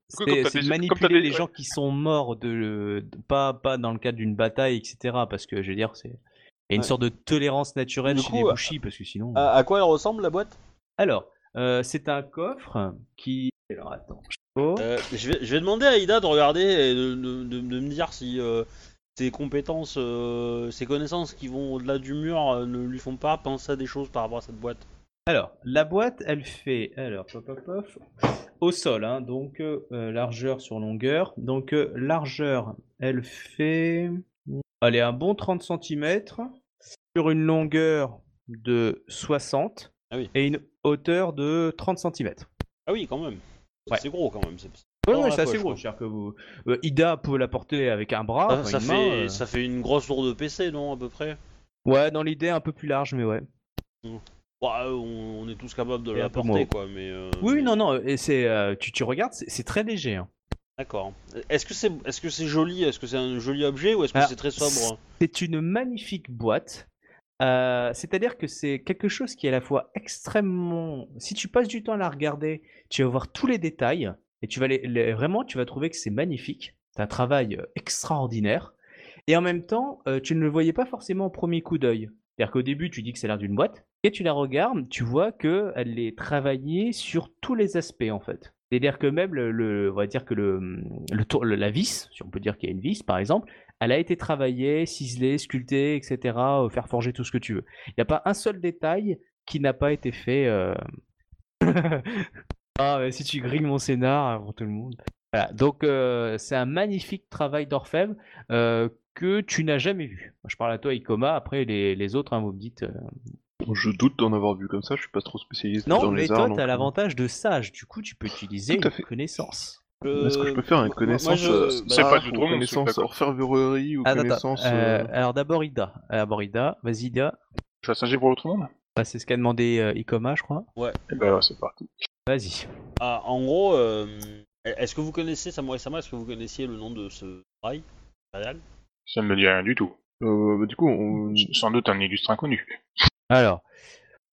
Speaker 3: c'est
Speaker 4: comme
Speaker 3: manipuler les gens qui sont morts, de, de- pas, pas dans le cadre d'une bataille, etc. Parce que je veux dire, c'est il y a une
Speaker 1: Ouais.
Speaker 3: sorte de tolérance naturelle
Speaker 1: Du
Speaker 3: chez
Speaker 1: coup,
Speaker 3: les Bushi, parce que sinon.
Speaker 1: À, à quoi elle ressemble la boîte?
Speaker 3: Alors, euh, c'est un coffre qui. Alors attends.
Speaker 1: Euh, je, vais, je vais demander à Ida de regarder et de, de- de- de me dire si euh, ses compétences, euh, ses connaissances qui vont au-delà du mur euh, ne lui font pas penser à des choses par rapport à cette boîte.
Speaker 3: Alors, la boîte, elle fait. Alors, pop, pop, pop. Au sol, hein, donc euh, largeur sur longueur. Donc, euh, largeur, elle fait. Allez, un bon 30 cm sur une longueur de 60
Speaker 1: Ah oui.
Speaker 3: et une hauteur de 30 cm.
Speaker 1: Ah oui, quand même.
Speaker 3: Ouais.
Speaker 1: C'est gros quand même. c'est-
Speaker 3: Ouais, ouais, c'est assez gros. que vous, euh, Ida peut la porter avec un bras,
Speaker 1: Ça, fait,
Speaker 3: main, euh.
Speaker 1: ça fait une grosse tour de PC, non, à peu près?
Speaker 3: Ouais, dans l'idée un peu plus large, mais ouais.
Speaker 1: Ouais, on, on est tous capables de
Speaker 3: Et
Speaker 1: la
Speaker 3: un peu
Speaker 1: porter,
Speaker 3: moins.
Speaker 1: quoi, mais... euh,
Speaker 3: Oui,
Speaker 1: mais-
Speaker 3: non, non, et c'est, euh, tu, tu regardes, c'est très léger. hein.
Speaker 1: D'accord. Est-ce que c'est est -ce c'est joli? Est-ce que c'est un joli objet ou est-ce que c'est très sobre?
Speaker 3: C'est une magnifique boîte. Euh, C'est-à-dire que c'est quelque chose qui est à la fois extrêmement. Si tu passes du temps à la regarder, tu vas voir tous les détails et tu vas les, les- vraiment, tu vas trouver que c'est magnifique. C'est un travail extraordinaire. Et en même temps, tu ne le voyais pas forcément au premier coup d'œil. C'est-à-dire qu'au début, tu dis que c'est l'air d'une boîte, et tu la regardes, tu vois que elle est travaillée sur tous les aspects en fait. C'est-à-dire que même le, on va dire que le, le tour, la vis, si on peut dire qu'il y a une vis par exemple, elle a été travaillée, ciselée, sculptée, etc., euh, faire forger tout ce que tu veux. Il n'y a pas un seul détail qui n'a pas été fait. euh, ah, mais si tu grilles mon scénar avant tout le monde. Voilà, donc euh, c'est un magnifique travail d'orfèvre que tu n'as jamais vu. Je parle à toi, Ikoma, après les, les autres, hein, vous me dites. Euh,
Speaker 2: Je doute d'en avoir vu comme ça, je suis pas trop spécialisé
Speaker 3: Non,
Speaker 2: dans
Speaker 3: mais
Speaker 2: les
Speaker 3: toi,
Speaker 2: arts.
Speaker 3: t'as
Speaker 2: donc, euh,
Speaker 3: l'avantage de sage, du coup, tu peux utiliser une
Speaker 2: fait.
Speaker 3: connaissance.
Speaker 2: Est-ce que je peux faire une connaissance
Speaker 1: je-
Speaker 2: euh,
Speaker 1: bah,
Speaker 4: C'est pas du
Speaker 2: ou
Speaker 4: tout
Speaker 2: connaissance orfèvrerie ou
Speaker 3: Attends, attends,
Speaker 2: connaissance...
Speaker 3: euh,
Speaker 2: euh,
Speaker 3: alors d'abord Ida. D'abord Ida, vas-y Ida.
Speaker 4: Je fais un singer pour l'autre monde?
Speaker 3: Bah, c'est ce qu'a demandé euh, Ikoma, je crois.
Speaker 4: Et ben ouais, c'est parti.
Speaker 3: Vas-y.
Speaker 1: Ah, en gros, euh, est-ce que vous connaissez Samurai Sama Est-ce que vous connaissiez le nom de ce rail?
Speaker 4: Ça ne me dit rien du tout.
Speaker 2: euh, bah, du coup, on...
Speaker 4: Sans doute un illustre inconnu.
Speaker 3: Alors,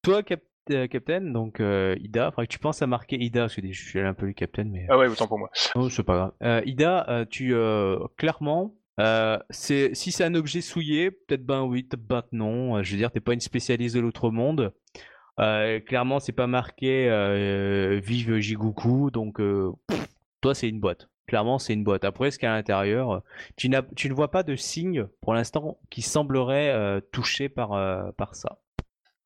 Speaker 3: toi, Cap- euh, Captain, donc euh, Ida, faudrait que tu penses à marquer Ida, parce que je suis allé un peu le Captain, mais
Speaker 4: Ah ouais, autant pour moi.
Speaker 3: non, c'est pas grave. Euh, Ida, euh, tu, euh, clairement, euh, c'est, si c'est un objet souillé, peut-être ben oui, peut-être ben non. Euh, Je veux dire, t'es pas une spécialiste de l'autre monde. Euh, clairement, c'est pas marqué euh, Vive Jiguku, donc euh, pff, toi, c'est une boîte. Clairement, c'est une boîte. Après, ce qu'il y a à l'intérieur, euh, tu, n'as, tu ne vois pas de signe pour l'instant qui semblerait euh, touché par, euh, par ça.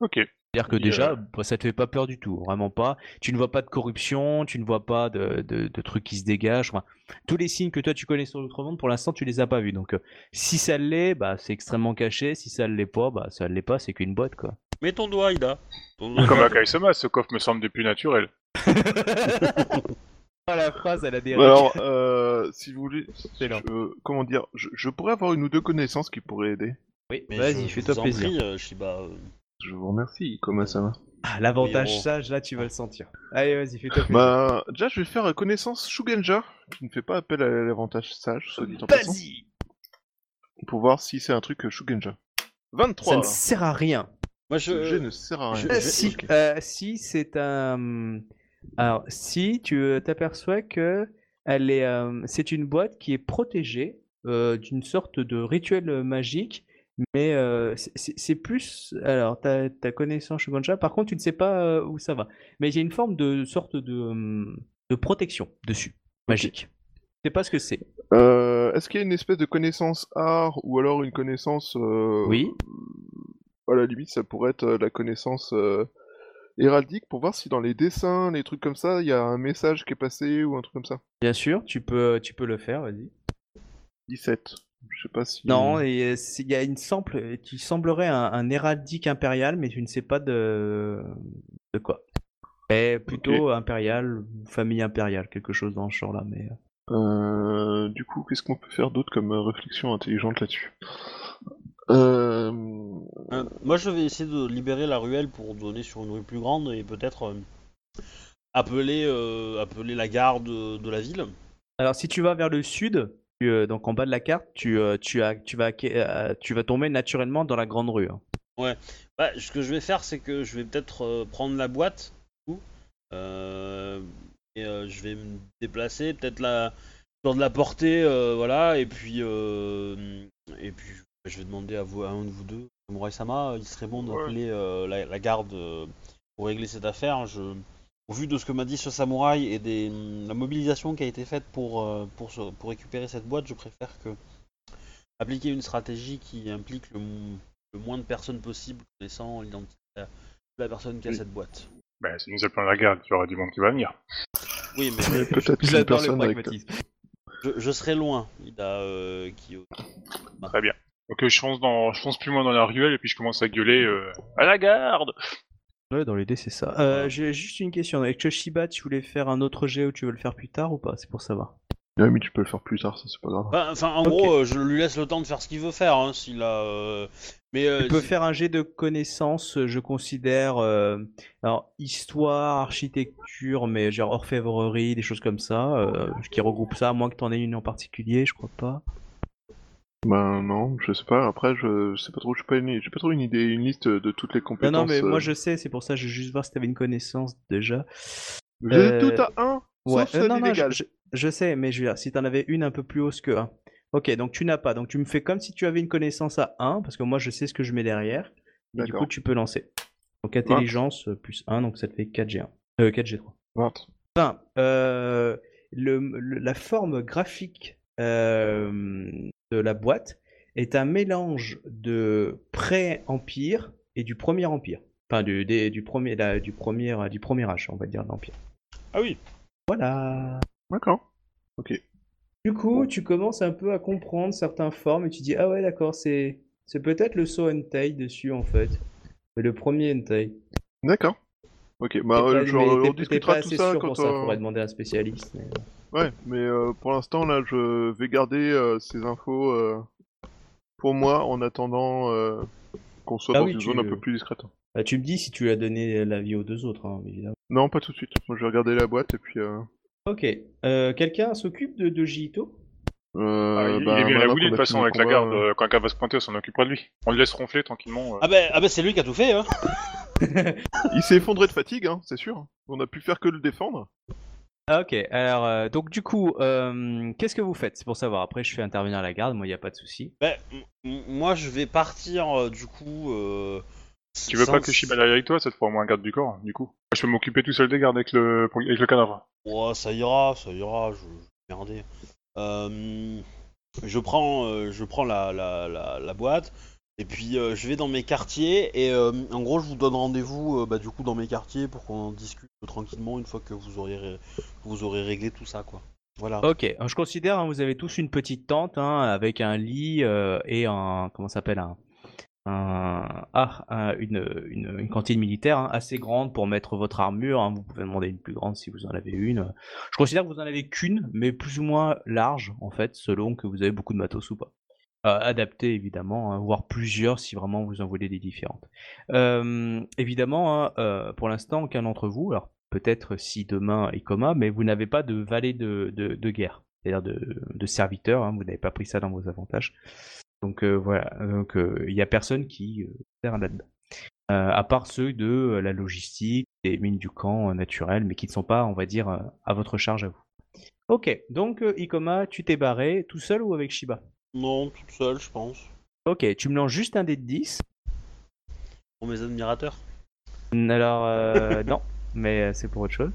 Speaker 4: Ok.
Speaker 3: C'est-à-dire que déjà,
Speaker 4: euh,
Speaker 3: bah, ça te fait pas peur du tout, vraiment pas. Tu ne vois pas de corruption, tu ne vois pas de, de, de trucs qui se dégagent. enfin, tous les signes que toi tu connais sur l'autre monde, pour l'instant, tu les as pas vus. Donc, euh, si ça l'est, bah, c'est extrêmement caché. Si ça l'est pas, bah, ça l'est pas, c'est qu'une boîte, quoi.
Speaker 1: Mets ton doigt, Ida. Ton doigt.
Speaker 4: Comme à Kaisama, ce coffre me semble des plus naturels.
Speaker 3: Ah, la phrase, elle a des
Speaker 2: Alors, euh, si vous voulez, comment dire, je, je pourrais avoir une ou deux connaissances qui pourraient aider.
Speaker 3: Oui,
Speaker 1: Mais
Speaker 3: vas-y,
Speaker 1: je-
Speaker 3: fais-toi plaisir.
Speaker 1: prie, euh, Shiba. Euh,
Speaker 2: Je vous remercie, comment ça va
Speaker 3: Ah, L'avantage sage, là, tu vas le sentir. Allez, vas-y, fais-toi plaisir.
Speaker 2: Bah, déjà, je vais faire connaissance Shugenja, qui ne fait pas appel à l'avantage sage, soit dit en passant,
Speaker 3: Vas-y
Speaker 2: pour voir si c'est un truc euh, Shugenja.
Speaker 3: Ça
Speaker 2: 23
Speaker 3: ne sert à rien.
Speaker 1: Moi,
Speaker 2: Ce
Speaker 1: je.
Speaker 2: ne sert à rien.
Speaker 1: je-
Speaker 3: Euh,
Speaker 1: je-
Speaker 3: si, euh, si c'est un. Alors, si tu euh, t'aperçois que elle est, euh, c'est une boîte qui est protégée euh, d'une sorte de rituel magique, mais euh, c'est- plus. Alors, ta, ta connaissance Shogunja, par contre, tu ne sais pas euh, où ça va. Mais il y a une forme de sorte de, hum, de protection dessus, magique. Je sais pas ce que c'est.
Speaker 2: Euh, Est-ce qu'il y a une espèce de connaissance art, ou alors une connaissance... euh,
Speaker 3: Oui.
Speaker 2: À la limite, ça pourrait être la connaissance héraldique, pour voir si dans les dessins, les trucs comme ça, il y a un message qui est passé, ou un truc comme ça?
Speaker 3: Bien sûr, tu peux, tu peux le faire, vas-y.
Speaker 2: 17. Je sais pas si...
Speaker 3: Non, et euh, c'est- il y a une sample, qui semblerait un, un héraldique impérial, mais tu ne sais pas de, de quoi. Et plutôt impérial, ou famille impériale, quelque chose dans ce genre-là. Mais euh,
Speaker 2: Euh, du coup, qu'est-ce qu'on peut faire d'autre comme réflexion intelligente là-dessus? Euh...
Speaker 1: Euh, moi, je vais essayer de libérer la ruelle pour donner sur une rue plus grande et peut-être appeler, euh, appeler la garde de, la ville.
Speaker 3: alors, si tu vas vers le sud, donc en bas de la carte, tu, euh, tu, as, tu, vas, euh, tu vas tomber naturellement dans la grande rue. hein.
Speaker 1: Bah, ce que je vais faire, c'est que je vais peut-être euh, prendre la boîte, euh, et euh, je vais me déplacer, peut-être la, dans de la portée, euh, voilà, et puis, euh, et puis, je vais demander à vous, à un de vous deux, Samurai Sama, il serait bon d'appeler euh, la, la garde euh, pour régler cette affaire. Je, au vu de ce que m'a dit ce samouraï et des, la mobilisation qui a été faite pour, euh, pour, ce- pour récupérer cette boîte, je préfère que appliquer une stratégie qui implique le, mo- le moins de personnes possible connaissant l'identité de la personne qui a
Speaker 2: Oui.
Speaker 1: cette boîte.
Speaker 4: Bah, si nous appelons la garde, il y aura du monde qui va venir.
Speaker 1: Oui, mais
Speaker 2: Peut-être une personne avec...
Speaker 1: je, je serai loin. Il a euh, qui
Speaker 4: Très bien. Donc euh, je fonce dans, je fonce plus loin dans la ruelle et puis je commence à gueuler euh, à la garde.
Speaker 3: Ouais, dans l'idée, c'est ça. Euh, J'ai juste une question. Avec Choshiba, tu voulais faire un autre jet ou tu veux le faire plus tard ou pas? C'est pour savoir.
Speaker 2: Ouais, mais tu peux le faire plus tard, ça c'est pas grave.
Speaker 1: Bah, Enfin, en gros, euh, je lui laisse le temps de faire ce qu'il veut faire. Hein, s'il a. euh, Mais euh,
Speaker 3: Tu peux
Speaker 1: si-
Speaker 3: faire un jet de connaissances, euh, je considère, euh, alors histoire, architecture, mais genre orfèvrerie, des choses comme ça, euh, qui regroupe ça, à moins que tu en aies une en particulier, je crois pas.
Speaker 2: Ben non, je sais pas, après je, je sais pas trop, j'ai pas, une... j'ai pas trop une idée, une liste de toutes les
Speaker 3: Non,
Speaker 2: compétences.
Speaker 3: non, mais
Speaker 2: euh,
Speaker 3: moi je sais, c'est pour ça, je veux juste voir si t'avais une connaissance déjà.
Speaker 2: J'ai
Speaker 3: euh,
Speaker 2: tout à 1,
Speaker 3: Ouais,
Speaker 2: sauf
Speaker 3: euh, non, non, je, je- je sais, mais je veux dire, si t'en avais une un peu plus hausse que 1. Ok, donc tu n'as pas, donc tu me fais comme si tu avais une connaissance à 1, parce que moi je sais ce que je mets derrière, et du coup tu peux lancer. Donc intelligence euh, plus 1, donc ça te fait 4G1. Euh, 4G3.
Speaker 2: 20.
Speaker 3: Enfin, euh, le, le- la forme graphique euh, de la boîte est un mélange de pré-empire et du premier empire. Enfin, du, des- du, premier, la- du, premier, du premier âge, on va dire, de l'empire.
Speaker 1: Ah oui.
Speaker 3: Voilà.
Speaker 2: D'accord.
Speaker 3: Du coup, tu commences un peu à comprendre certaines formes et tu dis, ah ouais, d'accord, c'est c'est peut-être le saut Entei dessus, en fait. C'est le premier Entei.
Speaker 2: D'accord. Ok, bah
Speaker 3: pas-
Speaker 2: euh, je-
Speaker 3: mais
Speaker 2: on discutera
Speaker 3: pas
Speaker 2: tout
Speaker 3: assez
Speaker 2: ça
Speaker 3: sûr
Speaker 2: quand
Speaker 3: pour ça,
Speaker 2: on-
Speaker 3: faudrait demander à un spécialiste. mais-
Speaker 2: Ouais, mais euh, pour l'instant là, je vais garder euh, ces infos euh, pour moi en attendant euh, qu'on soit
Speaker 3: Ah
Speaker 2: dans
Speaker 3: oui,
Speaker 2: une
Speaker 3: tu-
Speaker 2: zone un peu plus discrète.
Speaker 3: Bah, tu me dis si tu as donné l'avis aux deux autres, hein, évidemment.
Speaker 2: Non, pas tout de suite. Moi, je vais regarder la boîte et puis. Euh,
Speaker 3: Ok. Euh, Quelqu'un s'occupe de, de Jito?
Speaker 2: Euh,
Speaker 4: Ah, il,
Speaker 2: bah,
Speaker 4: il est bien à
Speaker 2: maintenant
Speaker 4: Willy de toute façon avec la garde.
Speaker 2: euh,
Speaker 4: Quand quelqu'un va se pointer, on s'en occupera de lui. On le laisse ronfler tranquillement. euh.
Speaker 1: Ah ben, ah ben c'est lui qui a tout fait. Hein.
Speaker 2: Il s'est effondré de fatigue, hein, c'est sûr. On a pu faire que le défendre.
Speaker 3: Ah, ok. Alors, euh, donc du coup, euh, qu'est-ce que vous faites? C'est pour savoir. Après, je fais intervenir la garde. Moi, il n'y a pas de souci.
Speaker 1: Ben, m- m- moi, je vais partir euh, du coup. euh,
Speaker 4: Tu veux
Speaker 1: sans-
Speaker 4: pas que Shiba aille avec toi Ça te fera au moins un garde du corps, du coup? Moi, Je peux m'occuper tout seul des gardes avec le, pour- avec le cadavre.
Speaker 1: Ouais, ça ira, ça ira, je je vais merder. Euh, je prends, euh, je prends la, la, la, la boîte, et puis euh, je vais dans mes quartiers, et euh, en gros, je vous donne rendez-vous euh, bah, du coup dans mes quartiers pour qu'on discute tranquillement une fois que vous aurez, ré- vous aurez réglé tout ça, quoi. Voilà.
Speaker 3: Ok. Je considère, hein, vous avez tous une petite tente hein, avec un lit et un comment s'appelle un, un, ah, un- une, une, une cantine militaire hein, assez grande pour mettre votre armure. hein. Vous pouvez demander une plus grande si vous en avez une. Je considère que vous en avez qu'une, mais plus ou moins large en fait, selon que vous avez beaucoup de matos ou pas. Euh, adapté évidemment, hein, voire plusieurs si vraiment vous en voulez des différentes. Euh, évidemment, hein, euh, pour l'instant, aucun d'entre vous, alors peut-être si demain est mais vous n'avez pas de valet de, de, guerre, c'est-à-dire de, de serviteur, hein, vous n'avez pas pris ça dans vos avantages. Donc euh, voilà, donc euh, il y a personne qui euh, sert là-dedans. Euh, à part ceux de euh, la logistique, des mines du camp euh, naturelles, mais qui ne sont pas, on va dire, euh, à votre charge à vous. Ok, donc euh, Ikoma, tu t'es barré tout seul ou avec Shiba?
Speaker 1: Non, toute seule, je pense.
Speaker 3: Ok, tu me lances juste un dé de 10.
Speaker 1: Pour mes admirateurs.
Speaker 3: Alors, euh, non, mais euh, c'est pour autre chose.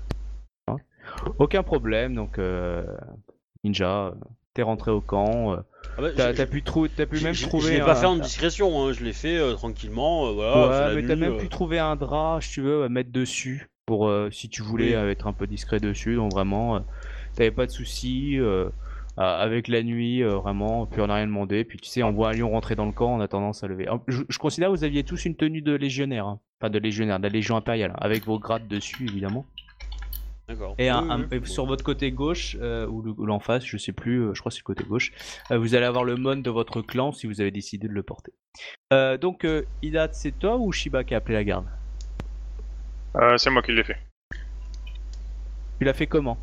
Speaker 3: Hein. Aucun problème, donc euh, Ninja, t'es rentré au camp. euh,
Speaker 1: Ah bah,
Speaker 3: T'as pu, trou- t'as pu même trouver.
Speaker 1: Je l'ai
Speaker 3: un-
Speaker 1: pas fait en discrétion, hein, je l'ai fait tranquillement. voilà,
Speaker 3: Ouais, mais t'as
Speaker 1: nuit,
Speaker 3: même pu trouver un drap, si tu veux, à mettre dessus. Pour euh, si tu voulais
Speaker 1: Oui.
Speaker 3: être un peu discret dessus. Donc vraiment, euh, t'avais pas de soucis. Euh, euh, avec la nuit, euh, vraiment, puis on n'a rien demandé. Puis tu sais, on voit un lion rentrer dans le camp, on a tendance à lever. Je, je considère que vous aviez tous une tenue de légionnaire. hein. Enfin, de légionnaire, de la Légion impériale. hein, avec vos grades dessus, évidemment.
Speaker 1: D'accord.
Speaker 3: Et, un-
Speaker 1: Oui,
Speaker 3: un-
Speaker 1: oui,
Speaker 3: et
Speaker 1: oui.
Speaker 3: sur votre côté gauche, euh, ou, le- ou l'en face, je sais plus, euh, je crois que c'est le côté gauche, euh, vous allez avoir le mon de votre clan si vous avez décidé de le porter. Euh, donc, euh, Ida, c'est toi ou Shiba qui a appelé la garde?
Speaker 4: Euh, c'est moi qui l'ai fait.
Speaker 3: Tu l'as fait comment?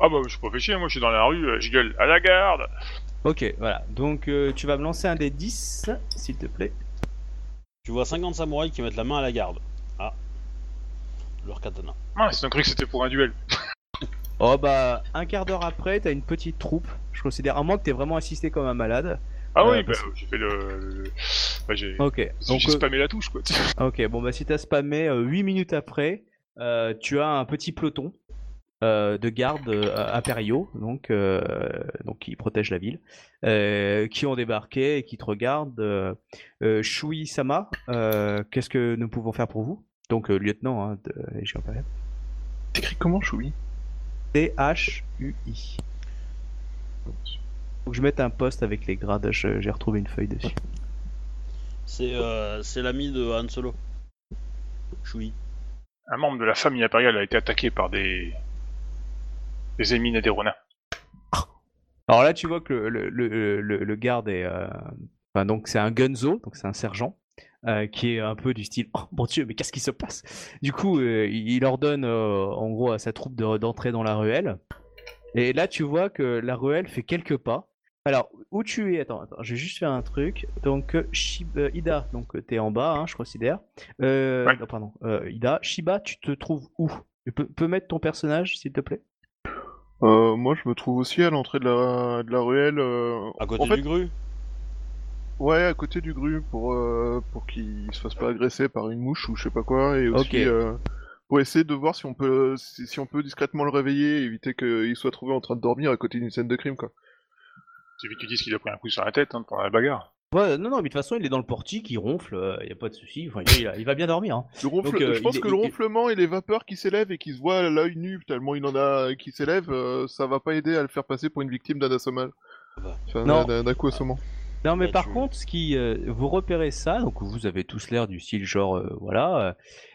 Speaker 4: Ah bah je suis pas fait chier, moi je suis dans la rue, euh, je gueule à la garde
Speaker 3: Ok, voilà. Donc, euh, tu vas me lancer un des 10, s'il te plaît.
Speaker 1: Tu vois 50 samouraïs qui mettent la main à la garde. Ah. Leur katana.
Speaker 4: Ah, c'est cru que c'était pour un duel.
Speaker 3: Oh bah, un quart d'heure après, t'as une petite troupe. Je considère, à moins que t'aies vraiment assisté comme un malade.
Speaker 4: Ah
Speaker 3: Euh,
Speaker 4: oui, bah
Speaker 3: parce-
Speaker 4: j'ai fait le... le- Bah j'ai...
Speaker 3: Ok, donc,
Speaker 4: J'ai
Speaker 3: euh,
Speaker 4: spammé la touche quoi.
Speaker 3: Ok, bon bah si t'as spammé 8 minutes après, euh, tu as un petit peloton euh, de gardes euh, impériaux, donc, euh, donc qui protègent la ville, euh, qui ont débarqué et qui te regardent. Shui Sama, euh, qu'est-ce que nous pouvons faire pour vous? Donc euh, lieutenant hein, de Légion impériale.
Speaker 2: T'écris comment, Choui
Speaker 3: T-H-U-I. Faut que je mette un poste avec les grades, j'ai retrouvé une feuille dessus.
Speaker 1: C'est euh, c'est l'ami de Han Solo. Choui.
Speaker 4: Un membre de la famille impériale a été attaqué par des... des nédéronins.
Speaker 3: Alors là, tu vois que le, le, le, le- le garde est. euh, Enfin, donc, c'est un gunzo, donc c'est un sergent, euh, qui est un peu du style Oh mon dieu, mais qu'est-ce qui se passe? Du coup, euh, il ordonne en gros à sa troupe de- d'entrer dans la ruelle. Et là, tu vois que la ruelle fait quelques pas. Alors, où tu es? Attends, attends, je vais juste faire un truc. Donc, Shib- Ida, donc t'es en bas, hein, je considère. Euh,
Speaker 4: Ouais.
Speaker 3: non, pardon. Ida, Shiba, tu te trouves où? Tu peux, peux mettre ton personnage, s'il te plaît?
Speaker 2: Euh, moi, je me trouve aussi à l'entrée de la, de la ruelle. euh,
Speaker 1: À côté
Speaker 2: en fait,
Speaker 1: du gru?
Speaker 2: Ouais, à côté du gru pour euh, pour qu'il se fasse pas agresser par une mouche ou je sais pas quoi, et aussi
Speaker 3: Ok.
Speaker 2: euh, pour essayer de voir si on peut si, si on peut discrètement le réveiller, et éviter qu'il soit trouvé en train de dormir à côté d'une scène de crime quoi.
Speaker 4: C'est vite tu dis qu'il a pris un coup sur la tête hein, pendant la bagarre.
Speaker 3: Ouais, non, non, mais de toute façon, il est dans le portique, il ronfle, il y a pas de souci. Enfin, il, il va bien dormir. Hein.
Speaker 2: Le ronfle...
Speaker 3: Donc, euh,
Speaker 2: je pense
Speaker 3: il-
Speaker 2: que
Speaker 3: il-
Speaker 2: le ronflement et les vapeurs qui s'élèvent et qui se voient à l'œil nu tellement il en a qui s'élèvent, euh, ça va pas aider à le faire passer pour une victime d'un assommage. Enfin,
Speaker 3: Non.
Speaker 2: d'un coup assommant.
Speaker 3: Non, mais par contre, ce qui, euh, vous repérez ça, donc vous avez tous l'air du style genre, euh, voilà. euh,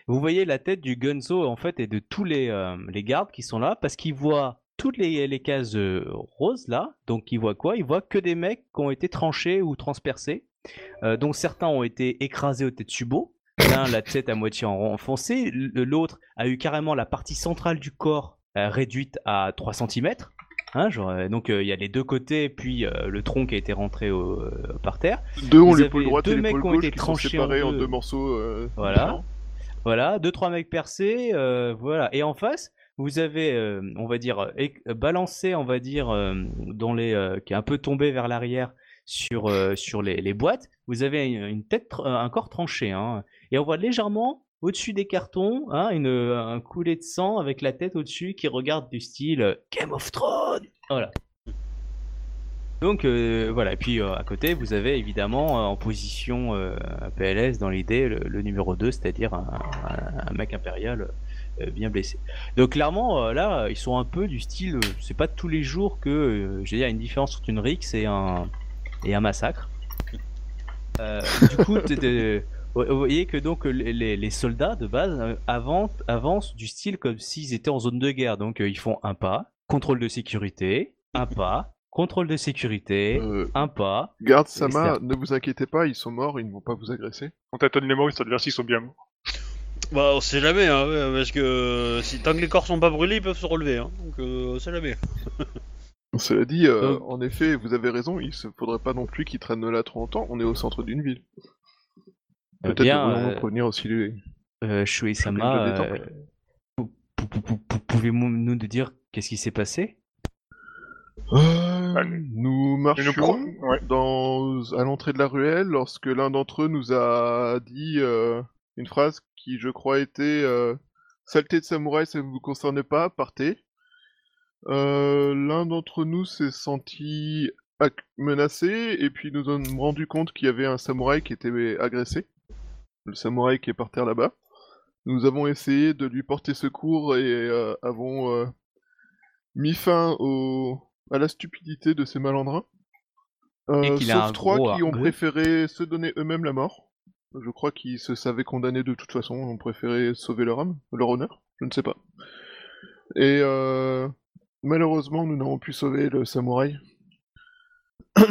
Speaker 3: vous voyez la tête du Gunzo en fait et de tous les, euh, les gardes qui sont là parce qu'ils voient toutes les, les cases euh, roses là. Donc ils voient quoi? Ils voient que des mecs qui ont été tranchés ou transpercés, euh, dont certains ont été écrasés au Tetsubo. L'un la tête à moitié en- enfoncée, l'autre a eu carrément la partie centrale du corps euh, réduite à 3 cm. Hein, genre, euh, donc euh, il y a les deux côtés, puis euh, le tronc qui a été rentré au- euh, par terre.
Speaker 2: Deux ont l'épaule droite
Speaker 3: deux
Speaker 2: et
Speaker 3: mecs ont été
Speaker 2: qui
Speaker 3: tranchés
Speaker 2: séparés en
Speaker 3: deux.
Speaker 2: deux morceaux.
Speaker 3: Voilà.
Speaker 2: différents.
Speaker 3: Voilà, deux trois mecs percés, voilà. Et en face, vous avez, euh, on va dire, balancé, on va dire, euh, dans les, euh, qui est un peu tombé vers l'arrière sur sur les, les boîtes. Vous avez une, tête, un corps tranché, hein, et on voit légèrement au-dessus des cartons, hein, un coulé de sang avec la tête au-dessus qui regarde du style Game of Thrones. Voilà. Donc voilà, et puis à côté, vous avez évidemment en position PLS dans l'idée le, numéro 2, c'est-à-dire un, mec impérial bien blessé. Donc clairement, euh, là, ils sont un peu du style, euh, c'est pas tous les jours que, euh, je veux dire, il y a une différence entre une rixe et un, et un massacre. Euh, du coup, vous voyez que donc les, les- soldats de base euh, avancent, avancent du style comme s'ils étaient en zone de guerre. Donc euh, ils font un pas, contrôle de sécurité, un pas, contrôle de sécurité,
Speaker 2: Euh,
Speaker 3: un pas.
Speaker 2: garde Sama, ne vous inquiétez pas, ils sont morts, ils ne vont pas vous agresser.
Speaker 4: On tâtonne les mots, ils sont bien morts.
Speaker 1: Bah, on sait jamais, hein, parce que euh, si, tant que les corps sont pas brûlés, ils peuvent se relever. Hein, donc, euh, on sait jamais.
Speaker 2: Cela dit, euh,
Speaker 3: Euh.
Speaker 2: en effet, vous avez raison, il ne faudrait pas non plus qu'ils traînent là trop longtemps, on est au centre d'une ville.
Speaker 3: Euh,
Speaker 2: Peut-être devrions-nous
Speaker 3: euh,
Speaker 2: prévenir aussi les...
Speaker 3: Euh, Shuei-sama, euh, pouvez-vous nous dire qu'est-ce qui s'est passé?
Speaker 2: Euh, nous marchions
Speaker 4: ouais.
Speaker 2: dans... à l'entrée de la ruelle lorsque l'un d'entre eux nous a dit euh, une phrase qui, je crois, était euh, Saleté de samouraï, ça ne vous concerne pas, partez. Euh, l'un d'entre nous s'est senti ac- menacé et puis nous sommes rendu compte qu'il y avait un samouraï qui était agressé. Le samouraï qui est par terre là-bas. Nous avons essayé de lui porter secours et euh, avons euh, mis fin au... à la stupidité de ces malandrins. Euh,
Speaker 3: Et qu'il a
Speaker 2: sauf trois qui ont préféré se donner eux-mêmes la mort. Je crois qu'ils se savaient condamnés de toute façon, ont préféré sauver leur âme, leur honneur, je ne sais pas. Et euh, malheureusement, nous n'avons pu sauver le samouraï.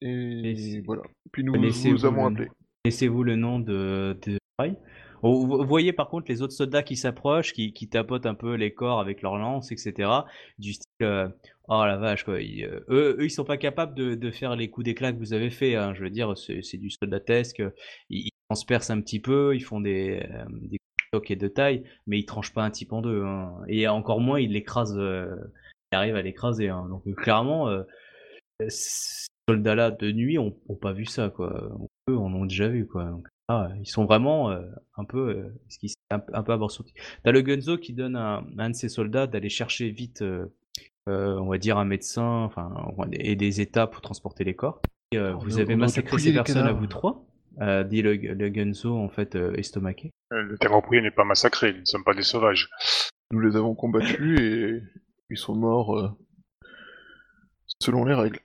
Speaker 3: Et
Speaker 2: voilà. Puis nous
Speaker 3: Connaissez-vous
Speaker 2: vous avons appelé.
Speaker 3: Laissez-vous le nom de, vous vous voyez par contre les autres soldats qui s'approchent, qui, qui tapotent un peu les corps avec leurs lances, etc. Du style, euh, oh la vache quoi. Ils, euh, eux, eux, ils sont pas capables de, de faire les coups d'éclat que vous avez fait. Hein. Je veux dire, c'est du soldatesque. Ils, ils transpercent un petit peu, ils font des, euh, de taille, mais ils tranchent pas un type en deux. Hein. Et encore moins, ils l'écrasent. euh, ils arrivent à l'écraser. Hein. Donc euh, clairement, ces soldats-là de nuit ont, ont pas vu ça quoi. Eux, en ont déjà vu quoi. Ah, ils sont vraiment un peu, ce qui un, un peu abasourdis. T'as le Gunzo qui donne à, à un de ses soldats d'aller chercher vite, euh, on va dire un médecin, enfin, et des états pour transporter les corps. Et, euh,
Speaker 2: On
Speaker 3: vous avez massacré ces personnes à vous trois, euh, dit le, le Gunzo en fait euh, estomaqué.
Speaker 4: Euh, Le terrain n'est pas massacré, nous ne sommes pas des sauvages.
Speaker 2: Nous les avons combattus et ils sont morts euh, selon les règles.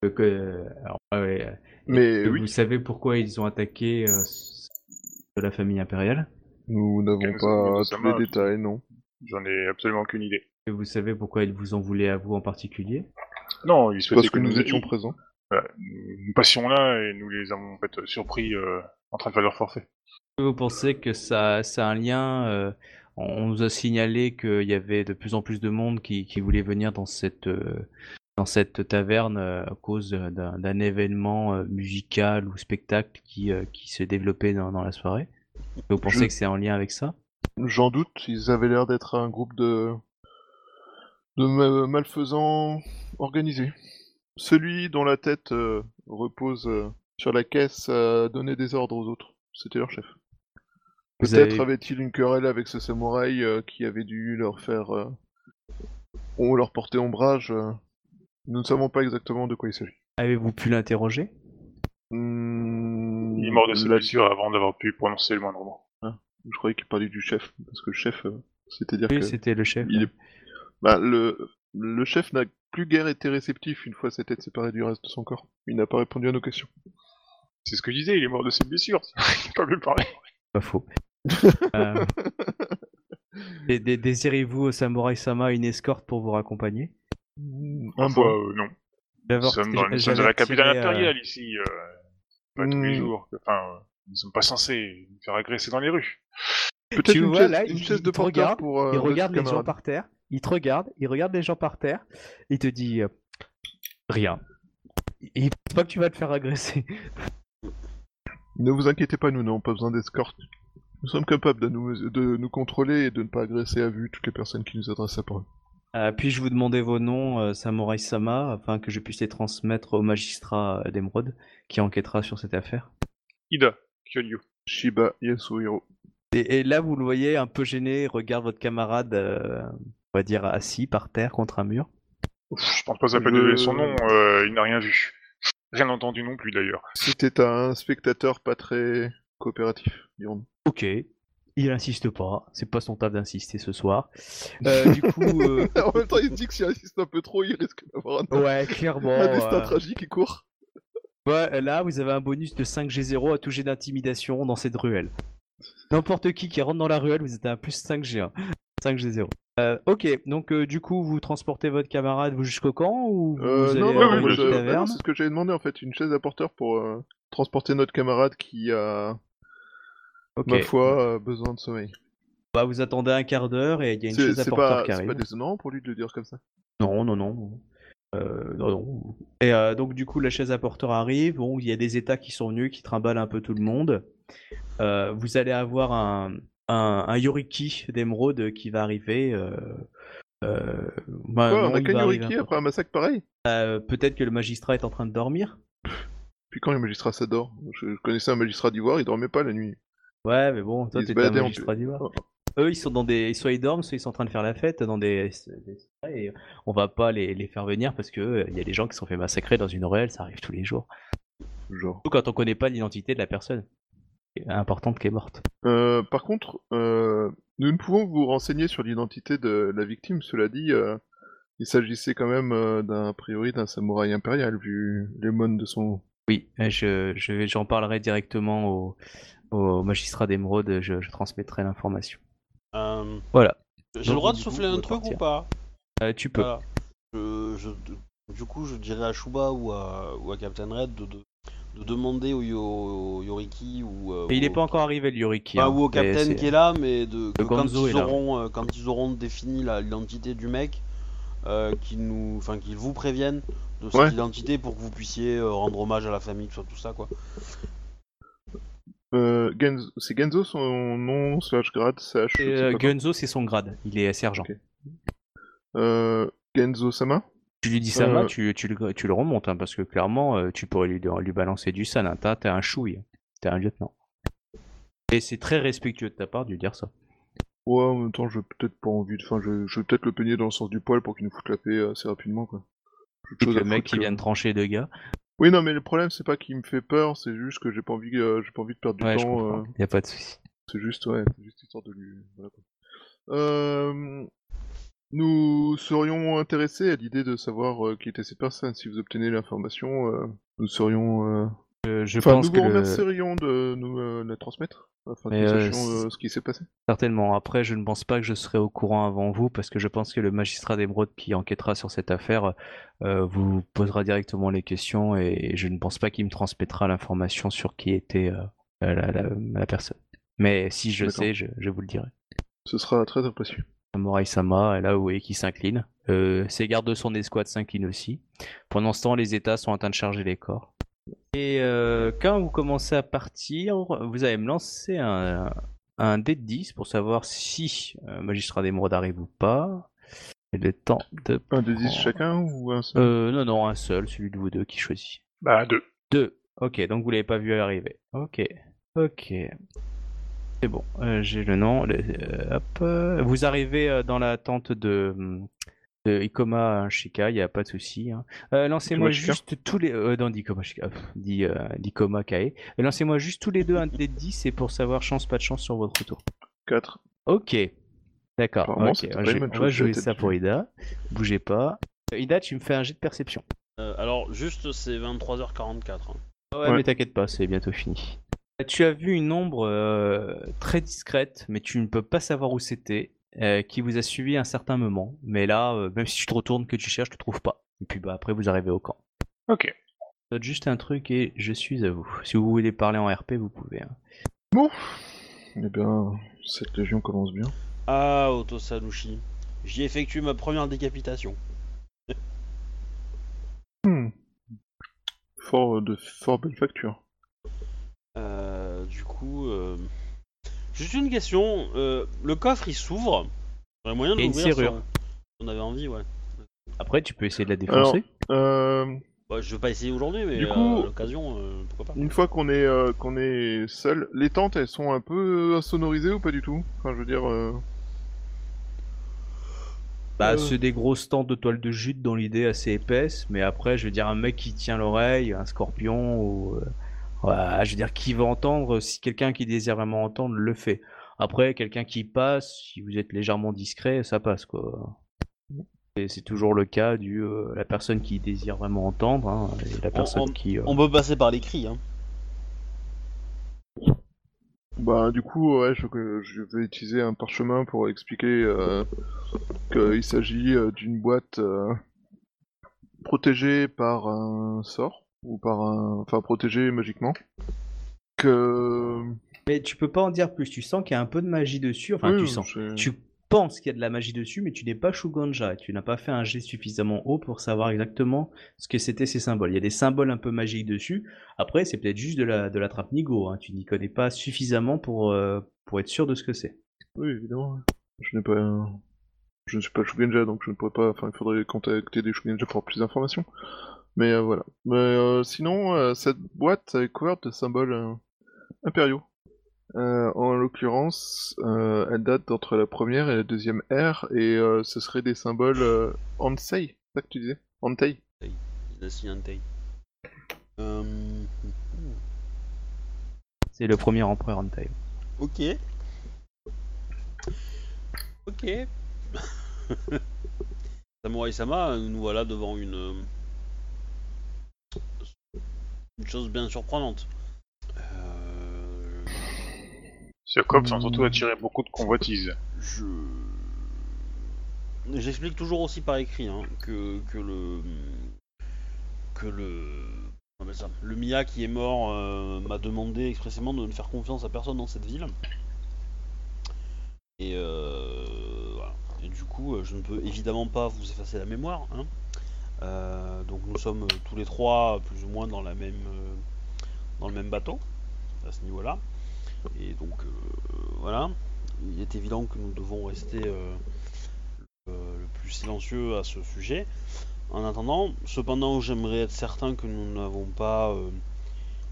Speaker 3: Que, alors, ouais, ouais,
Speaker 2: Mais
Speaker 3: que
Speaker 2: oui,
Speaker 3: Vous savez pourquoi ils ont attaqué euh, de la famille impériale?
Speaker 2: Nous n'avons pas tous les détails, non.
Speaker 4: J'en ai absolument aucune idée.
Speaker 3: Et vous savez pourquoi ils vous en voulaient à vous en particulier
Speaker 4: Non, ils souhaitaient
Speaker 2: Parce que nous étions présents.
Speaker 4: Voilà, nous passions là et nous les avons en fait surpris euh, en train de faire leur forfait.
Speaker 3: Vous pensez que ça, ça a un lien euh, On on nous a signalé qu'il y avait de plus en plus de monde qui, qui voulait venir dans cette, euh, dans cette taverne à cause d'un événement musical ou spectacle qui, euh, qui se développait dans, dans la soirée? Vous pensez
Speaker 2: Je-
Speaker 3: que c'est en lien avec ça?
Speaker 2: J'en doute, ils avaient l'air d'être un groupe de, de ma- malfaisants organisés. Celui dont la tête euh, repose euh, sur la caisse a donné des ordres aux autres. C'était leur chef.
Speaker 3: Vous
Speaker 2: Peut-être
Speaker 3: avez-
Speaker 2: avait-il une querelle avec ce samouraï euh, qui avait dû leur faire... euh, ou leur porter ombrage. euh. Nous ne savons pas exactement de quoi il s'agit.
Speaker 3: Avez-vous pu l'interroger?
Speaker 2: Hmm,
Speaker 4: Il est mort de ses
Speaker 2: la-
Speaker 4: blessures avant d'avoir pu prononcer le moindre mot.
Speaker 2: Je croyais qu'il parlait du chef, parce que le chef, euh, c'est-à-dire
Speaker 3: Oui,
Speaker 2: que...
Speaker 3: c'était le chef.
Speaker 2: Il est... bah, le... le chef n'a plus guère été réceptif une fois sa tête séparée du reste de son corps. Il n'a pas répondu à nos questions.
Speaker 4: C'est ce que je disais, il est mort de ses blessures. Il peut plus parler.
Speaker 3: Pas faux. Euh, dé- dé- Désirez-vous, Samurai Sama, une escorte pour vous raccompagner?
Speaker 2: Un bon.
Speaker 4: euh, non. Nous sommes, dans, nous sommes la capitale
Speaker 3: attiré, euh,
Speaker 4: impériale ici. euh, pas tous les
Speaker 2: Hmm.
Speaker 4: jours. Enfin, euh, nous ne sommes pas censés nous faire agresser dans les rues.
Speaker 2: Peut-être une,
Speaker 3: vois,
Speaker 2: chaise,
Speaker 3: là,
Speaker 2: une
Speaker 3: il-
Speaker 2: chaise
Speaker 3: il
Speaker 2: de porteur
Speaker 3: regarde,
Speaker 2: pour euh,
Speaker 3: il regarde les gens par terre, il te regarde, il regarde les gens par terre, il te dit euh, rien. Il pense pas que tu vas te faire agresser.
Speaker 2: Ne vous inquiétez pas, nous n'avons pas besoin d'escorte. Nous sommes capables de nous, de nous contrôler et de ne pas agresser à vue toutes les personnes qui nous adressent la parole.
Speaker 3: Euh, Puis-je vous demander vos noms, euh, Samurai Sama, afin que je puisse les transmettre au magistrat euh, d'Emeraude qui enquêtera sur cette affaire?
Speaker 4: Ida, Kyonyu.
Speaker 2: Shiba Yasuhiro.
Speaker 3: et, et là, vous le voyez un peu gêné, regarde votre camarade, euh, on va dire assis par terre contre un mur.
Speaker 4: Je pense pas peine de
Speaker 2: Je-
Speaker 4: donner son nom, euh, il n'a rien vu. Rien entendu non plus d'ailleurs.
Speaker 2: C'était un spectateur pas très coopératif.
Speaker 3: Ok. Il insiste pas, c'est pas son taf d'insister ce soir. Euh, du coup, euh,
Speaker 2: en même temps, il se dit que s'il insiste un peu trop, il risque d'avoir un,
Speaker 3: ouais, clairement.
Speaker 2: un destin
Speaker 3: euh,
Speaker 2: tragique et court.
Speaker 3: Ouais, là, vous avez un bonus de 5G0 à tout jet d'intimidation dans cette ruelle. N'importe qui qui rentre dans la ruelle, vous êtes à un plus 5G1. 5G0. Euh, ok, donc euh, du coup, vous transportez votre camarade jusqu'au camp ou vous
Speaker 2: Euh,
Speaker 3: allez
Speaker 2: non, non,
Speaker 4: oui,
Speaker 2: je- bah non, c'est ce que j'avais demandé en fait, une chaise à porteur pour transporter notre camarade qui a,
Speaker 3: Ok.
Speaker 2: ma foi, besoin de sommeil.
Speaker 3: Bah, vous attendez un quart d'heure et il y a une
Speaker 2: C'est
Speaker 3: chaise à
Speaker 2: c'est
Speaker 3: porteur
Speaker 2: pas,
Speaker 3: qui
Speaker 2: c'est
Speaker 3: arrive.
Speaker 2: pas déshonorant pour lui de le dire comme ça.
Speaker 3: Non, non, non. Euh, non, non. Et euh, donc du coup, la chaise à porteur arrive. Bon, il y a des états qui sont venus, qui trimballent un peu tout le monde. Euh, vous allez avoir un, un, un Yoriki d'émeraude qui va arriver. Euh, euh, bah,
Speaker 2: Quoi,
Speaker 3: non,
Speaker 2: on a qu'un Yoriki après un massacre pareil?
Speaker 3: Euh, Peut-être que le magistrat est en train de dormir.
Speaker 2: Puis quand les magistrats s'adorent je, je connaissais un magistrat d'Ivoire, il dormait pas la nuit.
Speaker 3: Ouais, mais bon, toi t'étais un magistrat d'Ivoire.
Speaker 2: Oh.
Speaker 3: Eux, ils sont dans des, soit ils dorment, soit ils sont en train de faire la fête dans des, et on va pas les, les faire venir parce que euh, il y a des gens qui sont fait massacrer dans une ruelle, ça arrive tous les jours.
Speaker 2: Genre.
Speaker 3: Surtout quand on connaît pas l'identité de la personne importante qui est morte.
Speaker 2: Euh, par contre, euh, nous ne pouvons vous renseigner sur l'identité de la victime. Cela dit, euh, il s'agissait quand même euh, d'un a priori d'un samouraï impérial vu les mônes de son.
Speaker 3: Oui, je, je vais- j'en parlerai directement au, au magistrat d'émeraude, je, je transmettrai l'information.
Speaker 1: Euh,
Speaker 3: Voilà.
Speaker 1: J'ai le droit de
Speaker 3: coup,
Speaker 1: souffler un truc
Speaker 3: partir.
Speaker 1: ou pas?
Speaker 3: Euh, tu peux.
Speaker 1: Voilà. Je, je- du coup, je dirais à Shuba ou à, ou à Captain Red de, de, de demander au, Yo- au Yoriki ou, euh,
Speaker 3: Et il
Speaker 1: au-
Speaker 3: est pas encore arrivé le Yoriki.
Speaker 1: Bah,
Speaker 3: hein,
Speaker 1: ou au
Speaker 3: mais c'est-
Speaker 1: qui est là, mais de, que quand,
Speaker 3: Gonzo
Speaker 1: ils
Speaker 3: là,
Speaker 1: auront, euh, quand ils auront défini la- l'identité du mec, euh, qu'ils nous, enfin qu'ils vous préviennent de cette
Speaker 2: Ouais.
Speaker 1: identité pour que vous puissiez euh, rendre hommage à la famille, tout ça, tout ça quoi.
Speaker 2: Euh, Genzo... C'est Genzo son nom slash grade slash. je
Speaker 3: Et,
Speaker 2: sais
Speaker 3: euh,
Speaker 2: pas quoi.
Speaker 3: Gunzo, c'est son grade. Il est sergent.
Speaker 2: Ok. Euh, Genzo Sama.
Speaker 3: Tu lui dis ça,
Speaker 2: Euh.
Speaker 3: tu, tu, le, tu le remontes, hein, parce que clairement, euh, tu pourrais lui, lui balancer du san. Hein. T'as t'es un chouille. T'es un lieutenant. Et c'est très respectueux de ta part de lui dire ça.
Speaker 2: Ouais, en même temps, j'ai peut-être pas envie de. Enfin, je, je vais peut-être le peigner dans le sens du poil pour qu'il nous foute la paix assez rapidement, quoi.
Speaker 3: Le mec qui
Speaker 2: que-
Speaker 3: vient de trancher deux gars.
Speaker 2: Oui, non, mais le problème, c'est pas qu'il me fait peur, c'est juste que j'ai pas envie, euh, j'ai pas envie de perdre du
Speaker 3: Ouais,
Speaker 2: temps. euh,
Speaker 3: Y a pas de souci.
Speaker 2: C'est juste, ouais, c'est juste histoire de lui. Voilà, quoi. Euh, nous serions intéressés à l'idée de savoir euh, qui était cette personne. Si vous obtenez l'information, euh, nous serions. euh,
Speaker 3: je
Speaker 2: Enfin,
Speaker 3: pense
Speaker 2: nous
Speaker 3: que
Speaker 2: vous
Speaker 3: le-
Speaker 2: remercierions de nous la transmettre, afin que
Speaker 3: Mais,
Speaker 2: nous
Speaker 3: euh,
Speaker 2: sachions ce qui s'est passé.
Speaker 3: certainement. Après, je ne pense pas que je serai au courant avant vous, parce que je pense que le magistrat d'émeraude qui enquêtera sur cette affaire vous posera directement les questions, et je ne pense pas qu'il me transmettra l'information sur qui était la, la- la personne. Mais si je sais, je, je vous le dirai.
Speaker 2: Ce sera très apprécié.
Speaker 3: Samurai Sama, là vous voyez qui s'incline. Euh, ses gardes de son escouade s'inclinent aussi. Pendant ce temps, les États sont en train de charger les corps. Et euh, quand vous commencez à partir, vous allez me lancer un, un dé de 10 pour savoir si euh, Magistrat d'émeraude arrive ou pas. Et le temps de.
Speaker 2: Un des dix
Speaker 3: prendre-
Speaker 2: chacun ou un seul?
Speaker 3: Euh, non, non, un seul, celui de vous deux qui choisit.
Speaker 4: Bah, deux.
Speaker 3: Deux. Ok, donc vous l'avez pas vu arriver. Ok. Ok. C'est bon. euh, J'ai le nom. le- euh, hop. euh, Vous arrivez euh, dans la tente de, de Ikoma Shika, il n'y a pas de souci. hein. Euh, Lancez-moi
Speaker 2: Ikoma Shika
Speaker 3: juste tous les. Euh, non, d'Ikoma Shika. euh, d'Ikoma Kae. Euh, Lancez-moi juste tous les deux un dé de 10 et pour savoir chance, pas de chance sur votre retour.
Speaker 2: 4.
Speaker 3: Ok. D'accord.
Speaker 2: Apparemment,
Speaker 3: Ok.
Speaker 2: c'était
Speaker 3: On
Speaker 2: pas
Speaker 3: va jouer ça pour Ida. Bougez pas. Ida, tu me fais un jet de perception.
Speaker 1: Euh, alors juste c'est 23h44. hein.
Speaker 3: Ouais,
Speaker 2: Ouais.
Speaker 3: mais t'inquiète pas, c'est bientôt fini. Tu as vu une ombre euh, très discrète, mais tu ne peux pas savoir où c'était, euh, qui vous a suivi un certain moment. Mais là, euh, même si tu te retournes, que tu cherches, tu trouves pas. Et puis bah après, vous arrivez au camp.
Speaker 4: Ok.
Speaker 3: Note juste un truc et je suis à vous. Si vous voulez parler en RP, vous pouvez. hein.
Speaker 2: Eh bien, cette légion commence bien.
Speaker 1: Ah Otosanushi, j'y effectue ma première décapitation.
Speaker 2: Hmm. Fort de fort belle facture.
Speaker 1: Euh, du coup, euh, juste une question. euh, le coffre il s'ouvre. Il y aurait moyen de
Speaker 3: Et une
Speaker 1: l'ouvrir
Speaker 3: serrure.
Speaker 1: si on- avait envie, ouais.
Speaker 3: Après, tu peux essayer de la
Speaker 2: Alors,
Speaker 3: défoncer.
Speaker 2: Euh,
Speaker 1: Bah, je vais pas essayer aujourd'hui, mais
Speaker 2: Du
Speaker 1: euh,
Speaker 2: coup-
Speaker 1: à l'occasion, euh, pourquoi pas.
Speaker 2: une fois qu'on est euh, qu'on est seul, les tentes elles sont un peu insonorisées ou pas du tout? Enfin, je veux dire. euh,
Speaker 3: Bah,
Speaker 2: euh,
Speaker 3: c'est des grosses tentes de toile de jute dans l'idée assez épaisse, mais après, je veux dire, un mec qui tient l'oreille, un scorpion, ou. euh, ouais, je veux dire, qui va entendre, si quelqu'un qui désire vraiment entendre le fait. Après, quelqu'un qui passe, si vous êtes légèrement discret, ça passe, quoi. Et c'est toujours le cas du euh, la personne qui désire vraiment entendre hein, et la personne
Speaker 1: on-
Speaker 3: qui. euh,
Speaker 1: On peut passer par l'écrit. Hein.
Speaker 2: Bah du coup ouais je, je vais utiliser un parchemin pour expliquer euh, qu'il s'agit d'une boîte euh, protégée par un sort ou par un enfin protégée magiquement que
Speaker 3: Mais tu peux pas en dire plus. Tu sens qu'il y a un peu de magie dessus. Enfin,
Speaker 2: Oui,
Speaker 3: tu sens. Tu penses qu'il y a de la magie dessus, mais tu n'es pas Shuganja. Tu n'as pas fait un jet suffisamment haut pour savoir exactement ce que c'était ces symboles. Il y a des symboles un peu magiques dessus. Après, c'est peut-être juste de la, de la trappe Nigo. Hein. Tu n'y connais pas suffisamment pour, euh, pour être sûr de ce que c'est.
Speaker 2: Oui, évidemment. Je n'ai pas. Je ne suis pas Shugenja, donc je ne pourrais pas. Enfin, il faudrait contacter des Shugenja pour avoir plus d'informations. Mais euh, voilà. Mais euh, sinon, euh, cette boîte est couverte de symboles euh, impériaux. Euh, en l'occurrence, euh, elle date d'entre la première et la deuxième ère, et euh, ce serait des symboles euh, Ansei, c'est ça que tu disais? Antei.
Speaker 1: Euh,
Speaker 3: C'est le premier empereur Entei.
Speaker 1: Ok. Ok. Samurai Sama, nous voilà devant une. Une chose bien surprenante. Euh,
Speaker 4: Ce cops ont surtout attiré beaucoup de convoitises.
Speaker 1: je. J'explique toujours aussi par écrit hein, que, que le. Que le. ça Le Mia qui est mort euh, m'a demandé expressément de ne faire confiance à personne dans cette ville. Et, euh, voilà. Et du coup, euh, je ne peux évidemment pas vous effacer la mémoire. hein. Euh, donc nous sommes euh, tous les trois plus ou moins dans la même euh, dans le même bateau à ce niveau-là. Et donc voilà, il est évident que nous devons rester le, plus silencieux à ce sujet. En attendant, cependant, j'aimerais être certain que nous n'avons pas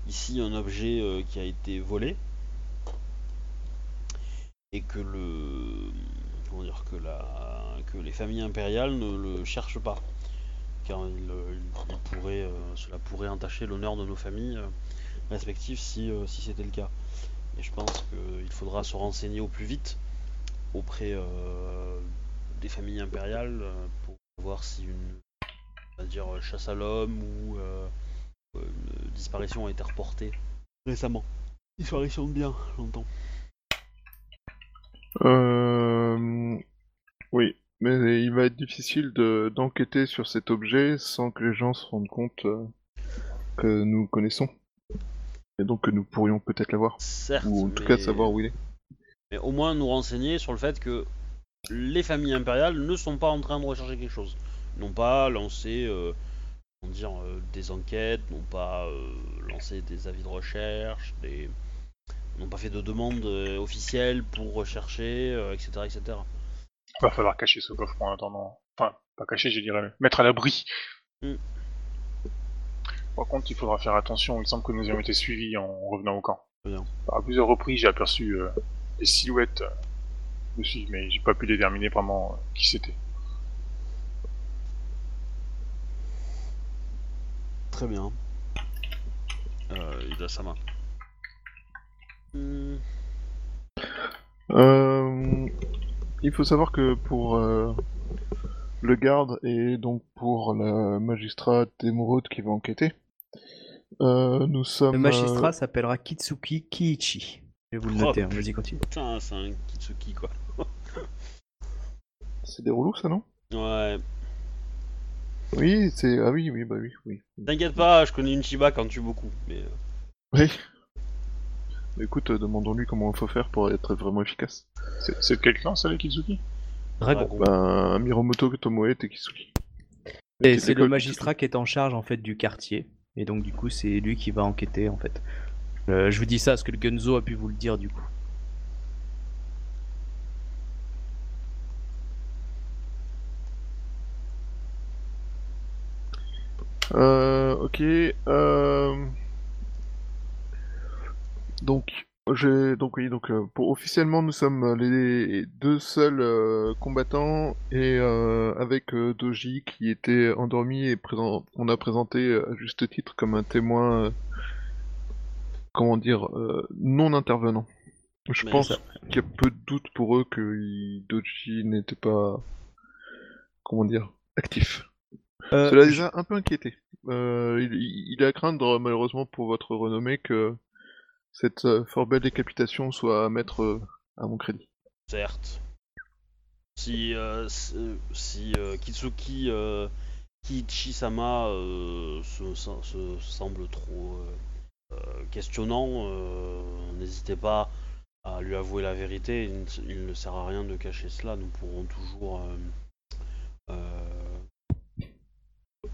Speaker 1: ici un objet qui a été volé et que la que les familles impériales ne le cherchent pas car euh, il- pourrait, euh, cela pourrait entacher l'honneur de nos familles euh, respectives si, c'était le cas. Et je pense qu'il faudra se renseigner au plus vite auprès des familles impériales pour voir si une dire, chasse à l'homme ou une disparition a été reportée récemment. Disparition de bien, j'entends.
Speaker 2: Euh... Oui, mais il va être difficile de d'enquêter sur cet objet sans que les gens se rendent compte euh, que nous connaissons. Et donc que nous pourrions peut-être l'avoir.
Speaker 1: Certes,
Speaker 2: Ou en tout
Speaker 1: mais-
Speaker 2: cas savoir où il est.
Speaker 1: mais au moins nous renseigner sur le fait que les familles impériales ne sont pas en train de rechercher quelque chose. N'ont pas lancé euh, comment dire, euh, des enquêtes, n'ont pas euh, lancé des avis de recherche, des... n'ont pas fait de demande officielle pour rechercher, etc., etc.
Speaker 4: Va falloir cacher ce coffre en attendant. Enfin, pas cacher, je dirais, mettre à l'abri.
Speaker 1: Mm.
Speaker 4: Par contre, il faudra faire attention. Il semble que nous ayons été suivis en revenant au camp.
Speaker 1: Très bien.
Speaker 4: À plusieurs reprises, j'ai aperçu euh, des silhouettes euh, nous suivre, mais j'ai pas pu déterminer vraiment euh, qui c'était.
Speaker 1: Très bien. Euh, Ida-sama. Hmm,
Speaker 2: Euh, il faut savoir que pour euh, le garde et donc pour le magistrat d'émeraude qui va enquêter, euh, nous sommes.
Speaker 3: Le magistrat s'appellera Kitsuki Kiichi. Je vais vous le
Speaker 1: Oh,
Speaker 3: noter, hein, vas-y continue.
Speaker 1: Putain, c'est un Kitsuki quoi.
Speaker 2: euh, C'est des relous ça non?
Speaker 1: Ouais.
Speaker 2: Oui, c'est. Ah oui, oui, bah oui, oui.
Speaker 1: T'inquiète pas, je connais une Chiba quand tue beaucoup. Mais euh,
Speaker 2: Oui. Écoute, euh, demandons-lui comment il faut faire pour être vraiment efficace.
Speaker 4: C'est c'est de quel clan, ça, les Kitsuki
Speaker 3: Dragon.
Speaker 2: Ben, Miromoto Tomoe Tekisuki.
Speaker 3: Et c'est le magistrat qui est en charge en fait du quartier. Et donc du coup c'est lui qui va enquêter en fait. Euh, je vous dis ça parce que le Gunzo a pu vous le dire du coup.
Speaker 2: Euh, ok. Euh... Donc, j'ai donc oui donc euh, pour officiellement nous sommes les deux seuls euh, combattants et euh, avec euh, Doji qui était endormi et présent on a présenté euh, à juste titre comme un témoin euh, comment dire euh, non intervenant. Je
Speaker 1: Mais
Speaker 2: pense
Speaker 1: ça-
Speaker 2: qu'il y a peu de doute pour eux que Doji n'était pas comment dire actif.
Speaker 3: Euh,
Speaker 2: Cela les a un peu inquiétés. Euh, il, il est à craindre, malheureusement pour votre renommée, que cette euh, fort belle décapitation soit à mettre euh, à mon crédit.
Speaker 1: Certes. Si, euh, si, Kitsuki Kiichi-sama euh, se, se- se semble trop questionnant, n'hésitez pas à lui avouer la vérité. Il ne, sert à rien de cacher cela. Nous pourrons toujours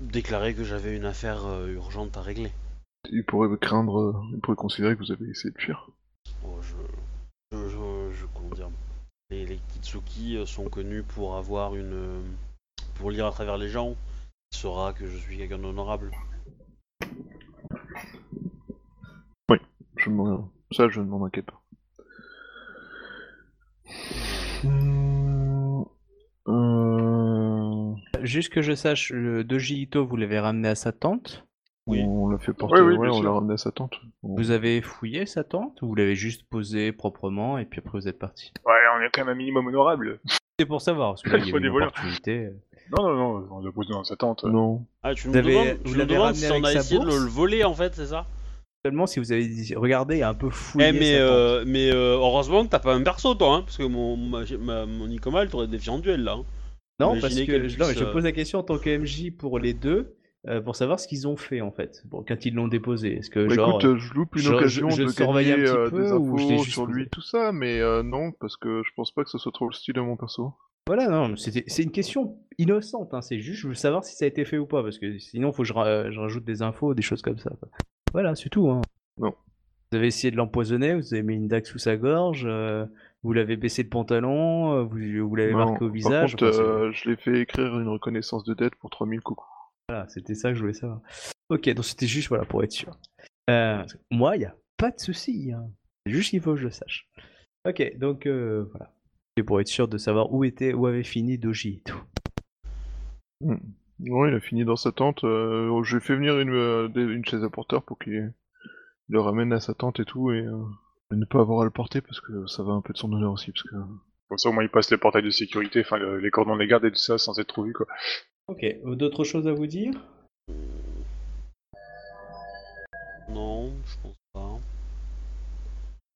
Speaker 1: déclarer que j'avais une affaire urgente à régler.
Speaker 2: Il pourrait craindre, il pourrait considérer que vous avez essayé de fuir.
Speaker 1: Oh, je, je, je, je- comment dire, les, les Kitsuki euh, sont connus pour avoir une, euh, pour lire à travers les gens. Il saura que je suis quelqu'un d'honorable.
Speaker 2: Je m'en- Ça, je ne m'en inquiète pas. Euh,
Speaker 3: Juste que je sache, le Doji Ito, vous l'avez ramené à sa tente.
Speaker 1: Oui.
Speaker 2: On l'a fait porter,
Speaker 4: Oui, oui,
Speaker 2: ouais,
Speaker 4: bien
Speaker 2: on l'a ramené à sa tente.
Speaker 3: Vous avez fouillé sa tente ou vous l'avez juste posé proprement et puis après vous êtes parti?
Speaker 4: Ouais, on est quand même un minimum honorable.
Speaker 3: C'est pour savoir, parce que là, il y
Speaker 4: Faut
Speaker 3: a une opportunité.
Speaker 4: Non, non, non, on l'a posé dans sa tente.
Speaker 2: Non.
Speaker 1: Ah, tu
Speaker 3: Vous
Speaker 1: nous
Speaker 3: avez-
Speaker 1: demandes, tu nous si on a
Speaker 3: sa
Speaker 1: essayé de le, voler en fait, c'est ça?
Speaker 3: Seulement si vous avez dit, regardé et un peu fouillé
Speaker 1: Eh mais
Speaker 3: sa tente.
Speaker 1: euh, mais euh, heureusement que t'as pas un perso toi, hein, parce que mon ma, ma- mon Nicoma elle t'aurait défié en duel là. hein.
Speaker 3: Non,
Speaker 1: imaginez
Speaker 3: parce que non, mais je
Speaker 1: euh,
Speaker 3: pose la question en tant que MJ pour les deux, euh, pour savoir ce qu'ils ont fait en fait, bon, quand ils l'ont déposé. Est-ce que
Speaker 2: Bah,
Speaker 3: genre.
Speaker 2: écoute, euh, je loupe une occasion
Speaker 3: je- je
Speaker 2: de
Speaker 3: surveillais un petit
Speaker 2: euh,
Speaker 3: peu
Speaker 2: des
Speaker 3: ou
Speaker 2: infos
Speaker 3: juste
Speaker 2: sur lui, tout ça, mais euh, non, parce que je pense pas que ce soit trop le style de mon perso.
Speaker 3: Voilà, non, c'est une question innocente, hein, c'est juste, je veux savoir si ça a été fait ou pas, parce que sinon, faut que je, ra- je rajoute des infos, des choses comme ça. quoi. Voilà, c'est tout. Hein.
Speaker 2: Non.
Speaker 3: Vous avez essayé de l'empoisonner, vous avez mis une dague sous sa gorge, vous l'avez baissé le pantalon, vous, vous l'avez marqué au
Speaker 2: Par
Speaker 3: visage.
Speaker 2: contre,
Speaker 3: enfin, c'est-
Speaker 2: euh, je l'ai fait écrire une reconnaissance de dette pour 3000 coucou.
Speaker 3: Voilà, c'était ça que je voulais savoir. Ok, donc c'était juste voilà, pour être sûr. Euh, moi, il n'y a pas de souci. Hein. C'est juste qu'il faut que je le sache. Ok, donc euh, voilà. C'est pour être sûr de savoir où était, où avait fini Doji et tout.
Speaker 2: Hmm. Ouais, il a fini dans sa tente. euh, J'ai fait venir une, euh, des- une chaise à porteur pour qu'il le ramène à sa tente et tout, et euh, ne pas avoir à le porter parce que ça va un peu de son honneur aussi. Parce que...
Speaker 4: Comme ça, au moins, il passe les portails de sécurité, enfin, le- les cordons des gardes et tout ça, sans être trop vu, quoi.
Speaker 3: Ok, d'autres choses à vous dire?
Speaker 1: Non, je pense pas.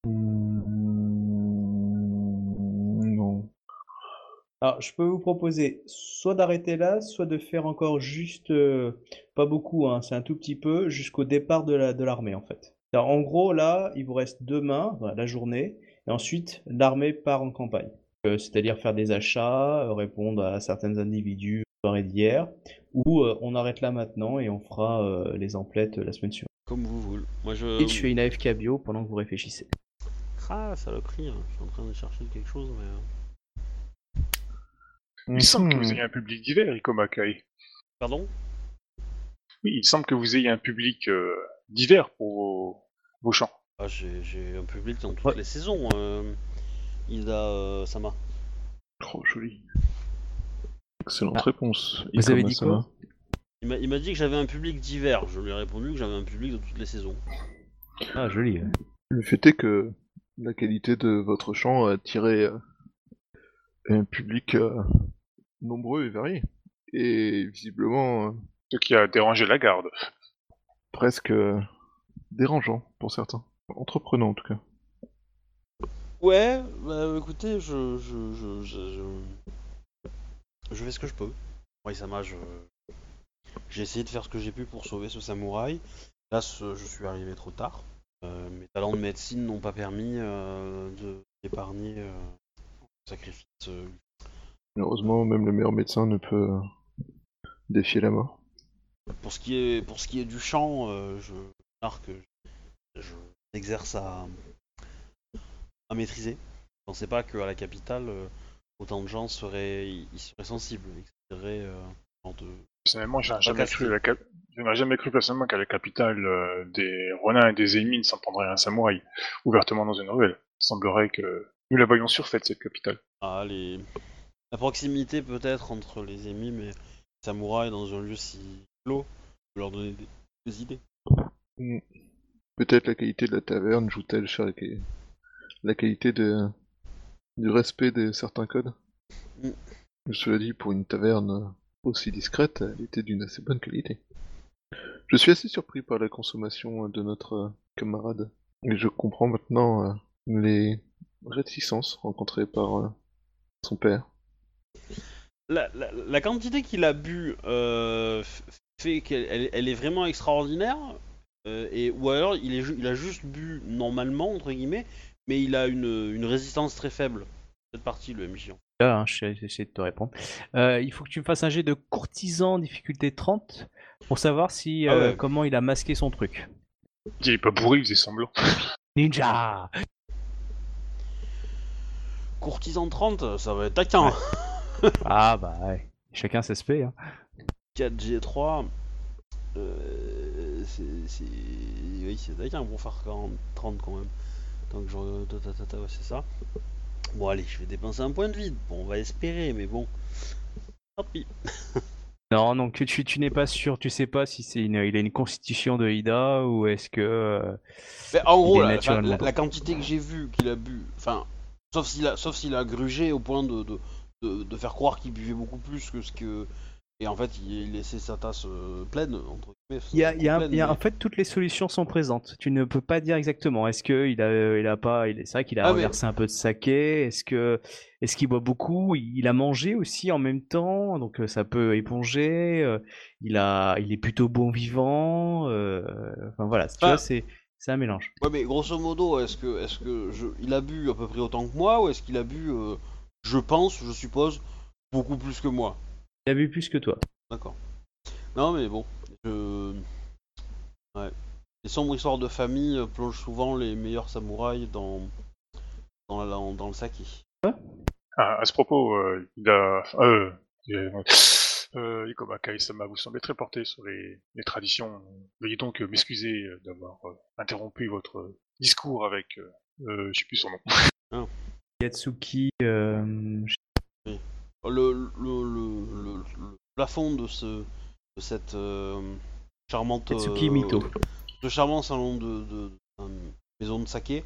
Speaker 2: Hmm, Non.
Speaker 3: Alors, je peux vous proposer soit d'arrêter là, soit de faire encore juste, euh, pas beaucoup, hein, c'est un tout petit peu, jusqu'au départ de la, de l'armée en fait. Alors, en gros, là, il vous reste demain, voilà, la journée, et ensuite l'armée part en campagne. Euh, c'est-à-dire faire des achats, euh, répondre à certains individus soirée d'hier, ou euh, on arrête là maintenant et on fera euh, les emplettes la semaine suivante.
Speaker 1: Comme vous voulez. Moi je.
Speaker 3: Et je fais une AFK bio pendant que vous réfléchissez.
Speaker 1: Ah, saloperie, hein. je suis en train de chercher quelque chose, mais. euh,
Speaker 4: Il semble que vous ayez un public divers, Ikoma Kai.
Speaker 1: Pardon?
Speaker 4: Oui, il semble que vous ayez un public euh, divers pour vos, vos chants.
Speaker 1: ah, J'ai j'ai un public dans toutes
Speaker 3: Ouais.
Speaker 1: les saisons. Euh... Ida euh, Sama.
Speaker 2: Trop joli. Excellente
Speaker 3: Ah.
Speaker 2: réponse.
Speaker 3: Vous avez dit
Speaker 2: Sama.
Speaker 3: quoi
Speaker 1: Il m'a il m'a dit que j'avais un public divers. Je lui ai répondu que j'avais un public de toutes les saisons.
Speaker 3: Ah, joli. ouais.
Speaker 2: Le fait est que la qualité de votre chant a attiré euh, un public euh, nombreux et varié. Et visiblement euh,
Speaker 4: Ce qui a dérangé la garde.
Speaker 2: presque dérangeant pour certains. Entreprenant en tout cas.
Speaker 1: Ouais, bah écoutez, je. Je, je, je, je... fais ce que je peux. Oui, Sama, je. J'ai essayé de faire ce que j'ai pu pour sauver ce samouraï. Là, ce- je suis arrivé trop tard. Euh, mes talents de médecine n'ont pas permis euh, de d'épargner euh, le sacrifice.
Speaker 2: Malheureusement, même le meilleur médecin ne peut défier la mort.
Speaker 1: Pour ce qui est pour ce qui est du chant, je remarque que je exerce à à maîtriser. Je pensais pas qu'à la capitale, autant de gens seraient y y seraient sensibles, et que seraient, euh, genre de
Speaker 4: Personnellement, je n'aurais jamais, cru la cap- je n'aurais jamais cru personnellement qu'à la capitale euh, des Ronins et des Émines s'en prendrait un samouraï, ouvertement dans une ruelle. Il semblerait que nous la voyons surfaite, cette capitale.
Speaker 1: Ah, les... La proximité peut-être entre les ennemis, mais les samouraïs dans un lieu si clos peut leur donner des, des idées.
Speaker 2: Hmm. Peut-être la qualité de la taverne joue-t-elle sur la, la qualité de... du respect de certains codes
Speaker 1: Mm.
Speaker 2: Cela dit, pour une taverne, aussi discrète, elle était d'une assez bonne qualité. Je suis assez surpris par la consommation de notre camarade. Et je comprends maintenant euh, les réticences rencontrées par euh, son père.
Speaker 1: La, la- la quantité qu'il a bu euh, fait qu'elle elle- elle est vraiment extraordinaire. euh, et, ou alors il, est, il a juste bu normalement, entre guillemets, mais il a une, une résistance très faible. Cette partie, le MJ.
Speaker 3: Là, hein, je vais essayer de te répondre. Euh, il faut que tu me fasses un jet de courtisan difficulté 30 pour savoir si
Speaker 1: Ah
Speaker 3: euh,
Speaker 1: ouais.
Speaker 3: comment il a masqué son truc.
Speaker 4: Il est pas bourré, il faisait semblant.
Speaker 3: Ninja
Speaker 1: Courtisan 30, ça va être taquin.
Speaker 3: Ah bah ouais, chacun ses spé. Hein.
Speaker 1: 4G3, euh, c'est c'est- oui, c'est taquin pour faire 40, 30 quand même. Donc je... ta, ta, ta, ta, ouais, c'est ça. Bon allez, je vais dépenser un point de vide. Bon, on va espérer, mais bon. Tant pis.
Speaker 3: Non, donc tu, tu, tu n'es pas sûr, tu sais pas si c'est une, il a une constitution de Ida ou est-ce que... euh,
Speaker 1: Mais en gros, la, quantité que j'ai vue qu'il a bu, enfin, sauf s'il a, sauf s'il a grugé au point de, de, de, de faire croire qu'il buvait beaucoup plus que ce que. Et en fait, il, laissait sa tasse euh, pleine, entre guillemets.
Speaker 3: Il y a, il y a-
Speaker 1: pleine,
Speaker 3: il y a-
Speaker 1: mais-
Speaker 3: en fait, toutes les solutions sont présentes. Tu ne peux pas dire exactement. Est-ce que il a, il a pas, il c'est vrai qu'il a
Speaker 1: Ah, mais-
Speaker 3: un peu de saké. Est-ce que, est-ce qu'il boit beaucoup? Il a mangé aussi en même temps, donc euh, ça peut éponger. euh, Il a, il est plutôt bon vivant. euh, Enfin voilà, tu
Speaker 1: Ah.
Speaker 3: vois, c'est, c'est un mélange.
Speaker 1: Ouais, mais grosso modo, est-ce que, est-ce que je, il a bu à peu près autant que moi, ou est-ce qu'il a bu, euh, je pense, je suppose, beaucoup plus que moi?
Speaker 3: Il a bu plus que toi.
Speaker 1: D'accord. Non, mais bon, je. Ouais. Les sombres histoires de famille euh, plongent souvent les meilleurs samouraïs dans, dans, la- dans, dans le saké.
Speaker 4: Ah, à ce propos, euh, il a... Euh, euh, euh, Kai-sama, vous semblez très porté sur les, les traditions. Veuillez donc euh, m'excuser euh, d'avoir euh, interrompu votre discours avec... Euh, euh, je sais plus son nom.
Speaker 3: Yatsuki, euh,
Speaker 1: Le, le, le, le- le plafond de, ce, de cette euh, charmante. Euh,
Speaker 3: Mito.
Speaker 1: Ce charmant salon de, de, de- maison de saké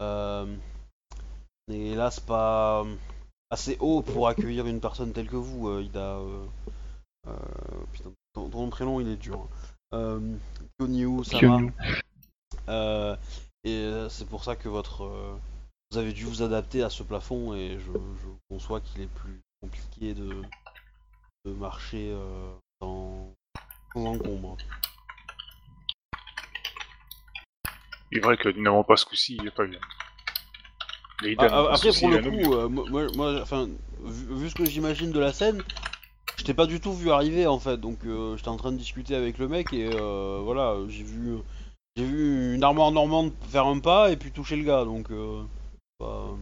Speaker 1: euh, n'est hélas pas assez haut pour accueillir une personne telle que vous, euh, Ida. euh, euh, putain, ton, ton prénom il est dur. hein. Euh, Kyonyu Sama. Euh, et euh, c'est pour ça que votre euh, vous avez dû vous adapter à ce plafond et je, je conçois qu'il est plus compliqué de, de marcher euh, dans, sans encombre.
Speaker 4: Il est vrai que nous n'avons pas ce coup-ci, il n'y a pas
Speaker 1: Ah, ah,
Speaker 4: n'ont pas
Speaker 1: après pour le coup, euh, moi, moi- moi, enfin, vu, vu ce que j'imagine de la scène, je t'ai pas du tout vu arriver en fait, donc euh, j'étais en train de discuter avec le mec et euh, voilà, j'ai vu, j'ai vu une armoire normande faire un pas et puis toucher le gars, donc. euh, pas-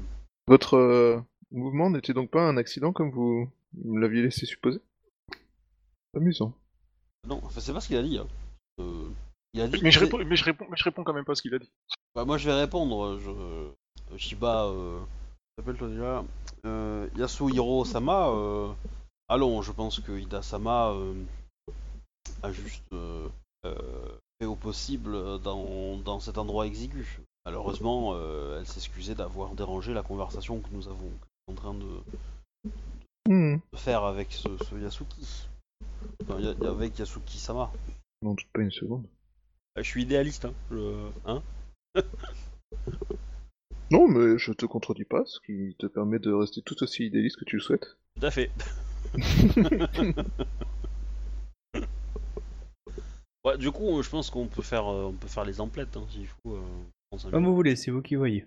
Speaker 2: Votre euh, mouvement n'était donc pas un accident comme vous l'aviez laissé supposer? Amusant.
Speaker 1: Non, enfin, c'est pas ce qu'il a dit. hein. Euh, il a dit.
Speaker 4: Mais je, réponds, mais, je réponds, mais je réponds quand même pas à ce qu'il a dit.
Speaker 1: Bah, moi je vais répondre. Je... euh, Shiba, euh... s'appelle-toi déjà euh, Yasuhiro Sama. Euh... Allons, je pense que Ida Sama euh, a juste euh, euh, fait au possible dans, dans cet endroit exigu. Malheureusement, euh, elle s'excusait d'avoir dérangé la conversation que nous avons en train de,
Speaker 2: Hmm,
Speaker 1: de faire avec ce, ce Yasuki. Enfin, y- y- avec Yasuki Sama.
Speaker 2: N'en doute pas une seconde.
Speaker 1: Je suis idéaliste, hein. je- hein
Speaker 2: Non, mais je te contredis pas, ce qui te permet de rester tout aussi idéaliste que tu le souhaites.
Speaker 1: Tout à fait. ouais, du coup, je pense qu'on peut faire, euh, on peut faire les emplettes hein, s'il faut. euh,
Speaker 3: Comme vous voulez, c'est vous qui voyez.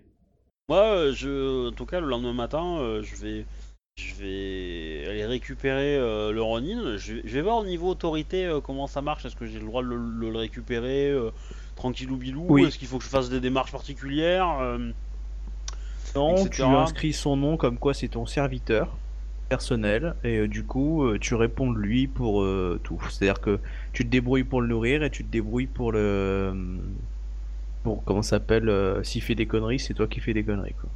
Speaker 1: Moi, euh, je, en tout cas, le lendemain matin, euh, je vais, je vais aller récupérer euh, le Ronin. Je, vais- je vais voir au niveau autorité euh, comment ça marche. Est-ce que j'ai le droit de le, le- le récupérer tranquillou bilou
Speaker 3: Oui.
Speaker 1: Est-ce qu'il faut que je fasse des démarches particulières
Speaker 3: Non,
Speaker 1: etc.
Speaker 3: tu inscris son nom comme quoi c'est ton serviteur personnel et du coup tu réponds de lui pour tout. C'est-à-dire que tu te débrouilles pour le nourrir et tu te débrouilles pour le pour comment ça s'appelle euh, s'il fait des conneries, c'est toi qui fais des conneries quoi.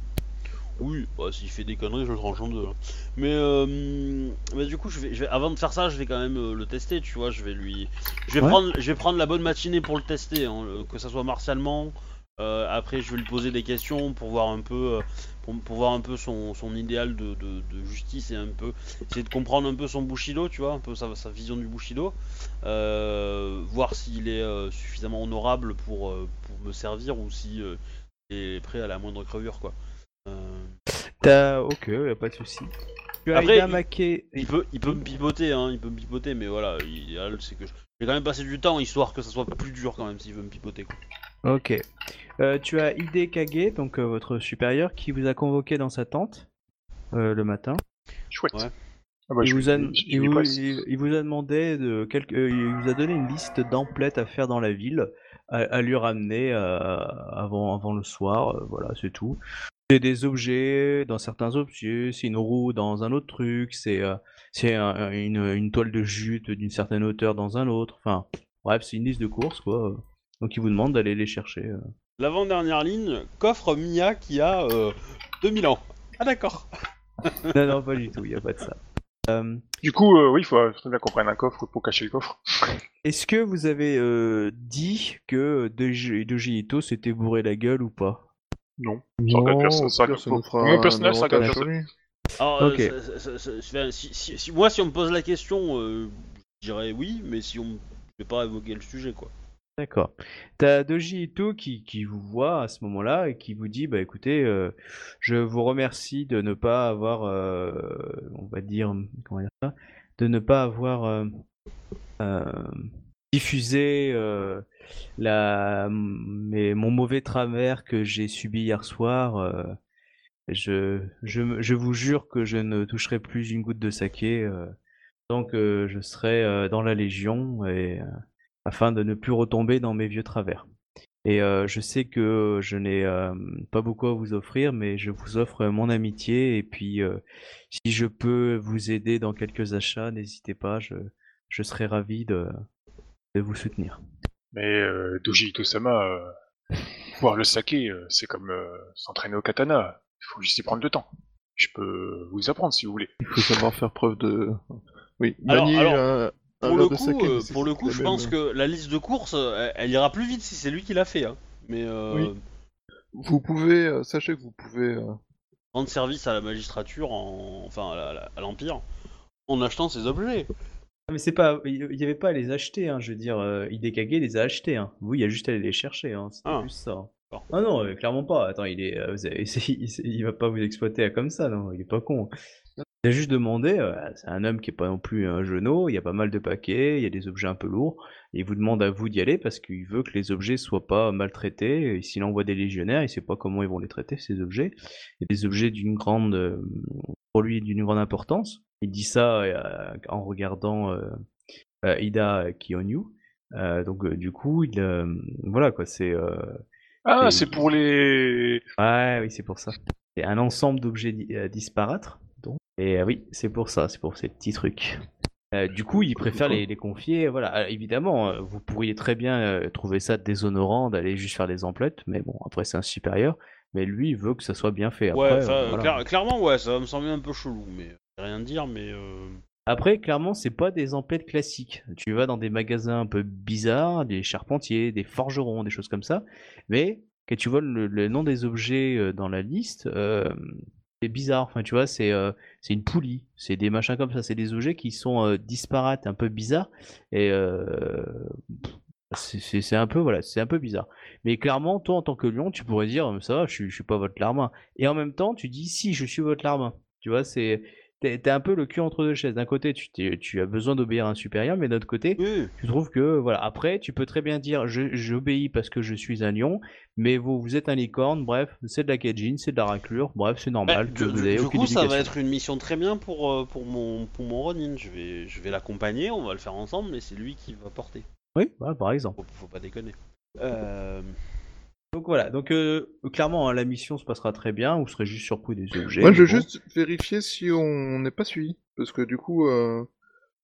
Speaker 1: Oui, bah, s'il fait des conneries, je le tranche en deux. hein. Mais, euh, mais du coup, je vais, je vais, avant de faire ça, je vais quand même euh, le tester, tu vois. Je vais lui, je vais
Speaker 3: Ouais.
Speaker 1: prendre, je vais prendre la bonne matinée pour le tester, hein, que ça soit martialement Euh, après, je vais lui poser des questions pour voir un peu, pour, pour voir un peu son, son idéal de, de- de justice et un peu essayer de comprendre un peu son bushido, tu vois, un peu sa, sa vision du bushido, voir s'il est suffisamment honorable pour, pour me servir ou si euh, est prêt à la moindre crevure, quoi. Euh,
Speaker 3: T'as. Ok, y a pas de souci. Tu as
Speaker 1: Après, il- il peut, il peut me pipoter, hein, il peut me pipoter, mais voilà, c'est que je... j'ai quand même passé du temps histoire que ça soit plus dur quand même s'il veut me pipoter, quoi.
Speaker 3: Ok. Euh, tu as Ide Kage, donc euh, votre supérieur, qui vous a convoqué dans sa tente euh, le matin.
Speaker 4: Chouette.
Speaker 1: Ouais.
Speaker 4: Ah bah,
Speaker 3: il, vous a,
Speaker 4: je- je
Speaker 3: il,
Speaker 4: lui
Speaker 3: vous,
Speaker 4: presse.
Speaker 3: il- il vous a demandé de quelques, euh, il vous a donné une liste d'emplettes à faire dans la ville, à, à lui ramener euh, avant, avant le soir. euh, voilà, c'est tout. C'est des objets dans certains objets, c'est une roue dans un autre truc, c'est euh, un- une, une toile de jute d'une certaine hauteur dans un autre. Enfin, bref, c'est une liste de courses quoi. Donc il vous demande d'aller les chercher.
Speaker 1: L'avant-dernière ligne, coffre Mia qui a euh, 2000 ans. Ah d'accord.
Speaker 3: non, non, pas du tout, il n'y a pas de ça. Euh,
Speaker 4: Du coup, euh, oui, il faut faut bien qu'on prenne un coffre pour cacher le coffre.
Speaker 3: Est-ce que vous avez euh, dit que Doji Doji Ito s'était bourré la gueule ou pas?
Speaker 4: Non.
Speaker 2: Non,
Speaker 4: regarde perso-
Speaker 2: au
Speaker 4: ça
Speaker 2: ça nous fera
Speaker 4: Mon
Speaker 2: un
Speaker 4: personnage, ça
Speaker 2: avantage
Speaker 4: personne.
Speaker 1: Alors, euh,
Speaker 3: Ok.
Speaker 1: ça- ça- ça- ça- si, si- si- moi si on me pose la question, euh, je dirais oui, mais si on je vais pas évoquer le sujet quoi.
Speaker 3: D'accord. T'as Doji Ito qui, qui vous voit à ce moment-là et qui vous dit bah écoutez, euh, je vous remercie de ne pas avoir, euh, on va dire, comment dire ça, de ne pas avoir euh, euh, diffusé euh, la, mais mon mauvais travers que j'ai subi hier soir. euh, je, je, je vous jure que je ne toucherai plus une goutte de saké tant que je serai dans la Légion et afin de ne plus retomber dans mes vieux travers. Et euh, je sais que je n'ai euh, pas beaucoup à vous offrir, mais je vous offre mon amitié et puis euh, si je peux vous aider dans quelques achats, n'hésitez pas, je, je serai ravi de, de vous soutenir.
Speaker 4: Mais euh, Doji Itosama, euh, voir le saké, c'est comme euh, s'entraîner au katana. Il faut juste y prendre le temps. Je peux vous apprendre si vous voulez.
Speaker 2: Il faut savoir faire preuve de. Oui, manier
Speaker 1: alors, Pour
Speaker 2: verre
Speaker 1: le coup, euh,
Speaker 2: c'est
Speaker 1: pour le coup, je
Speaker 2: même-
Speaker 1: pense que la liste de courses, euh, elle, elle ira plus vite si c'est lui qui l'a fait. Hein. Mais euh,
Speaker 2: Oui. Vous pouvez, euh, sachez que vous pouvez. euh,
Speaker 1: rendre service à la magistrature, en... enfin à la- la- à l'empire, en achetant ces objets.
Speaker 3: Ah, Mais c'est pas, il n'y avait pas à les acheter, hein, je veux dire, euh, Hidekage les a achetés. Hein. Vous, il y a juste à aller les chercher, hein, c'était
Speaker 1: Ah.
Speaker 3: juste ça. Ah non, euh, clairement pas. Attends, il est, euh, vous avez- il, il va pas vous exploiter comme ça, non, il est pas con. Il a juste demandé, euh, c'est un homme qui est pas non plus un genou, il y a pas mal de paquets, il y a des objets un peu lourds, et il vous demande à vous d'y aller parce qu'il veut que les objets soient pas maltraités, et s'il envoie des légionnaires, il sait pas comment ils vont les traiter, ces objets. Il y a des objets d'une grande, euh, pour lui, d'une grande importance. Il dit ça euh, en regardant Ida Kionyu. Euh, donc du coup, il, voilà quoi, c'est
Speaker 4: Ah, c'est pour les...
Speaker 3: Ouais, oui, c'est pour ça. C'est un ensemble d'objets di- disparaître. Donc. Et euh, oui, c'est pour ça, c'est pour ces petits trucs. Euh, du coup, il préfère les, les confier. Voilà, Alors, évidemment, euh, vous pourriez très bien euh, trouver ça déshonorant d'aller juste faire des emplettes, mais bon, après c'est un supérieur. Mais lui, il veut que ça soit bien fait. Après,
Speaker 1: ouais,
Speaker 3: euh, voilà.
Speaker 1: clair- clairement, ouais, ça va me sembler un peu chelou, mais rien dire, mais. Euh...
Speaker 3: Après, clairement, c'est pas des emplettes classiques. Tu vas dans des magasins un peu bizarres, des charpentiers, des forgerons, des choses comme ça. Mais quand tu vois le, le nom des objets euh, dans la liste, euh, c'est bizarre. Enfin, tu vois, c'est euh, c'est une poulie, c'est des machins comme ça, c'est des objets qui sont euh, disparates, un peu bizarres. Et euh, c'est- un peu voilà, un peu bizarre. Mais clairement, toi en tant que lion, tu pourrais dire ça va, je suis, pas votre larbin. Et en même temps, tu dis si, je suis votre larbin. Tu vois, c'est t'es t'es un peu le cul entre deux chaises. D'un côté, tu, t'es- tu as besoin d'obéir à un supérieur, mais d'un autre côté,
Speaker 1: Oui,
Speaker 3: tu trouves que voilà. Après, tu peux très bien dire je- j'obéis parce que je suis un lion, mais vous vous êtes un licorne. Bref, c'est de la Kajin, c'est de la raclure. Bref, c'est
Speaker 1: Bah,
Speaker 3: normal.
Speaker 1: du,
Speaker 3: que vous
Speaker 1: du-
Speaker 3: aucune
Speaker 1: coup, ça va
Speaker 3: éducation.
Speaker 1: être une mission très bien pour, euh, pour, mon, pour mon Ronin. Je vais, je vais l'accompagner, on va le faire ensemble, mais c'est lui qui va porter.
Speaker 3: Oui, voilà, par exemple.
Speaker 1: Faut, faut pas déconner. Euh...
Speaker 3: Donc voilà. Donc euh, clairement, hein, la mission se passera très bien. Vous serez juste surpris des objets.
Speaker 2: Moi, je veux
Speaker 3: bon.
Speaker 2: juste vérifier si on n'est pas suivi. Parce que du coup, euh,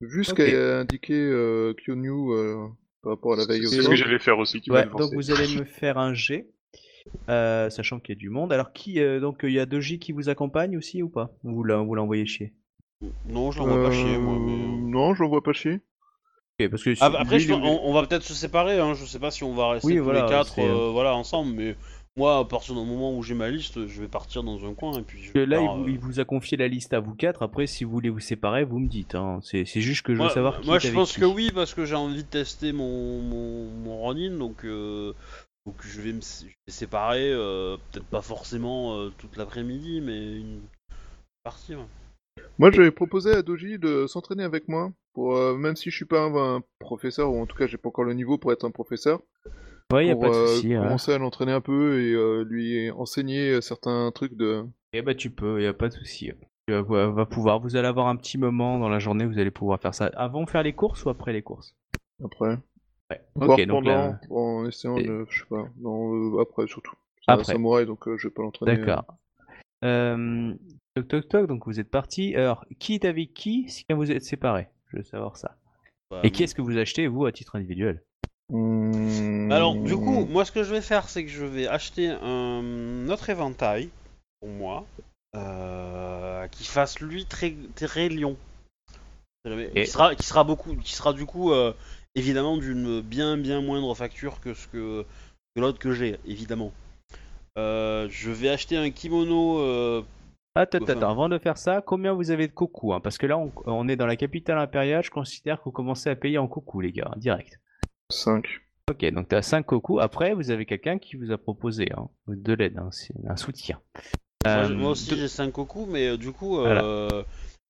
Speaker 2: vu ce qu'a indiqué euh, Kyonyu euh, par rapport à la veille au
Speaker 4: C'est ce que j'allais faire aussi, qui
Speaker 3: Ouais,
Speaker 4: va me
Speaker 3: donc vous allez me faire un G, euh, sachant qu'il y a du monde. Alors qui euh, donc il y a Doji qui vous accompagne aussi ou pas? Vous l'envoyez chier?
Speaker 1: Non, je l'envoie pas chier, moi. Mais...
Speaker 2: Non, je vois pas chier.
Speaker 3: Ok, parce que si-
Speaker 1: Après,
Speaker 3: lui,
Speaker 1: je-
Speaker 3: lui-
Speaker 1: on, on va peut-être se séparer. Hein. Je sais pas si on va rester
Speaker 3: Oui,
Speaker 1: tous
Speaker 3: voilà,
Speaker 1: les quatre,
Speaker 3: c'est,
Speaker 1: euh, voilà, ensemble. Mais moi, à partir du moment où j'ai ma liste, je vais partir dans un coin et puis. Je
Speaker 3: là, il
Speaker 1: pars,
Speaker 3: vous,
Speaker 1: euh,
Speaker 3: il vous a confié la liste à vous quatre. Après, si vous voulez vous séparer, vous me dites. Hein. C'est c'est juste que je veux
Speaker 1: Moi,
Speaker 3: savoir qui
Speaker 1: moi
Speaker 3: est
Speaker 1: je
Speaker 3: avec
Speaker 1: pense
Speaker 3: qui.
Speaker 1: que oui, parce que j'ai envie de tester mon, mon, mon Ronin, donc, euh, donc je, vais me je vais séparer, euh, peut-être pas forcément euh, toute l'après-midi, mais une partie. ouais.
Speaker 2: Moi, j'avais proposé à Doji de s'entraîner avec moi, pour euh, même si je suis pas un, un professeur, ou en tout cas j'ai pas encore le niveau pour être un professeur,
Speaker 3: Ouais, y a
Speaker 2: pour
Speaker 3: pas de
Speaker 2: euh,
Speaker 3: souci. hein.
Speaker 2: commencer à l'entraîner un peu et euh, lui enseigner certains trucs de...
Speaker 3: Eh bah, tu peux, y a pas de souci. Tu vas, va- va pouvoir. Vous allez avoir un petit moment dans la journée, vous allez pouvoir faire ça. Avant de faire les courses ou après les courses?
Speaker 2: Après.
Speaker 3: Ouais. Ok, donc
Speaker 2: pendant,
Speaker 3: là.
Speaker 2: en essayant
Speaker 3: Et-
Speaker 2: de... je sais pas, non, euh, après surtout. C'est un
Speaker 3: Après.
Speaker 2: samouraï, donc euh, je vais pas l'entraîner.
Speaker 3: D'accord. Euh, toc toc toc, donc vous êtes parti. Alors, qui est avec qui si vous êtes séparés? Je veux savoir ça.
Speaker 1: Bah,
Speaker 3: Et qu'est-ce que vous achetez, vous, à titre individuel?
Speaker 2: Hmm.
Speaker 1: Alors, du coup, moi, ce que je vais faire, c'est que je vais acheter un autre éventail pour moi, euh, qui fasse lui très, très lion.
Speaker 3: Et-
Speaker 1: Qui sera, qui sera beaucoup, qui sera du coup euh, évidemment d'une bien bien moindre facture que ce que, que l'autre que j'ai, évidemment. Euh, je vais acheter un kimono.
Speaker 3: Attends,
Speaker 1: Enfin.
Speaker 3: attends, avant de faire ça, combien vous avez de koku hein Parce que là, on, on est dans la capitale impériale, je considère que vous commencez à payer en koku, les gars, direct.
Speaker 2: 5.
Speaker 3: Ok, donc tu as 5 koku. Après, vous avez quelqu'un qui vous a proposé hein, de l'aide, hein, c'est un soutien.
Speaker 1: moi,
Speaker 3: Euh,
Speaker 1: moi aussi
Speaker 3: de-
Speaker 1: j'ai 5 koku, mais euh, du coup,
Speaker 3: Voilà.
Speaker 1: euh,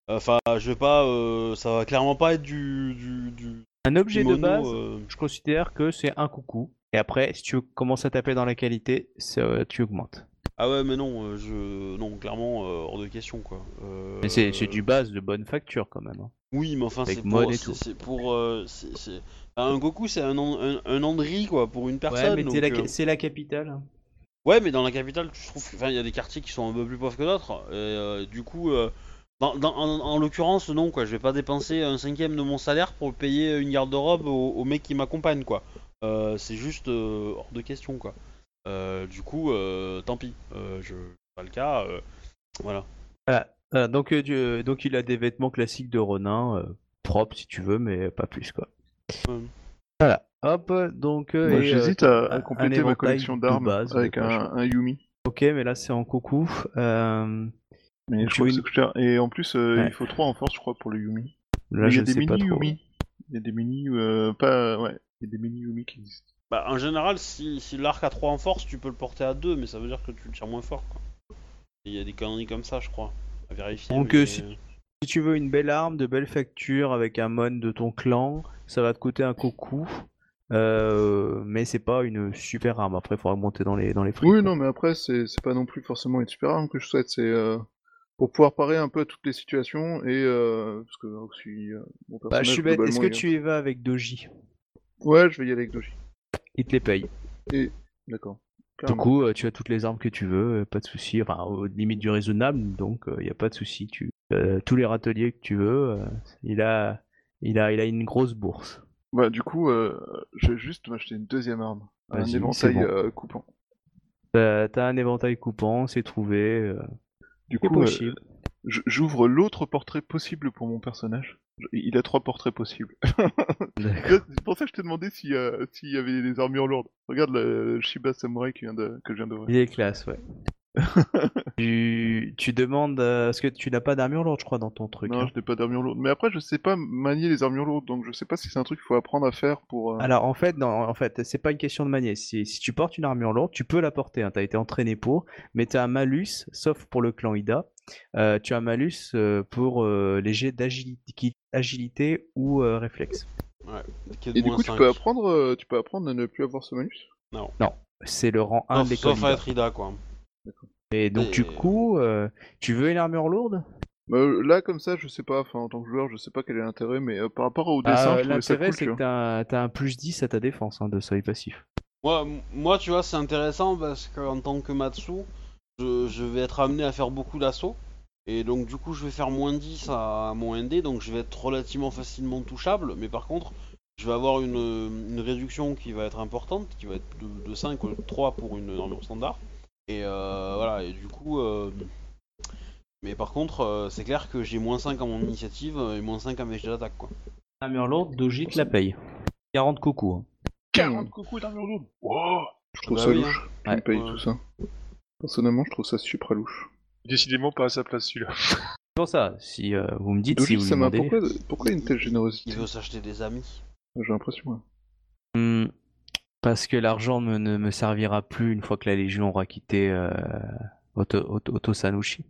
Speaker 1: enfin, je vais pas, euh, ça va clairement pas être du, du, du
Speaker 3: Un objet de base,
Speaker 1: euh,
Speaker 3: je considère que c'est un coucou. Et après, si tu commences à taper dans la qualité, tu augmentes.
Speaker 1: Ah ouais, mais non, euh, je, non, clairement euh, hors de question quoi. Euh,
Speaker 3: Mais c'est c'est du base de bonne facture quand même. hein.
Speaker 1: Oui, mais enfin c'est pour, c'est- pour, euh, c'est- c'est- enfin, un Goku c'est un, un, un Andri quoi pour une personne.
Speaker 3: ouais, mais c'est
Speaker 1: donc,
Speaker 3: la,
Speaker 1: euh,
Speaker 3: la capitale. hein.
Speaker 1: Ouais, mais dans la capitale, je trouve qu'il y a des quartiers qui sont un peu plus pauvres que d'autres. Et euh, du coup, euh, dans, dans- en, en l'occurrence, non, quoi. Je vais pas dépenser un cinquième de mon salaire pour payer une garde-robe au, au mec qui m'accompagne, quoi. Euh, c'est juste euh, hors de question, quoi. Euh, du coup, euh, tant pis. Euh, je c'est pas le cas. euh, voilà.
Speaker 3: Voilà, donc, du- donc il a des vêtements classiques de Ronin, euh, propres si tu veux, mais pas plus quoi.
Speaker 1: Ouais.
Speaker 3: Voilà, hop, donc. euh,
Speaker 2: Moi,
Speaker 3: et,
Speaker 2: J'hésite
Speaker 3: euh,
Speaker 2: à, compléter ma collection d'armes
Speaker 3: base,
Speaker 2: avec un, un Yumi.
Speaker 3: Ok, mais là c'est en coucou. Euh,
Speaker 2: Mais je crois que. Et en plus, euh,
Speaker 3: Ouais.
Speaker 2: il faut 3 en force, je crois, pour le Yumi.
Speaker 3: là
Speaker 2: Mais il y a des
Speaker 3: sais pas
Speaker 2: mini
Speaker 3: trop.
Speaker 2: Yumi. Il y a des mini, euh, pas, ouais, il y a des mini Yumi qui existent.
Speaker 1: Bah, en général, si, si l'arc a 3 en force, tu peux le porter à 2, mais ça veut dire que tu le tires moins fort, quoi. Il y a des conneries comme ça, je crois. À vérifier.
Speaker 3: Donc,
Speaker 1: mais-
Speaker 3: euh, si- Si tu veux une belle arme de belle facture avec un mon de ton clan, ça va te coûter un coucou. Euh, mais c'est pas une super arme. Après, il faudra monter dans les, dans les.
Speaker 2: Oui,
Speaker 3: quoi.
Speaker 2: non, mais après, c'est c'est pas non plus forcément une super arme que je souhaite, c'est euh, pour pouvoir parer un peu à toutes les situations et euh, parce que aussi euh, mon
Speaker 3: Bah,
Speaker 2: personnage
Speaker 3: je suis bête. Est-ce que tu y vas avec Doji?
Speaker 2: Ouais, je vais y aller avec Doji.
Speaker 3: Il te les paye.
Speaker 2: D'accord.
Speaker 3: Du coup, euh, tu as toutes les armes que tu veux, euh, pas de souci. Enfin, aux limites du raisonnable, donc il n'y a pas de souci. Tu euh, tous les râteliers que tu veux, euh, il a, il a, il a une grosse bourse.
Speaker 2: Bah, du coup, euh, je vais juste m'acheter une deuxième arme. Un éventail
Speaker 3: bon.
Speaker 2: euh, coupant.
Speaker 3: T'as un éventail coupant, c'est trouvé. euh,
Speaker 2: Du coup, euh, j'ouvre l'autre portrait possible pour mon personnage. Il a trois portraits possibles. C'est pour ça que je t'ai demandé s'il y, a- s'il y avait des armures lourdes. Regarde le Shiba Samurai qui vient de... que je viens d'ouvrir.
Speaker 3: Il est classe, ouais. tu, tu demandes, euh, parce que tu n'as pas d'armure lourde, je crois, dans ton truc.
Speaker 2: Non,
Speaker 3: hein.
Speaker 2: je n'ai pas d'armure lourde. Mais après, je sais pas manier les armures lourdes, donc je sais pas si c'est un truc qu'il faut apprendre à faire pour. euh,
Speaker 3: Alors en fait, non, en fait, c'est pas une question de manier. Si, si tu portes une armure lourde, tu peux la porter. Hein, T'as été entraîné pour, mais t'as un malus, sauf pour le clan Ida. euh, tu as un malus euh, pour euh, les jets d'agilité, agilité ou euh, réflexe.
Speaker 1: de
Speaker 2: Et du coup, tu
Speaker 1: 5.
Speaker 2: peux apprendre, euh, tu peux apprendre à ne plus avoir ce malus?
Speaker 3: C'est le rang 1 de
Speaker 1: Sauf, à être Ida, quoi.
Speaker 3: Et donc
Speaker 1: Et-
Speaker 3: du coup, euh, tu veux une armure lourde?
Speaker 2: Bah, euh, là, comme ça, je sais pas. Enfin, en tant que joueur, je sais pas quel est l'intérêt, mais euh, par rapport au
Speaker 3: Ah,
Speaker 2: dessin, je
Speaker 3: L'intérêt,
Speaker 2: cool.
Speaker 3: c'est que t'as un- t'as un plus 10 à ta défense hein, de seuil passif.
Speaker 1: Moi, moi, tu vois, c'est intéressant parce qu'en tant que Matsu, je, je vais être amené à faire beaucoup d'assauts. Et donc, du coup, je vais faire moins 10 à mon ND, donc je vais être relativement facilement touchable. Mais par contre, je vais avoir une, une réduction qui va être importante, qui va être de, de 5 ou 3 pour une armure standard. Et euh, voilà, et du coup. euh, Mais par contre, euh, c'est clair que j'ai moins 5 à mon initiative et moins 5 à mes jets d'attaque, quoi.
Speaker 3: Armure lourde, Dojit la paye. 40 coucous. hein.
Speaker 4: 40 coucous d'armure lourde Wow
Speaker 2: Je trouve
Speaker 1: Bah
Speaker 2: ça
Speaker 1: oui,
Speaker 2: louche.
Speaker 3: Ouais.
Speaker 2: paye
Speaker 1: Ouais.
Speaker 2: tout ça. Personnellement, je trouve ça super louche.
Speaker 4: Décidément pas à sa place celui-là.
Speaker 3: C'est pour ça, si euh, vous me dites, si
Speaker 2: Doji,
Speaker 3: vous
Speaker 2: ça
Speaker 3: me
Speaker 2: m'a.
Speaker 3: demandez...
Speaker 2: Pourquoi, pourquoi une telle générosité
Speaker 1: Il veut s'acheter des amis.
Speaker 2: J'ai l'impression. hein.
Speaker 3: Hmm, parce que l'argent me- ne me servira plus une fois que la Légion aura quitté euh, Oto, Oto- Otosanushi.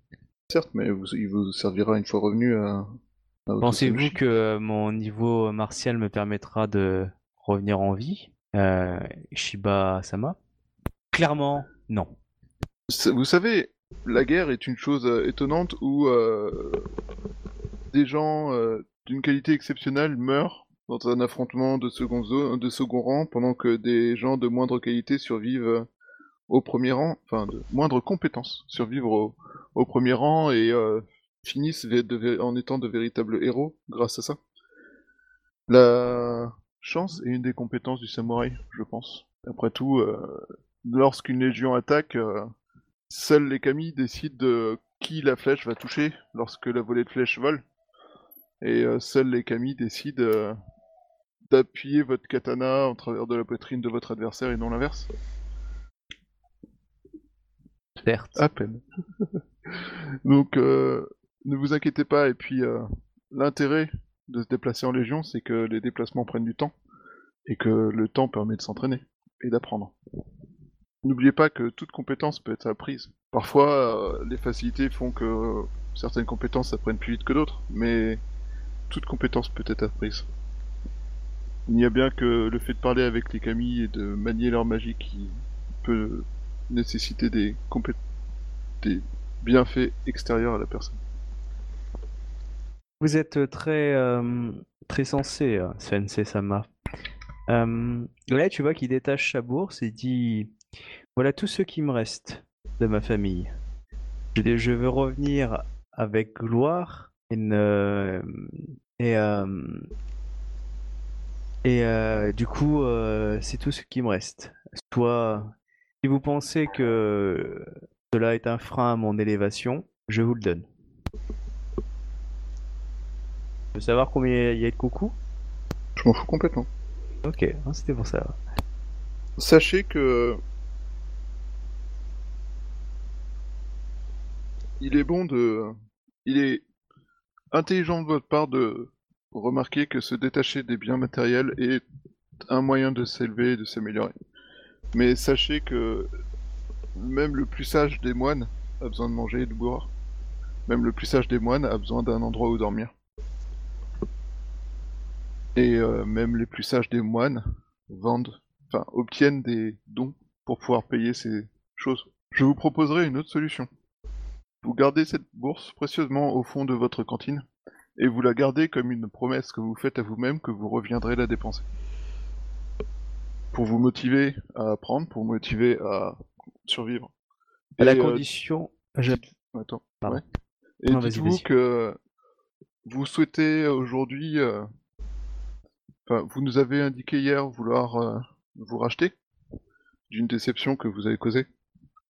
Speaker 2: Certes, mais vous- il vous servira une fois revenu à. à
Speaker 3: Pensez-vous que euh, mon niveau martial me permettra de revenir en vie euh, Shiba-sama Clairement, non.
Speaker 2: Vous savez, la guerre est une chose euh, étonnante où euh, des gens euh, d'une qualité exceptionnelle meurent dans un affrontement de second, zo- de second rang, pendant que des gens de moindre qualité survivent au premier rang, enfin de moindre compétence, survivent au, premier rang et finissent en étant de véritables héros grâce à ça. La chance est une des compétences du samouraï, je pense. Après tout, lorsqu'une légion attaque, Seuls les kami décident de qui la flèche va toucher lorsque la volée de flèche vole. Et euh, seuls les kami décident euh, d'appuyer votre katana en travers de la poitrine de votre adversaire et non l'inverse.
Speaker 3: Certes.
Speaker 2: À peine. Donc euh, ne vous inquiétez pas. Et puis euh, l'intérêt de se déplacer en légion, c'est que les déplacements prennent du temps et que le temps permet de s'entraîner et d'apprendre. N'oubliez pas que toute compétence peut être apprise. Parfois, euh, les facilités font que certaines compétences apprennent plus vite que d'autres, mais toute compétence peut être apprise. Il n'y a bien que le fait de parler avec les kami et de manier leur magie qui peut nécessiter des, des bienfaits extérieurs à la personne.
Speaker 3: Vous êtes très, euh, très sensé, euh, Sensei Sama. Euh, là, tu vois qu'il détache sa bourse et dit Voilà tout ce qui me reste de ma famille. Je, je veux revenir avec gloire et, ne- et, euh, et euh, du coup, euh, c'est tout ce qui me reste. Soit, si vous pensez que cela est un frein à mon élévation, je vous le donne. Tu veux savoir combien il y a de coucou
Speaker 2: Je m'en fous complètement.
Speaker 3: Ok, hein, c'était pour ça.
Speaker 2: Sachez que il est bon de, il est intelligent de votre part de remarquer que se détacher des biens matériels est un moyen de s'élever et de s'améliorer. Mais sachez que même le plus sage des moines a besoin de manger et de boire. Même le plus sage des moines a besoin d'un endroit où dormir. Et euh, même les plus sages des moines vendent enfin, obtiennent des dons pour pouvoir payer ces choses. Je vous proposerai une autre solution. Vous gardez cette bourse précieusement au fond de votre cantine, et vous la gardez comme une promesse que vous faites à vous-même que vous reviendrez la dépenser. Pour vous motiver à apprendre, pour vous motiver à survivre.
Speaker 3: À la
Speaker 2: euh,
Speaker 3: condition. je-
Speaker 2: Attends.
Speaker 3: Pardon.
Speaker 2: ouais. Et
Speaker 3: Non,
Speaker 2: dites-vous
Speaker 3: vas-y.
Speaker 2: que vous souhaitez aujourd'hui. euh, Enfin, vous nous avez indiqué hier vouloir euh, vous racheter d'une déception que vous avez causée.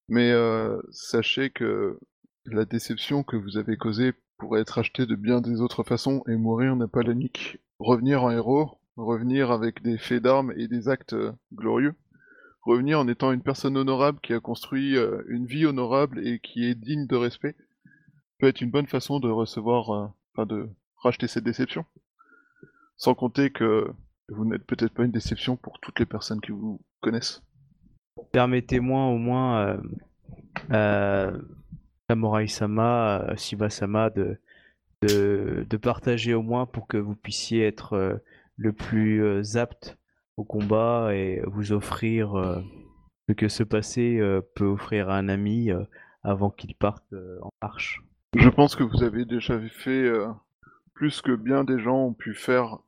Speaker 2: Mais euh, sachez que la déception que vous avez causée pourrait être achetée de bien des autres façons et mourir n'a pas la nique. Revenir en héros, revenir avec des faits d'armes et des actes euh, glorieux, revenir en étant une personne honorable qui a construit euh, une vie honorable et qui est digne de respect, peut être une bonne façon de recevoir, euh, enfin de racheter cette déception. Sans compter que vous n'êtes peut-être pas une déception pour toutes les personnes qui vous connaissent.
Speaker 3: Permettez-moi au moins, euh, Samurai-sama, euh, Shiba-sama, de, de, partager au moins pour que vous puissiez être euh, le plus euh, apte au combat et vous offrir euh, ce que ce passé peut offrir à un ami avant qu'il parte en marche.
Speaker 2: Je pense que vous avez déjà fait plus que bien des gens ont pu faire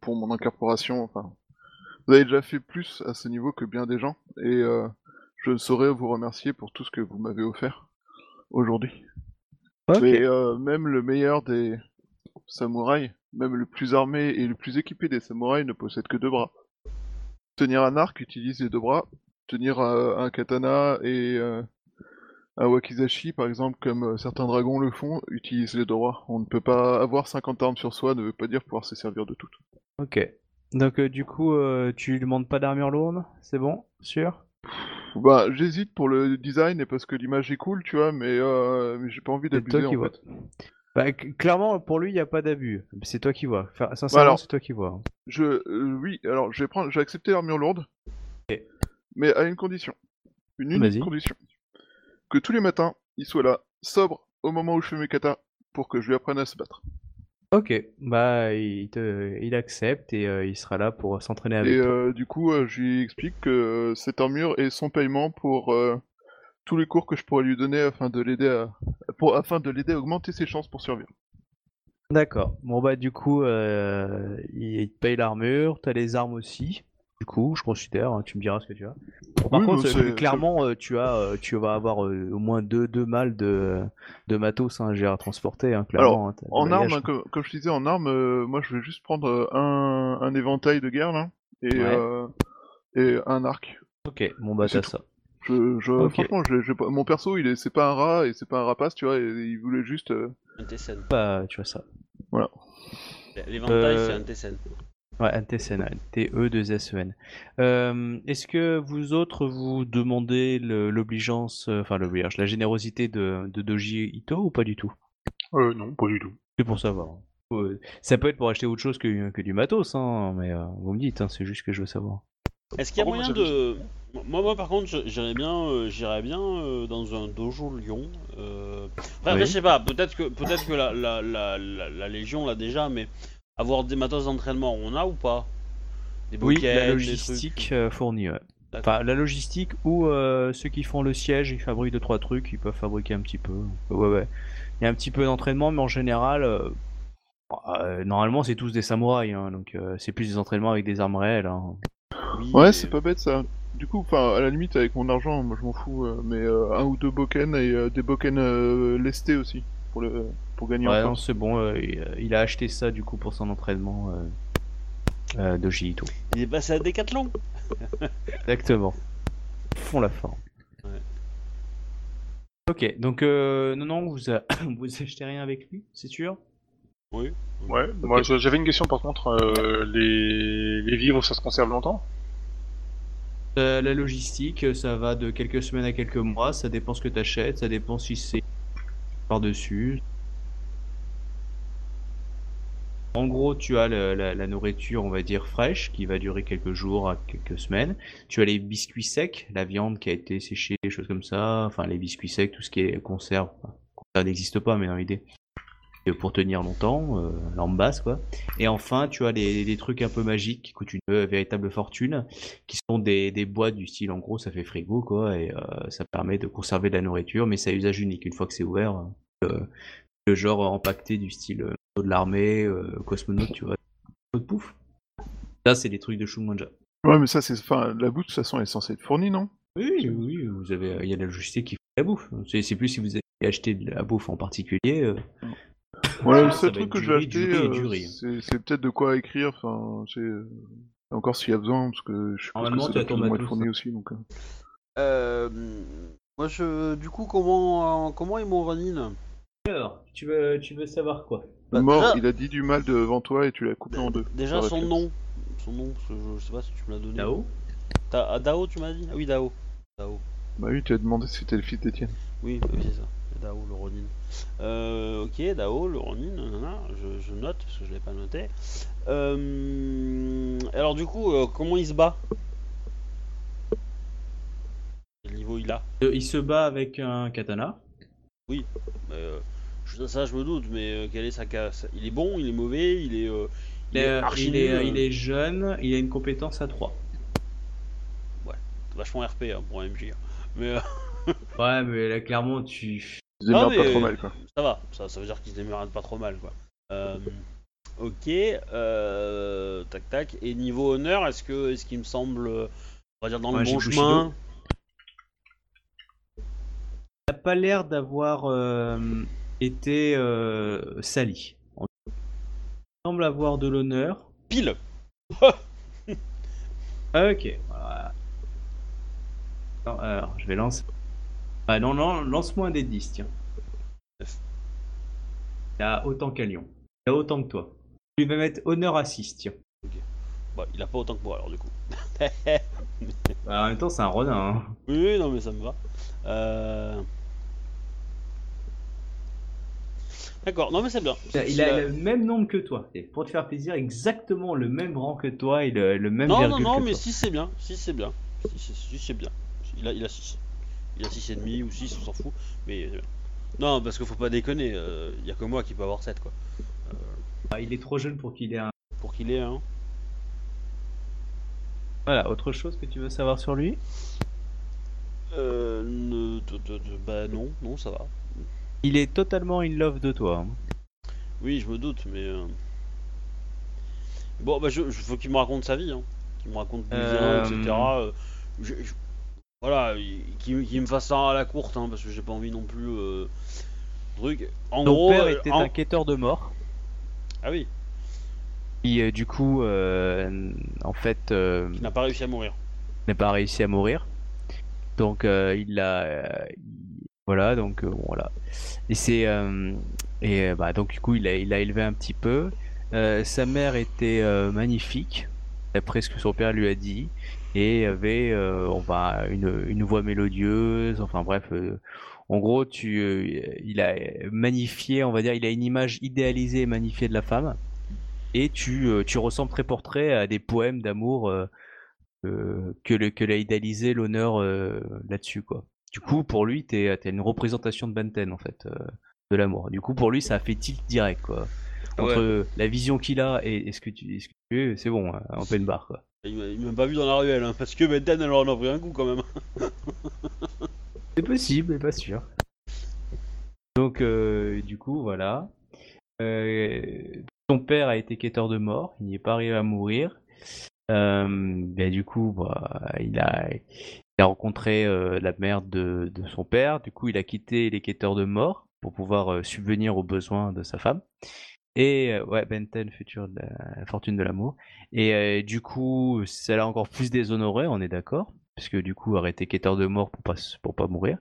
Speaker 2: pour mon incorporation. Enfin, vous avez déjà fait plus à ce niveau que bien des gens, et je saurais vous remercier pour tout ce que vous m'avez offert aujourd'hui. Mais euh, même le meilleur des samouraïs, même le plus armé et le plus équipé des samouraïs ne possède que deux bras. Tenir un arc utilise les deux bras. Tenir euh, un katana et euh, un wakizashi, par exemple, comme certains dragons le font, utilise les droits. On ne peut pas avoir 50 armes sur soi, ne veut pas dire pouvoir se servir de toutes.
Speaker 3: Ok. Donc du coup, tu demandes pas d'armure lourde, c'est bon, sûr?
Speaker 2: Bah, j'hésite pour le design et parce que l'image est cool, tu vois, mais, euh, mais j'ai pas envie
Speaker 3: C'est
Speaker 2: d'abuser
Speaker 3: toi qui
Speaker 2: en
Speaker 3: vois.
Speaker 2: fait.
Speaker 3: Bah, clairement, pour lui, il n'y a pas d'abus. C'est toi qui vois. Enfin, sincèrement,
Speaker 2: alors-
Speaker 3: c'est toi qui vois.
Speaker 2: Je, euh, oui, alors je vais prendre, j'ai accepté l'armure lourde, mais à une condition, une unique
Speaker 3: Vas-y.
Speaker 2: condition, que tous les matins, il soit là, sobre, au moment où je fais mes katas, pour que je lui apprenne à se battre.
Speaker 3: Ok, bah il, te, il accepte et euh, il sera là pour s'entraîner avec
Speaker 2: Et
Speaker 3: toi.
Speaker 2: euh, du coup, euh, je lui explique que euh, cette armure est son paiement pour euh, tous les cours que je pourrais lui donner afin de l'aider à, pour, afin de l'aider à augmenter ses chances pour survivre.
Speaker 3: D'accord. Bon bah du coup, euh, il, il te paye l'armure, t'as les armes aussi. Du coup, je considère, hein, tu me diras ce que tu as. Par
Speaker 2: Oui,
Speaker 3: contre, euh, clairement, euh, tu as, euh, tu vas avoir euh, au moins deux, deux malles de, de matos hein, à transporter, hein, clairement. hein, t'as du
Speaker 2: En armes, hein, comme, comme je disais, en armes, euh, moi je vais juste prendre un, un éventail de guerre là, et,
Speaker 3: Ouais.
Speaker 2: euh, et un arc.
Speaker 3: Ok, bon bah
Speaker 2: C'est
Speaker 3: t'as ça.
Speaker 2: Je, je,
Speaker 3: Ok.
Speaker 2: Franchement, je, je- mon perso, il est, c'est pas un rat et c'est pas un rapace, tu vois, et, il voulait juste. euh,
Speaker 1: Un.
Speaker 3: Bah tu as ça.
Speaker 1: L'éventail,
Speaker 3: Euh,
Speaker 1: c'est un Tessen.
Speaker 3: Ouais, un TSN, un T-E-2-S-E-N. Euh, Est-ce que vous autres, vous demandez l'obligeance, euh, enfin l'obligeance, la générosité de, de Doji Ito ou pas du tout?
Speaker 4: Euh, non, pas du tout.
Speaker 3: C'est pour savoir. Euh, ça peut être pour acheter autre chose que, que du matos, hein, mais euh, vous me dites, hein, c'est juste que je veux savoir.
Speaker 1: Est-ce qu'il y a
Speaker 4: Par
Speaker 1: moyen de. Moi, moi, par contre, j'irais bien, euh, j'irais bien euh, dans un dojo Lyon. Euh...
Speaker 3: Oui.
Speaker 1: je sais pas, peut-être que, peut-être que la, la, la, la, la Légion l'a déjà, mais avoir des matos d'entraînement, on a ou pas Des
Speaker 3: Oui,
Speaker 1: bookends,
Speaker 3: la
Speaker 1: des
Speaker 3: logistique
Speaker 1: trucs.
Speaker 3: euh, fournie, ouais. Enfin, la logistique ou euh, ceux qui font le siège, ils fabriquent deux trois trucs, ils peuvent fabriquer un petit peu. Ouais, ouais. Il y a un petit peu d'entraînement, mais en général, euh, euh, normalement, c'est tous des samouraïs, hein, donc euh, c'est plus des entraînements avec des armes réelles. hein.
Speaker 1: Oui,
Speaker 2: Ouais,
Speaker 1: mais-
Speaker 2: c'est pas bête ça. Du coup, enfin, à la limite, avec mon argent, moi je m'en fous, euh, mais euh, un ou deux boken et euh, des boken euh, lestés aussi, pour, le, pour gagner
Speaker 3: Ouais,
Speaker 2: en
Speaker 3: c'est bon, euh, il, il a acheté ça du coup pour son entraînement euh, euh, de Ito.
Speaker 1: Il est passé à Decathlon.
Speaker 3: Exactement. Font la forme.
Speaker 1: Ouais.
Speaker 3: Ok, donc euh, non, non, vous, a- vous achetez rien avec lui, c'est sûr?
Speaker 1: Oui.
Speaker 4: Ouais, moi j'avais une question par contre. euh, les... les vivres, ça se conserve longtemps?
Speaker 3: Euh, la logistique, euh, ça va de quelques semaines à quelques mois, ça dépend ce que tu achètes, ça dépend si c'est par-dessus. En gros, tu as la, nourriture, on va dire, fraîche, qui va durer quelques jours à quelques semaines. Tu as les biscuits secs, la viande qui a été séchée, des choses comme ça. Enfin, les biscuits secs, tout ce qui est conserve. Ça n'existe pas, mais dans l'idée. Et Pour tenir longtemps, euh, lampe basse, quoi. Et enfin, tu as les, trucs un peu magiques qui coûtent une euh, véritable fortune, qui sont des, boîtes du style, en gros, ça fait frigo, quoi, et euh, ça permet de conserver de la nourriture, mais c'est à usage unique. Une fois que c'est ouvert, euh, le genre empaqueté du style euh, de l'armée, euh, cosmonaute, tu vois, de pouf. Ça, c'est des trucs de Shumanja.
Speaker 2: Ouais, mais ça, c'est. Enfin, la bouffe, de toute façon, elle est censée être fournie, non?
Speaker 3: Oui, oui, oui, vous avez, il y a de la logistique qui fait la bouffe. C'est c'est plus si vous avez acheté de la bouffe en particulier. euh,
Speaker 2: Ouais,
Speaker 3: Ça
Speaker 2: le seul truc que
Speaker 3: riz et
Speaker 2: euh, c'est c'est peut-être de quoi écrire, enfin, c'est. euh, Encore s'il y a besoin, parce que je suppose que
Speaker 3: Normalement,
Speaker 2: ça doit être fourni aussi, donc. euh.
Speaker 1: Moi, je. Du coup, comment, euh, comment est mon Ronin
Speaker 3: Alors, tu veux, tu veux savoir quoi?
Speaker 1: Bah,
Speaker 2: Mort,
Speaker 1: déjà-
Speaker 2: il a dit du mal devant toi et tu l'as coupé en deux.
Speaker 1: Déjà, son
Speaker 2: réflexe.
Speaker 1: nom. Son nom, parce que je, je sais pas si tu me l'as donné.
Speaker 3: Dao
Speaker 1: T'as- ah, Dao, tu m'as dit? Ah oui, Dao. Dao.
Speaker 2: Bah oui, tu as demandé si c'était le fils d'Etienne.
Speaker 1: Oui, bah oui, c'est ça. Dao, le Ronin. Euh, ok, Dao, le Ronin, nanana, je, je note parce que je l'ai pas noté. Euh, alors, du coup, euh, comment il se bat? Quel niveau il a?
Speaker 3: Euh, Il se bat avec un katana.
Speaker 1: Euh, je- Ça, je me doute, mais euh, quelle est sa casse Il est bon, il est mauvais, il est. euh,
Speaker 3: Il est,
Speaker 1: archi
Speaker 3: il, est, il
Speaker 1: euh,
Speaker 3: est jeune, il a une compétence à 3.
Speaker 1: vachement RP hein, pour un MJ. hein. Mais euh,
Speaker 3: Ouais, mais là, clairement, tu.
Speaker 2: Il se démerde
Speaker 1: Ah,
Speaker 2: pas
Speaker 1: mais-
Speaker 2: trop mal, quoi.
Speaker 1: ça va, ça, ça veut dire qu'il se démerde pas trop mal, quoi. Euh, ok, euh, tac tac. Et niveau honneur, est-ce que, est-ce qu'il me semble, euh, on va dire dans
Speaker 3: Ouais,
Speaker 1: le bon chemin
Speaker 3: Il n'a pas l'air d'avoir euh, été euh, sali. Il semble avoir de l'honneur.
Speaker 1: Pile.
Speaker 3: Ah, ok, voilà. Alors, alors, je vais lancer Ah non, non, lance-moi un dé de 10, tiens. Il a autant qu'un lion. Il a autant que toi. Tu vas mettre honneur à 6, tiens.
Speaker 1: Bah, il a pas autant que moi alors du coup.
Speaker 3: Bah, en même temps, c'est un renard. Hein.
Speaker 1: Oui, oui, non, mais ça me va. Euh... D'accord, non, mais c'est bien.
Speaker 3: Il a le même nombre que toi. Et pour te faire plaisir, exactement le même rang que toi et le, le même
Speaker 1: Non, non, non, mais
Speaker 3: toi.
Speaker 1: si c'est bien. Si c'est bien. Si c'est si, c'est bien. Il a, il a 6. Il a 6 et demi ou 6, on s'en fout. Mais bien. Non, parce qu'il faut pas déconner. Il y a que moi qui peux avoir 7 quoi.
Speaker 3: Ah, il est trop jeune pour qu'il ait un.
Speaker 1: Pour qu'il ait un.
Speaker 3: Voilà, autre chose que tu veux savoir sur lui?
Speaker 1: Euh. ne- bah non, non, ça va.
Speaker 3: Il est totalement in love de toi. hein.
Speaker 1: Oui, je me doute, mais. euh, Bon, bah, je, je faut qu'il me raconte sa vie, hein. Qu'il me raconte d'où il vient,
Speaker 3: Euh,
Speaker 1: etc. Euh, je- je- Voilà, il- qu'il qu'il me fasse ça à la courte, hein, parce que j'ai pas envie non plus. Euh... Truc. En
Speaker 3: Ton
Speaker 1: gros.
Speaker 3: père
Speaker 1: euh,
Speaker 3: était
Speaker 1: en-
Speaker 3: un quêteur de mort.
Speaker 1: Ah oui,
Speaker 3: Qui, euh, du coup, euh, en fait, euh,
Speaker 1: qui n'a pas réussi à mourir.
Speaker 3: n'a pas réussi à mourir. Donc euh, il a euh, voilà donc euh, voilà. Et c'est euh, et euh, bah donc du coup il a il a élevé un petit peu. Sa mère était magnifique d'après ce que son père lui a dit. Et avait on va une une voix mélodieuse enfin bref en gros tu il a magnifié on va dire il a une image idéalisée et magnifiée de la femme. Et tu tu ressembles très portrait à des poèmes d'amour que le que l'a idéalisé l'honneur là-dessus quoi. Du coup pour lui t'es t'es une représentation de Benten en fait euh, de l'amour. Du coup pour lui ça a fait tilt direct quoi. Entre la vision qu'il a et, et ce que tu, es, c'est bon, hein, en pleine barre quoi.
Speaker 1: Il m'a- pas vu dans la ruelle, hein, parce que Benten, elle en a pris un coup quand même.
Speaker 3: C'est possible, mais pas sûr. Donc, euh, du coup, voilà. Euh, son père a été quêteur de mort, il n'est pas arrivé à mourir. Euh, ben, du coup, bah, il, a, il a rencontré euh, la mère de, son père. Du coup, il a quitté les quêteurs de mort pour pouvoir euh, subvenir aux besoins de sa femme. Et euh, ouais, Benten, futur de la fortune de l'amour. Et du coup, ça l'a encore plus déshonoré, on est d'accord, puisque du coup, arrêté quêteur de mort pour pas pour pas mourir.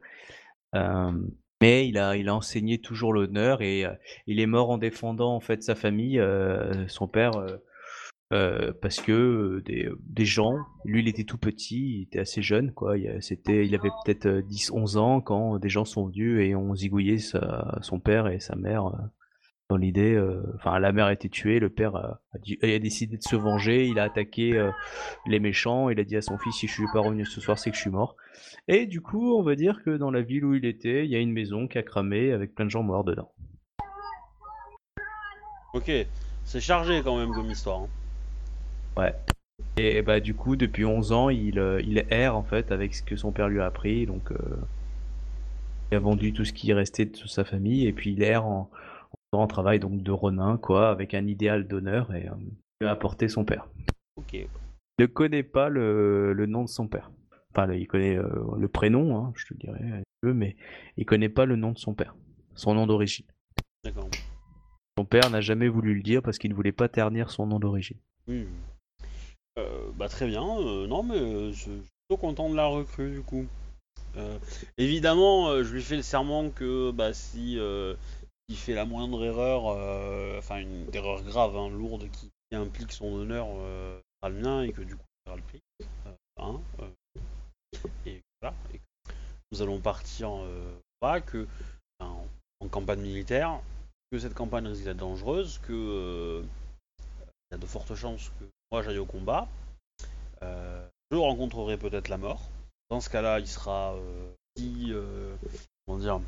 Speaker 3: Mais il a il a enseigné toujours l'honneur et il est mort en défendant en fait sa famille, son père, euh, euh, parce que euh, des des gens, lui il était tout petit, il était assez jeune quoi. C'était il avait peut-être euh, 10-11 ans quand des gens sont venus et ont zigouillé son père et sa mère. euh, dans l'idée, euh, enfin la mère a été tuée, le père a, décidé de se venger, il a attaqué euh, les méchants, il a dit à son fils si je suis pas revenu ce soir c'est que je suis mort. Et du coup on va dire que dans la ville où il était, il y a une maison qui a cramé avec plein de gens morts dedans.
Speaker 1: Ok, c'est chargé quand même comme histoire. hein.
Speaker 3: Ouais. Et bah du coup depuis 11 ans il, euh, il erre en fait avec ce que son père lui a appris, donc euh, il a vendu tout ce qui restait de sa famille et puis il erre en, en travail donc de Ronin quoi, avec un idéal d'honneur et euh, il a apporté son père.
Speaker 1: Ok.
Speaker 3: Il ne connaît pas le, le nom de son père. Enfin, il connaît euh, le prénom, hein, je te le dirais, mais il connaît pas le nom de son père, son nom d'origine.
Speaker 1: D'accord.
Speaker 3: Son père n'a jamais voulu le dire parce qu'il ne voulait pas ternir son nom d'origine.
Speaker 1: Oui. Euh, bah très bien. euh, non mais euh, je suis plutôt content de la recrue du coup. Évidemment, je lui fais le serment que bah si il fait la moindre erreur, enfin une erreur grave, hein, lourde, qui, implique son honneur, sera le mien et que du coup il paiera le prix. Hein, et voilà. Nous allons partir que en, campagne militaire, que cette campagne risque d'être dangereuse, que il y a de fortes chances que moi j'aille au combat. Euh, je rencontrerai peut-être la mort. Dans ce cas-là, il sera euh, si euh, comment dire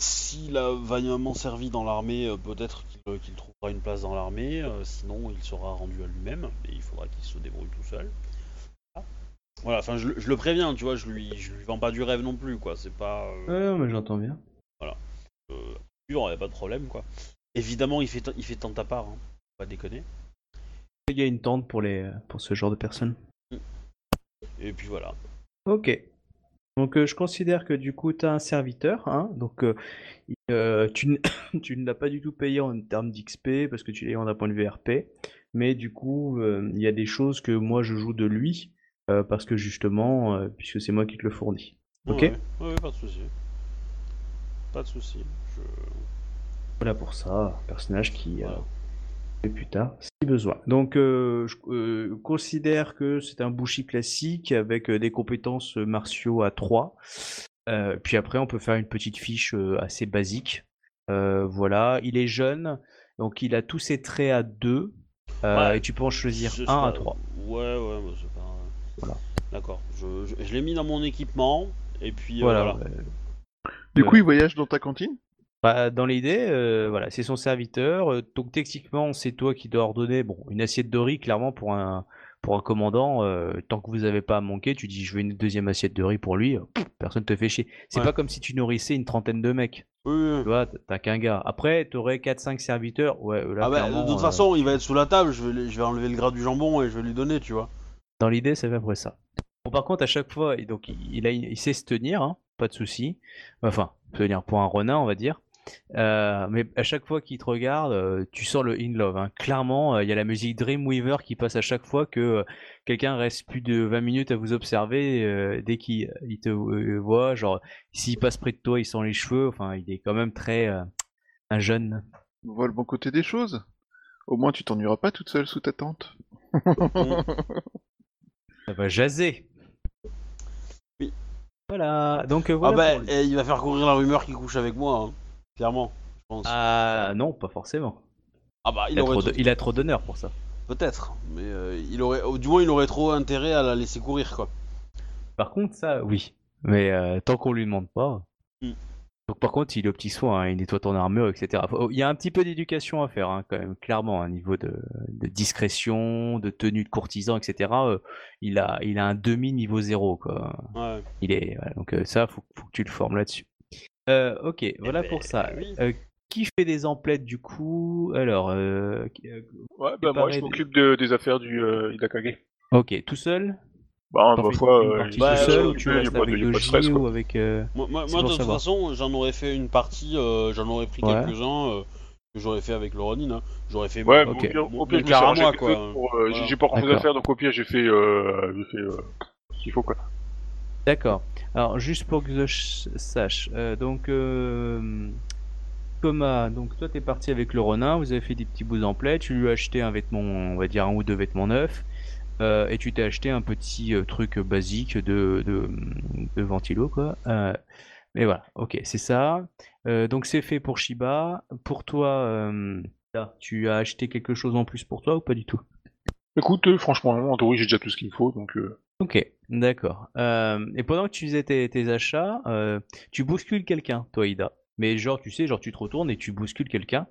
Speaker 1: s'il a vaillamment servi dans l'armée, euh, peut-être qu'il euh, trouvera une place dans l'armée. euh, sinon, il sera rendu à lui-même. Mais il faudra qu'il se débrouille tout seul. Voilà. Voilà. Enfin, je, le- je le préviens, tu vois. Je lui, je lui vends pas du rêve non plus, quoi. C'est pas. euh,
Speaker 3: Ouais, mais j'entends bien.
Speaker 1: euh, sûr, y a pas de problème, quoi. Évidemment, il fait, il fait tant ta part. Hein. Faut Pas déconner.
Speaker 3: Il y a une tente pour, les, pour ce genre de personnes.
Speaker 1: Et puis voilà.
Speaker 3: Ok. Donc euh, je considère que du coup tu as un serviteur, hein, donc euh, euh, tu, tu ne l'as pas du tout payé en termes d'XP parce que tu l'as eu d'un point de vue RP, mais du coup euh, il y a des choses que moi je joue de lui parce que justement, puisque c'est moi qui te le fournis. Ok?
Speaker 1: Ouais, ouais, ouais, pas de souci. pas de souci. Je...
Speaker 3: Voilà pour ça, un personnage qui
Speaker 1: Voilà.
Speaker 3: Fait plus tard, si besoin. Donc, euh, je euh, considère que c'est un Bushi classique avec euh, des compétences martiaux à 3. Euh, puis après, on peut faire une petite fiche euh, assez basique. Euh, voilà, il est jeune, donc il a tous ses traits à 2. euh,
Speaker 1: Ouais.
Speaker 3: et tu peux en choisir
Speaker 1: Je sais
Speaker 3: un à
Speaker 1: pas.
Speaker 3: 3.
Speaker 1: Ouais, ouais, bah, c'est pas.
Speaker 3: Voilà.
Speaker 1: D'accord. Je, je, je l'ai mis dans mon équipement et puis euh,
Speaker 3: Voilà.
Speaker 1: voilà.
Speaker 2: Du coup, il voyage dans ta cantine?
Speaker 3: Bah, dans l'idée, euh, voilà, c'est son serviteur. euh, donc techniquement, c'est toi qui dois ordonner. Bon, une assiette de riz, clairement pour un pour un commandant, euh, tant que vous avez pas à manquer, tu dis je veux une deuxième assiette de riz pour lui. euh, pff, personne te fait chier. C'est
Speaker 1: Ouais.
Speaker 3: pas comme si tu nourrissais une trentaine de mecs.
Speaker 1: Oui, oui.
Speaker 3: Tu vois, t- t'as qu'un gars. Après, t'aurais 4-5 serviteurs. Ouais, là,
Speaker 1: Ah bah,
Speaker 3: clairement,
Speaker 1: de toute
Speaker 3: euh,
Speaker 1: façon, il va être sous la table, je vais, lui- je vais enlever le gras du jambon et je vais lui donner, tu vois.
Speaker 3: Dans l'idée, c'est à peu près ça. Bon, par contre, à chaque fois, et donc il, il a, il sait se tenir, hein, pas de souci. Enfin, se tenir pour un renin, on va dire. Euh, mais à chaque fois qu'il te regarde, euh, tu sens le in love. hein. Clairement, euh, il y a la musique Dreamweaver qui passe à chaque fois que euh, quelqu'un reste plus de 20 minutes à vous observer. euh, dès qu'il il te euh, voit, genre, s'il passe près de toi, il sent les cheveux. Enfin, il est quand même très euh, un jeune.
Speaker 2: Vois le bon côté des choses. Au moins, tu t'ennuieras pas toute seule sous ta tente.
Speaker 3: Ça va jaser.
Speaker 1: Oui.
Speaker 3: Voilà. Donc euh,
Speaker 1: Ah
Speaker 3: voilà.
Speaker 1: bah,
Speaker 3: pour
Speaker 1: et il va faire courir la rumeur qu'il couche avec moi, hein. Clairement, je pense.
Speaker 3: Ah non, pas forcément.
Speaker 1: Ah bah, il,
Speaker 3: Il a, trop de- il a trop d'honneur pour ça.
Speaker 1: peut-être, mais euh, il aurait, au- du moins, il aurait trop intérêt à la laisser courir, quoi.
Speaker 3: Par contre, ça, oui. Mais euh, tant qu'on lui demande pas.
Speaker 1: Mm.
Speaker 3: Donc par contre, il est au petit soin, hein, il nettoie ton armure, etc. Il y a un petit peu d'éducation à faire, hein, quand même, clairement, à un niveau de, de discrétion, de tenue de courtisan, etc. euh, il a, il a un demi niveau zéro, quoi.
Speaker 1: Ouais.
Speaker 3: Il est, donc euh, ça, faut, faut que tu le formes là-dessus. Euh, ok, voilà
Speaker 1: ben,
Speaker 3: pour ça.
Speaker 1: oui.
Speaker 3: Euh, qui fait des emplettes du coup? Alors, euh, qui- euh,
Speaker 4: Ouais, bah moi je m'occupe de- des affaires du euh, Hidakage.
Speaker 3: ok, tout seul?
Speaker 4: Bah,
Speaker 3: T'en
Speaker 4: ma
Speaker 3: fais
Speaker 4: foi,
Speaker 3: une
Speaker 4: euh,
Speaker 3: partie
Speaker 1: bah,
Speaker 3: tout seul ou tu
Speaker 4: y a
Speaker 3: restes
Speaker 4: pas de-
Speaker 3: avec
Speaker 4: y a pas de
Speaker 3: Doji
Speaker 4: stress, quoi.
Speaker 3: ou avec euh,
Speaker 1: Moi, moi,
Speaker 3: C'est
Speaker 1: moi,
Speaker 3: pour
Speaker 1: de toute
Speaker 3: savoir.
Speaker 1: façon, j'en aurais fait une partie, euh, j'en aurais pris
Speaker 3: Ouais.
Speaker 1: quelques-uns euh, que j'aurais fait avec le Ronin. Hein. J'aurais fait
Speaker 4: Ouais,
Speaker 3: ok.
Speaker 4: au pire, au je me suis
Speaker 1: quart à
Speaker 4: arrangé
Speaker 1: moi,
Speaker 4: avec
Speaker 1: quoi.
Speaker 4: les autres pour, euh, j'ai-
Speaker 1: Voilà.
Speaker 4: J'ai pas grand chose à
Speaker 3: D'accord.
Speaker 4: faire, donc au pire, j'ai fait, euh, j'ai fait euh, ce qu'il faut, quoi.
Speaker 3: D'accord. Alors, juste pour que je ch- sache, euh, donc, euh, Thomas, donc toi, t'es parti avec le Ronin, vous avez fait des petits bouts en plaid, tu lui as acheté un vêtement, on va dire un ou deux vêtements neufs, euh, et tu t'es acheté un petit truc basique de, de, de ventilo, quoi. Mais voilà, ok, c'est ça. Donc, c'est fait pour Shiba. Pour toi, tu as acheté quelque chose en plus pour toi ou pas du tout?
Speaker 4: Écoute, franchement, en théorie, j'ai déjà tout ce qu'il me faut, donc
Speaker 3: Ok, d'accord. Euh, et pendant que tu faisais tes, tes achats, euh, tu bouscules quelqu'un, toi, Ida. Mais genre, tu sais, genre, tu te retournes et tu bouscules quelqu'un.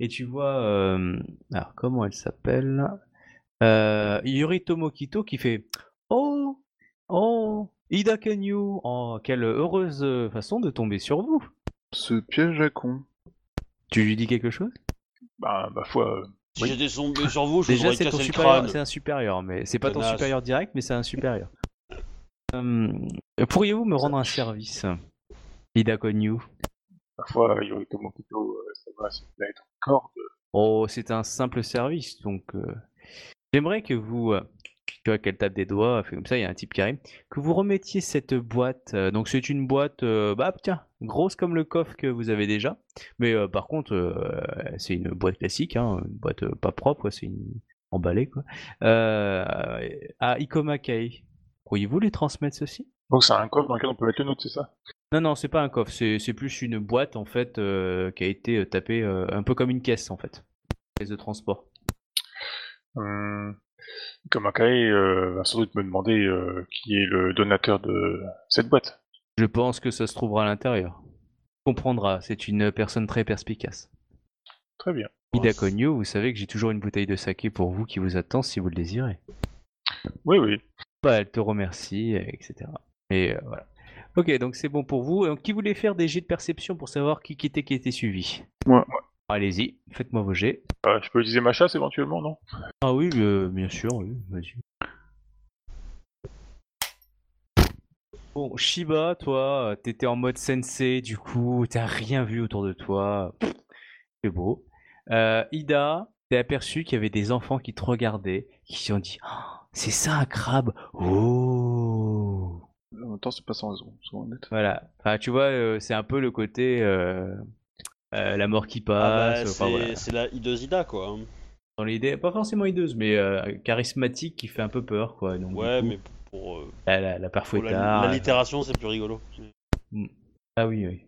Speaker 3: Et tu vois... euh, alors, comment elle s'appelle? Euh, Yuri Tomokito qui fait « Oh Oh Ida Kanyu Oh, quelle heureuse façon de tomber sur vous !»
Speaker 2: Ce piège à con.
Speaker 3: Tu lui dis quelque chose?
Speaker 4: Bah, ma foi, euh,
Speaker 1: Si
Speaker 4: Oui.
Speaker 1: j'étais tombé sur vous, je
Speaker 3: Déjà, c'est ton
Speaker 1: casser le
Speaker 3: supérieur,
Speaker 1: crâne.
Speaker 3: c'est un supérieur, mais c'est pas ton supérieur direct, mais c'est un supérieur. Euh, Pourriez-vous me rendre un service Ida Kanyu
Speaker 4: ma foi, Yorito Mokito, euh, ça va, c'est là être encore de...
Speaker 3: Oh, c'est un simple service, donc euh, j'aimerais que vous, euh, vois qu'elle tape des doigts, fait comme ça, il y a un type qui arrive, que vous remettiez cette boîte. euh, donc c'est une boîte, euh, bah tiens, grosse comme le coffre que vous avez déjà, mais euh, par contre c'est une boîte classique, hein, une boîte pas propre, c'est une emballée quoi. À Ikoma Kai, pourriez-vous les transmettre ceci?
Speaker 4: Donc c'est un coffre dans lequel on peut mettre le note, c'est ça?
Speaker 3: Non, non, c'est pas un coffre, c'est plus une boîte en fait qui a été tapée un peu comme une caisse en fait, caisse de transport.
Speaker 4: Hum, Comme Akai euh, va sans doute me demander euh, qui est le donateur de cette boîte.
Speaker 3: Je pense que ça se trouvera à l'intérieur. Comprendra, c'est une personne très perspicace.
Speaker 4: Très bien.
Speaker 3: Ida Konyo, vous savez que j'ai toujours une bouteille de saké pour vous qui vous attend si vous le désirez.
Speaker 4: Oui, oui.
Speaker 3: Bah, elle te remercie, etc. Et euh, voilà. Ok, donc c'est bon pour vous. Donc, qui voulait faire des jets de perception pour savoir qui qui était qui était suivi?
Speaker 2: Moi.
Speaker 3: Allez-y, faites-moi vos jets.
Speaker 4: Euh, je peux utiliser ma chasse éventuellement, non?
Speaker 3: Ah oui, euh, bien sûr, oui, vas-y. Bon, Shiba, toi, euh, t'étais en mode sensei, du coup, t'as rien vu autour de toi. Pff, C'est beau. Euh, Ida, t'es aperçu qu'il y avait des enfants qui te regardaient, qui se sont dit Oh, C'est ça un crabe? Oh
Speaker 2: Alors, temps, c'est pas sans raison, soyons honnêtes.
Speaker 3: Voilà. Enfin, tu vois, euh, c'est un peu le côté euh, euh, la mort qui
Speaker 1: Ah bah,
Speaker 3: passe.
Speaker 1: c'est
Speaker 3: enfin, voilà.
Speaker 1: la hideuse Ida, quoi. hein.
Speaker 3: Dans l'idée, pas forcément hideuse, mais euh, charismatique qui fait un peu peur, quoi. Donc,
Speaker 1: Ouais,
Speaker 3: coup,
Speaker 1: mais pour, euh,
Speaker 3: la, la, la père
Speaker 1: pour la,
Speaker 3: Fouettard,
Speaker 1: la littération, c'est plus rigolo.
Speaker 3: Ah oui, oui.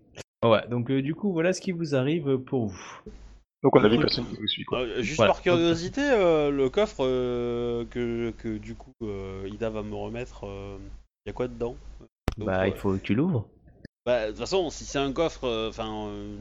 Speaker 3: Ouais, donc euh, du coup, voilà ce qui vous arrive pour vous.
Speaker 4: Donc on avait
Speaker 1: Oui.
Speaker 4: personne qui vous suit quoi.
Speaker 1: Euh, juste
Speaker 3: Voilà.
Speaker 1: par curiosité, euh, le coffre euh, que, que du coup euh, Ida va me remettre, il y a quoi dedans? Donc,
Speaker 3: bah, il faut que tu l'ouvres.
Speaker 1: bah, de toute façon, si c'est un coffre, enfin, euh,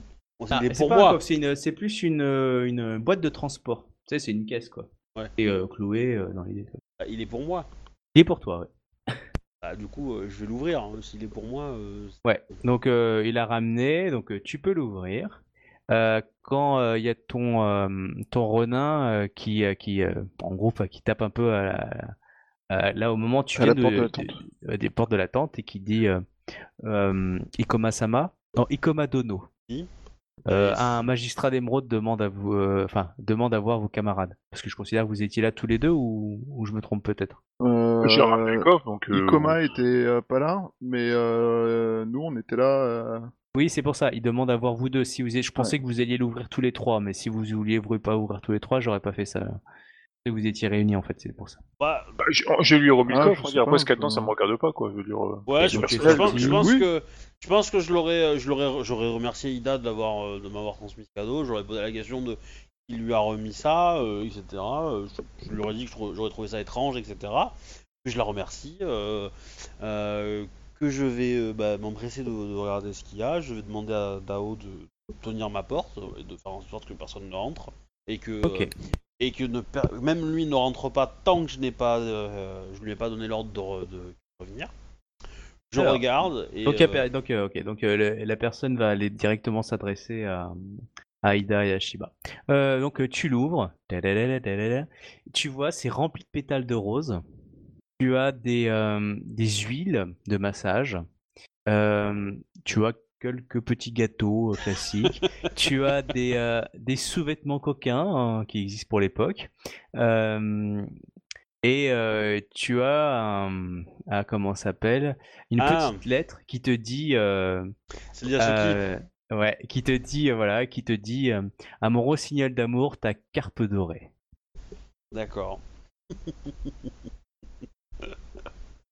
Speaker 3: Ah, c'est
Speaker 1: pour moi.
Speaker 3: c'est une- c'est plus une, une boîte de transport. Tu sais, c'est une caisse, quoi.
Speaker 1: Ouais.
Speaker 3: Et euh, clouée euh, dans l'idée.
Speaker 1: Bah, il est pour moi.
Speaker 3: Il est pour toi, ouais.
Speaker 1: Bah, du coup, euh, je vais l'ouvrir. hein. S'il est pour moi, euh,
Speaker 3: Ouais, donc euh, il a ramené, donc euh, tu peux l'ouvrir. Euh, quand euh, il y a ton, euh, ton renin euh, qui, euh, qui euh, en gros, qui tape un peu à la- à- là au moment où tu
Speaker 2: À
Speaker 3: viens
Speaker 2: la porte de la
Speaker 3: de-
Speaker 2: tente.
Speaker 3: de- des portes de la tente et qui dit euh, euh, Ikoma-sama, non Ikoma-dono.
Speaker 1: Oui.
Speaker 3: Euh, un magistrat d'émeraude demande à vous, euh, enfin demande à voir vos camarades, parce que je considère que vous étiez là tous les deux ou, ou je me trompe peut-être.
Speaker 2: Euh,
Speaker 4: J'ai ramené le coffre donc. euh,
Speaker 2: Ikoma était euh, pas là, mais euh, nous on était là. euh,
Speaker 3: Oui, c'est pour ça. Il demande à voir vous deux. Si vous êtes... Je pensais que vous alliez l'ouvrir tous les trois, mais si vous vouliez vous pas ouvrir tous les trois, j'aurais pas fait ça. Et vous étiez réunis en fait, c'est pour ça.
Speaker 1: bah,
Speaker 4: bah, j'ai lui remis
Speaker 2: Ah,
Speaker 4: le
Speaker 2: je
Speaker 4: coffre. Après ce qu'il y a dedans,
Speaker 2: je-
Speaker 4: ça me regarde pas quoi. Je veux dire. euh,
Speaker 1: ouais, je, je pense,
Speaker 3: parti.
Speaker 1: je pense
Speaker 2: Oui.
Speaker 1: que je pense que je l'aurais, je l'aurais, j'aurais remercié Ida de l'avoir, euh, de m'avoir transmis ce cadeau. J'aurais posé la question de qui lui a remis ça, euh, etc. Euh, Je, je lui aurais dit que je j'aurais trouvé ça étrange, etc. Que je la remercie. euh, euh, que je vais euh, bah, m'empresser de, de regarder ce qu'il y a. Je vais demander à Dao de tenir ma porte euh, et de faire en sorte que personne ne rentre et que. Et que ne per- même lui ne rentre pas tant que je n'ai pas euh, je lui ai pas donné l'ordre de, re- de revenir. Je
Speaker 3: Alors,
Speaker 1: regarde et
Speaker 3: Donc,
Speaker 1: euh,
Speaker 3: donc, euh, ok, donc le- la personne va aller directement s'adresser à, à Ida et à Shiba. Donc tu l'ouvres, tu vois, c'est rempli de pétales de rose. Tu as des, des huiles de massage. Tu as quelques petits gâteaux euh, classiques. tu as des, euh, des sous-vêtements coquins hein, qui existent pour l'époque. Euh, et euh, tu as un, ah, comment ça s'appelle? Une
Speaker 1: Ah.
Speaker 3: petite lettre qui te dit
Speaker 1: c'est ce
Speaker 3: euh, ouais qui te dit voilà qui te dit à mon rossignol d'amour ta carpe dorée.
Speaker 1: D'accord.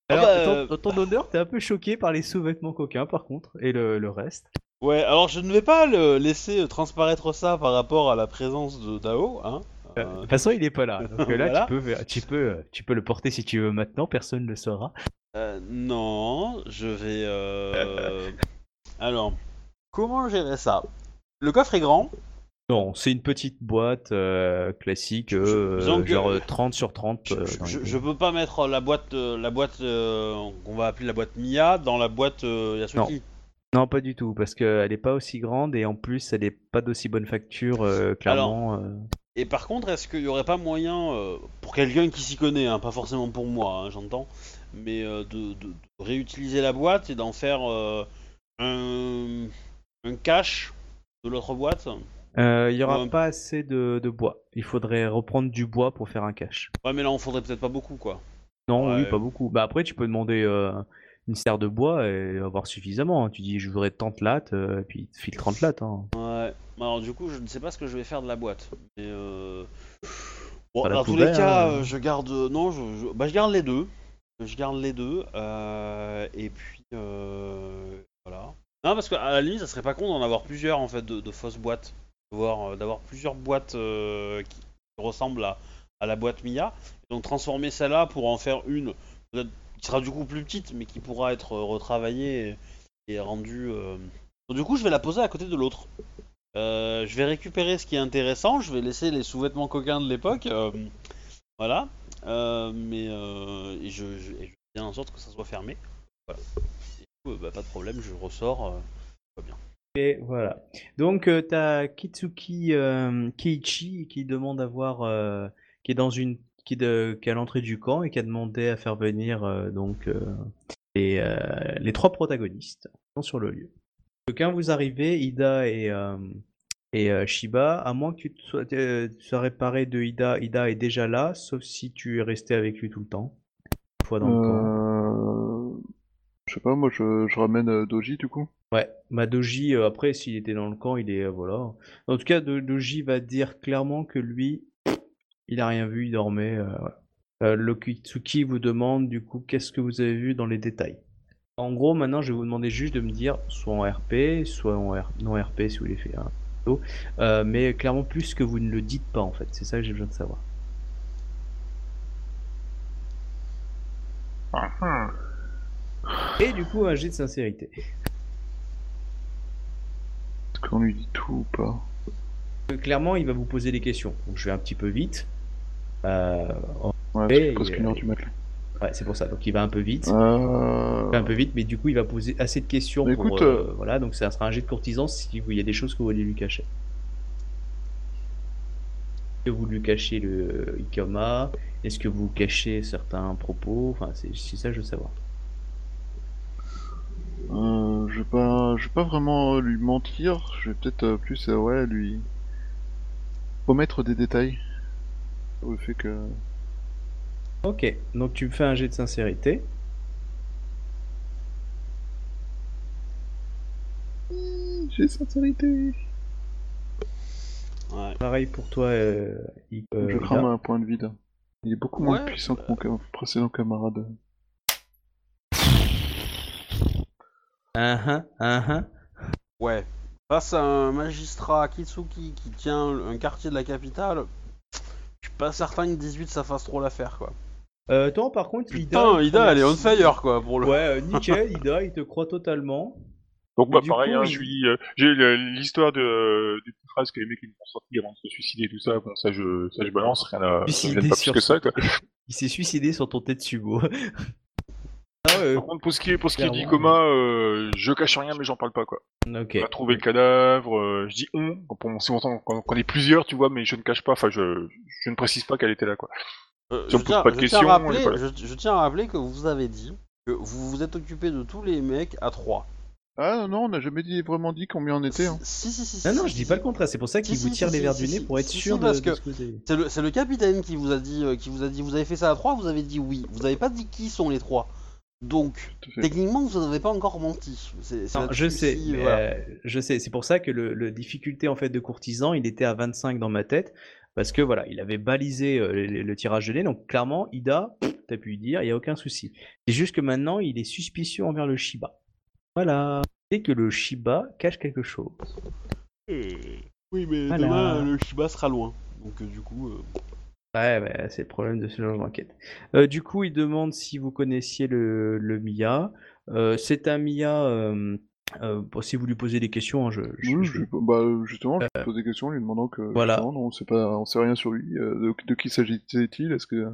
Speaker 3: Alors
Speaker 1: bah, euh,
Speaker 3: ton, ton honneur t'es un peu choqué par les sous-vêtements coquins par contre et le, le reste.
Speaker 1: Ouais, alors je ne vais pas le laisser euh, transparaître ça par rapport à la présence de Dao, hein.
Speaker 3: Euh,
Speaker 1: Euh,
Speaker 3: De toute façon il est pas là donc là
Speaker 1: Voilà.
Speaker 3: tu peux tu peux tu peux le porter si tu veux maintenant personne ne le saura.
Speaker 1: euh, non, je vais. euh, Alors, comment gérer ça? Le coffre est grand.
Speaker 3: Non c'est une petite boîte euh, classique euh, genre euh, 30 sur 30.
Speaker 1: Je,
Speaker 3: euh,
Speaker 1: je- je-
Speaker 3: les-
Speaker 1: je peux pas mettre la boîte, euh, la boîte euh, qu'on va appeler la boîte Mia dans la boîte euh, Yasuki.
Speaker 3: Non, pas du tout, parce qu'elle n'est pas aussi grande et en plus, elle n'est pas d'aussi bonne facture, euh, clairement. euh.
Speaker 1: Et par contre, est-ce qu'il y aurait pas moyen, euh, pour quelqu'un qui s'y connaît, hein, pas forcément pour moi, hein, j'entends, mais euh, de, de- de réutiliser la boîte et d'en faire euh, un, un cache de l'autre boîte?
Speaker 3: Euh, Il y aura
Speaker 1: Ouais.
Speaker 3: pas assez de, de bois. Il faudrait reprendre du bois pour faire un cache.
Speaker 1: Ouais, mais là, on faudrait peut-être pas beaucoup, quoi.
Speaker 3: Non, oui, pas beaucoup. Bah après, tu peux demander euh, une serre de bois et avoir suffisamment. hein. Tu dis, je voudrais 30 lattes, euh, et puis il te file 30 lattes. hein.
Speaker 1: Ouais. Alors, du coup, je ne sais pas ce que je vais faire de la boîte. Mais euh... Bon,
Speaker 3: Pas la
Speaker 1: dans tous
Speaker 3: poubelle,
Speaker 1: les cas,
Speaker 3: hein.
Speaker 1: euh, je garde. Non, je, je- Bah, je garde les deux. Je garde les deux. euh, Et puis. euh, Voilà. Non, parce qu'à la limite, ça serait pas con d'en avoir plusieurs, en fait, de, de fausses boîtes. D'avoir euh, d'avoir plusieurs boîtes euh, qui ressemblent à, la boîte Mia. Donc, transformer celle-là pour en faire une. Qui sera du coup plus petite, mais qui pourra être euh, retravaillée et, rendue. du coup, je vais la poser à côté de l'autre. Je vais récupérer ce qui est intéressant, je vais laisser les sous-vêtements coquins de l'époque. voilà. Mais et je, je, fais bien en sorte que ça soit fermé. Voilà. Et bah, pas de problème, je ressors. bien.
Speaker 3: Et voilà. Donc, euh, t'as Kitsuki euh, qui demande à voir, euh, qui est dans une, qui est, à l'entrée du camp et qui a demandé à faire venir euh, donc euh, les, trois protagonistes sur le lieu. Quand vous arrivez, Ida et Shiba, à moins que tu sois, tu sois réparé de Ida, Ida est déjà là, sauf si tu es resté avec lui tout le temps. Une fois dans le camp.
Speaker 2: Je sais pas, moi je, je ramène euh, Doji du coup.
Speaker 3: Ouais, bah Doji, euh, après, s'il était dans le camp, il est. euh, voilà. En tout cas, Do- Doji va dire clairement que lui, il a rien vu, il dormait. euh. Euh, Lokitsuki vous demande, du coup, qu'est-ce que vous avez vu dans les détails? En gros, maintenant, je vais vous demander juste de me dire, soit en RP, soit en R- non RP si vous voulez faire un photo, euh, mais clairement plus que vous ne le dites pas, en fait. C'est ça que j'ai besoin de savoir.
Speaker 4: Hum.
Speaker 3: Et du coup, un jet de sincérité.
Speaker 2: Est-ce qu'on lui dit tout ou pas?
Speaker 3: Euh, Clairement, il va vous poser des questions. Donc, je vais un petit peu vite. Euh,
Speaker 2: Ouais,
Speaker 3: Et,
Speaker 2: c'est presque une
Speaker 3: euh,
Speaker 2: heure du matin.
Speaker 3: Ouais, c'est pour ça. Donc il va un peu vite.
Speaker 2: Euh...
Speaker 3: Il va un peu vite, mais du coup il va poser assez de questions pour.
Speaker 2: écoute,
Speaker 3: euh,
Speaker 2: euh,
Speaker 3: Voilà, donc ça sera un jet de courtisan si vous- il y a des choses que vous voulez lui cacher. Est-ce que vous lui cachez le Ikoma? Est-ce que vous cachez certains propos? Enfin, c'est c'est ça que je veux savoir.
Speaker 2: Euh, je vais pas, je vais pas vraiment lui mentir. Je vais peut-être euh, plus, euh, ouais, lui omettre des détails. Au fait que.
Speaker 3: Ok, donc tu me fais un jet de sincérité.
Speaker 2: J'ai sincérité.
Speaker 1: Ouais.
Speaker 3: Pareil pour toi, euh, I- euh,
Speaker 2: je crame un point de vide. Il est beaucoup moins
Speaker 1: Ouais,
Speaker 2: puissant
Speaker 1: bah.
Speaker 2: que mon ca- précédent camarade.
Speaker 3: Un, un.
Speaker 1: Ouais. Face à un magistrat Kitsuki qui tient un quartier de la capitale, je suis pas certain que 18 ça fasse trop l'affaire quoi.
Speaker 3: Euh, toi, par contre, Ida.
Speaker 1: Putain, Ida
Speaker 3: prend
Speaker 1: elle est on fire quoi pour le.
Speaker 3: Ouais, euh, nickel, Ida, il te croit totalement.
Speaker 4: Donc bah pareil,
Speaker 3: coup,
Speaker 4: hein,
Speaker 3: il-
Speaker 4: je lui, euh, j'ai l'histoire de des petites phrases que les mecs ils vont sortir avant de se suicider et tout ça. Bon ça je ça je balance, rien à, ça me
Speaker 3: Suicider
Speaker 4: gêne pas plus que ça quoi.
Speaker 3: Il s'est suicidé sur ton tête sumo. ouais,
Speaker 4: Par contre pour ce qui est pour ce qui est d'Ikoma, euh, je cache rien mais j'en parle pas quoi.
Speaker 3: ok.
Speaker 4: On a trouvé le cadavre, euh, je dis on, pour si longtemps qu'on est plusieurs, tu vois, mais je ne cache pas, enfin je je ne précise pas qu'elle était là quoi.
Speaker 1: Euh,
Speaker 4: Si on
Speaker 1: je,
Speaker 4: pose
Speaker 1: tiens,
Speaker 4: pas de
Speaker 1: je tiens à
Speaker 4: questions,
Speaker 1: rappeler, je, je tiens à rappeler que vous avez dit que vous vous êtes occupé de tous les mecs à 3.
Speaker 2: Ah non, on n'a jamais dit, vraiment dit combien on était. Hein.
Speaker 1: Si, si, si, si.
Speaker 3: Non, non,
Speaker 1: si,
Speaker 3: je
Speaker 1: si,
Speaker 3: dis pas
Speaker 1: si.
Speaker 3: le contraire. C'est pour ça qu'il
Speaker 1: Si,
Speaker 3: vous
Speaker 1: si,
Speaker 3: tire
Speaker 1: si,
Speaker 3: les verres
Speaker 1: si,
Speaker 3: du nez
Speaker 1: si,
Speaker 3: pour être
Speaker 1: si,
Speaker 3: sûr
Speaker 1: si,
Speaker 3: de,
Speaker 1: parce
Speaker 3: de
Speaker 1: que
Speaker 3: ce.
Speaker 1: C'est le, c'est le capitaine qui vous a dit, euh, qui vous a dit, vous avez fait ça à 3, vous avez dit oui. Vous avez pas dit qui sont les trois. Donc, techniquement, vous n'avez pas encore menti. C'est- c'est
Speaker 3: Non,
Speaker 1: là-dessus
Speaker 3: je sais,
Speaker 1: si,
Speaker 3: mais,
Speaker 1: voilà.
Speaker 3: euh, je sais. C'est pour ça que le, le difficulté en fait de courtisan, il était à 25 dans ma tête parce que voilà, il avait balisé euh, le, le tirage de nez. Donc clairement, Ida, t'as pu lui dire, il y a aucun souci. C'est juste que maintenant, il est suspicieux envers le Shiba. Voilà. Dès que le Shiba cache quelque chose.
Speaker 1: Oui, mais
Speaker 3: Voilà.
Speaker 1: demain, le Shiba sera loin. Donc, euh, du coup.
Speaker 3: Ouais, bah, c'est le problème de ce genre d'enquête. Euh, du coup, il demande si vous connaissiez le, le Mia. Euh, c'est un Mia. euh, euh, bon, si vous lui posez des questions, hein, je, je-
Speaker 2: Oui,
Speaker 3: je-
Speaker 2: je- bah, justement, je lui pose des questions en lui demandant que.
Speaker 3: Voilà.
Speaker 2: justement, non, on sait pas, on sait rien sur lui. euh, de, de qui s'agissait-il? Est-ce que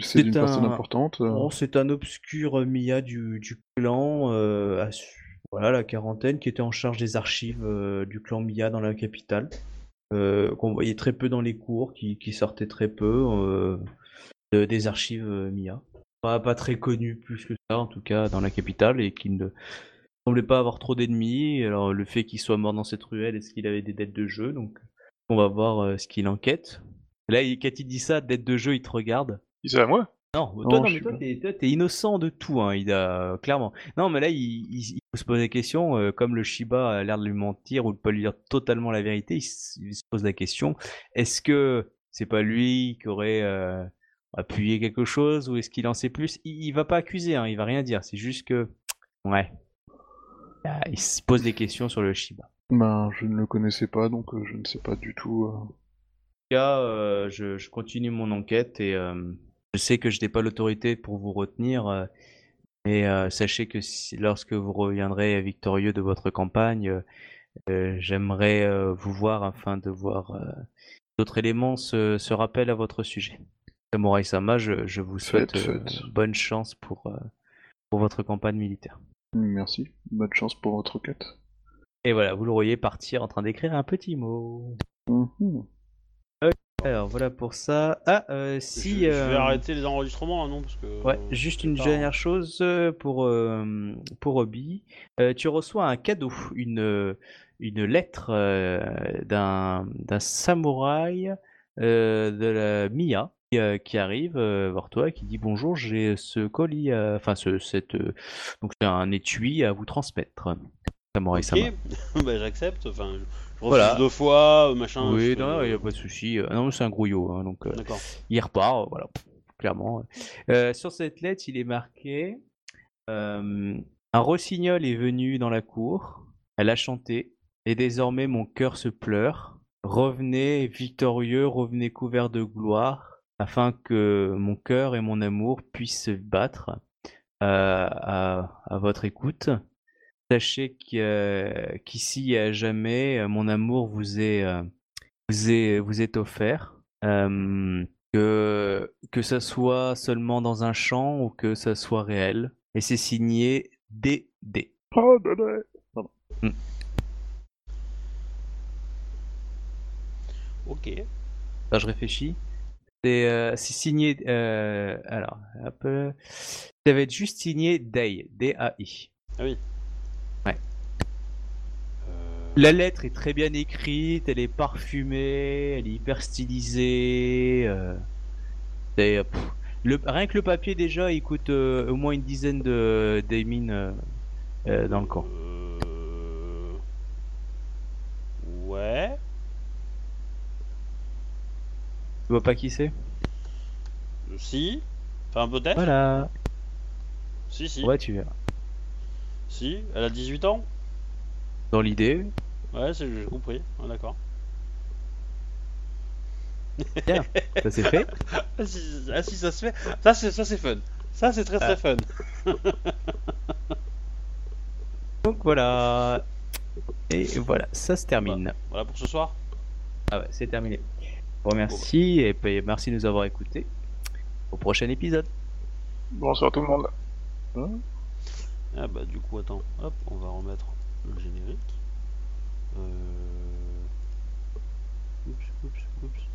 Speaker 3: C'est
Speaker 2: d'une
Speaker 3: un-
Speaker 2: personne importante? Euh,
Speaker 3: Bon, c'est un obscur Mia du, du clan, euh, à su- voilà, la quarantaine, qui était en charge des archives euh, du clan Mia dans la capitale, qu'on voyait très peu dans les cours, qui, qui sortait très peu euh, de- des archives euh, Mia. Pas, pas très connu plus que ça, en tout cas, dans la capitale, et qui ne semblait pas avoir trop d'ennemis. Alors, le fait qu'il soit mort dans cette ruelle, est-ce qu'il avait des dettes de jeu? Donc, on va voir euh, ce qu'il enquête. Là, il- quand il dit ça, dette de jeu, il te regarde.
Speaker 4: Dis ça à moi?
Speaker 3: Non, toi, non, mais toi, t'es, innocent de tout, hein, Ida, euh, clairement. Non, mais là, il, il- il se pose des questions, euh, comme le Shiba a l'air de lui mentir ou de pas lui dire totalement la vérité, il, se pose la question, est-ce que c'est pas lui qui aurait euh, appuyé quelque chose ou est-ce qu'il en sait plus? Il, il va pas accuser, hein, il va rien dire, c'est juste que, ouais, Ah, il se pose des questions sur le Shiba.
Speaker 2: Ben, je ne le connaissais pas, donc je ne sais pas du tout. euh,
Speaker 3: En tout cas, euh, je, je continue mon enquête et euh, je sais que je n'ai pas l'autorité pour vous retenir. euh, mais euh, sachez que si- lorsque vous reviendrez victorieux de votre campagne, euh, j'aimerais vous voir afin de voir d'autres éléments se, se rappellent à votre sujet. Samurai Sama, je, je vous souhaite
Speaker 2: Faites, faites.
Speaker 3: bonne chance pour, pour votre campagne militaire.
Speaker 2: Merci. Bonne chance pour votre quête.
Speaker 3: Et voilà, vous le voyez partir en train d'écrire un petit mot.
Speaker 2: Mhm.
Speaker 3: Alors voilà pour ça. Ah, euh, si.
Speaker 1: je, je vais
Speaker 3: euh,
Speaker 1: arrêter les enregistrements, là, non Parce que.
Speaker 3: Ouais,
Speaker 1: euh,
Speaker 3: juste une dernière chose euh, pour, euh, pour Obi. Tu reçois un cadeau, une, une lettre d'un d'un samouraï de la Mia qui, arrive vers toi et qui dit bonjour, j'ai ce colis, enfin ce cette donc c'est un étui à vous transmettre. Samurai Sama.
Speaker 1: Ok, bah, j'accepte. Enfin, je refuse
Speaker 3: Voilà.
Speaker 1: deux fois, euh, machin.
Speaker 3: Oui,
Speaker 1: je-
Speaker 3: non, il n'y a pas de souci. Euh, Non, c'est un grouillot, hein, donc euh,
Speaker 1: D'accord.
Speaker 3: il repart, euh, voilà, clairement. Euh, sur cette lettre, il est marqué euh, Un rossignol est venu dans la cour, elle a chanté, et désormais mon cœur se pleure. Revenez victorieux, revenez couvert de gloire, afin que mon cœur et mon amour puissent se battre euh, à, à votre écoute. Sachez que, euh, qu'ici et à jamais, euh, mon amour vous est, euh, vous est, vous est offert. Euh, que, que ça soit seulement dans un champ ou que ça soit réel. Et c'est signé DD.
Speaker 2: Oh, dédé.
Speaker 1: Ok.
Speaker 3: Là, je réfléchis. C'est euh, signé. euh, alors, un peu. Ça va être juste signé DAI. D-A-I.
Speaker 1: Ah oui.
Speaker 3: La lettre est très bien écrite, elle est parfumée, elle est hyper stylisée. euh, euh, pff, le, rien que le papier déjà, il coûte euh, au moins une dizaine de d'émines euh, dans le camp.
Speaker 1: euh, Ouais.
Speaker 3: Tu vois pas qui c'est?
Speaker 1: Si. Enfin, peut-être.
Speaker 3: Voilà.
Speaker 1: Si, si.
Speaker 3: Ouais, tu verras.
Speaker 1: Si. Elle a 18 ans.
Speaker 3: Dans l'idée,
Speaker 1: Ouais, c'est- j'ai compris. Ah, D'accord.
Speaker 3: ça c'est fait.
Speaker 1: Ah si, ah, si, ça se fait. Ça, c'est ça, c'est fun. Ça, c'est très très
Speaker 3: Ah.
Speaker 1: fun.
Speaker 3: Donc voilà. Et voilà, ça se termine.
Speaker 1: Voilà pour ce soir.
Speaker 3: Ah ouais, c'est terminé. Je vous remercie et puis merci de nous avoir écoutés. Au prochain épisode.
Speaker 4: Bonsoir tout le monde.
Speaker 1: Ah bah du coup attends, hop, on va remettre le générique. Ee, ups, ups, ups.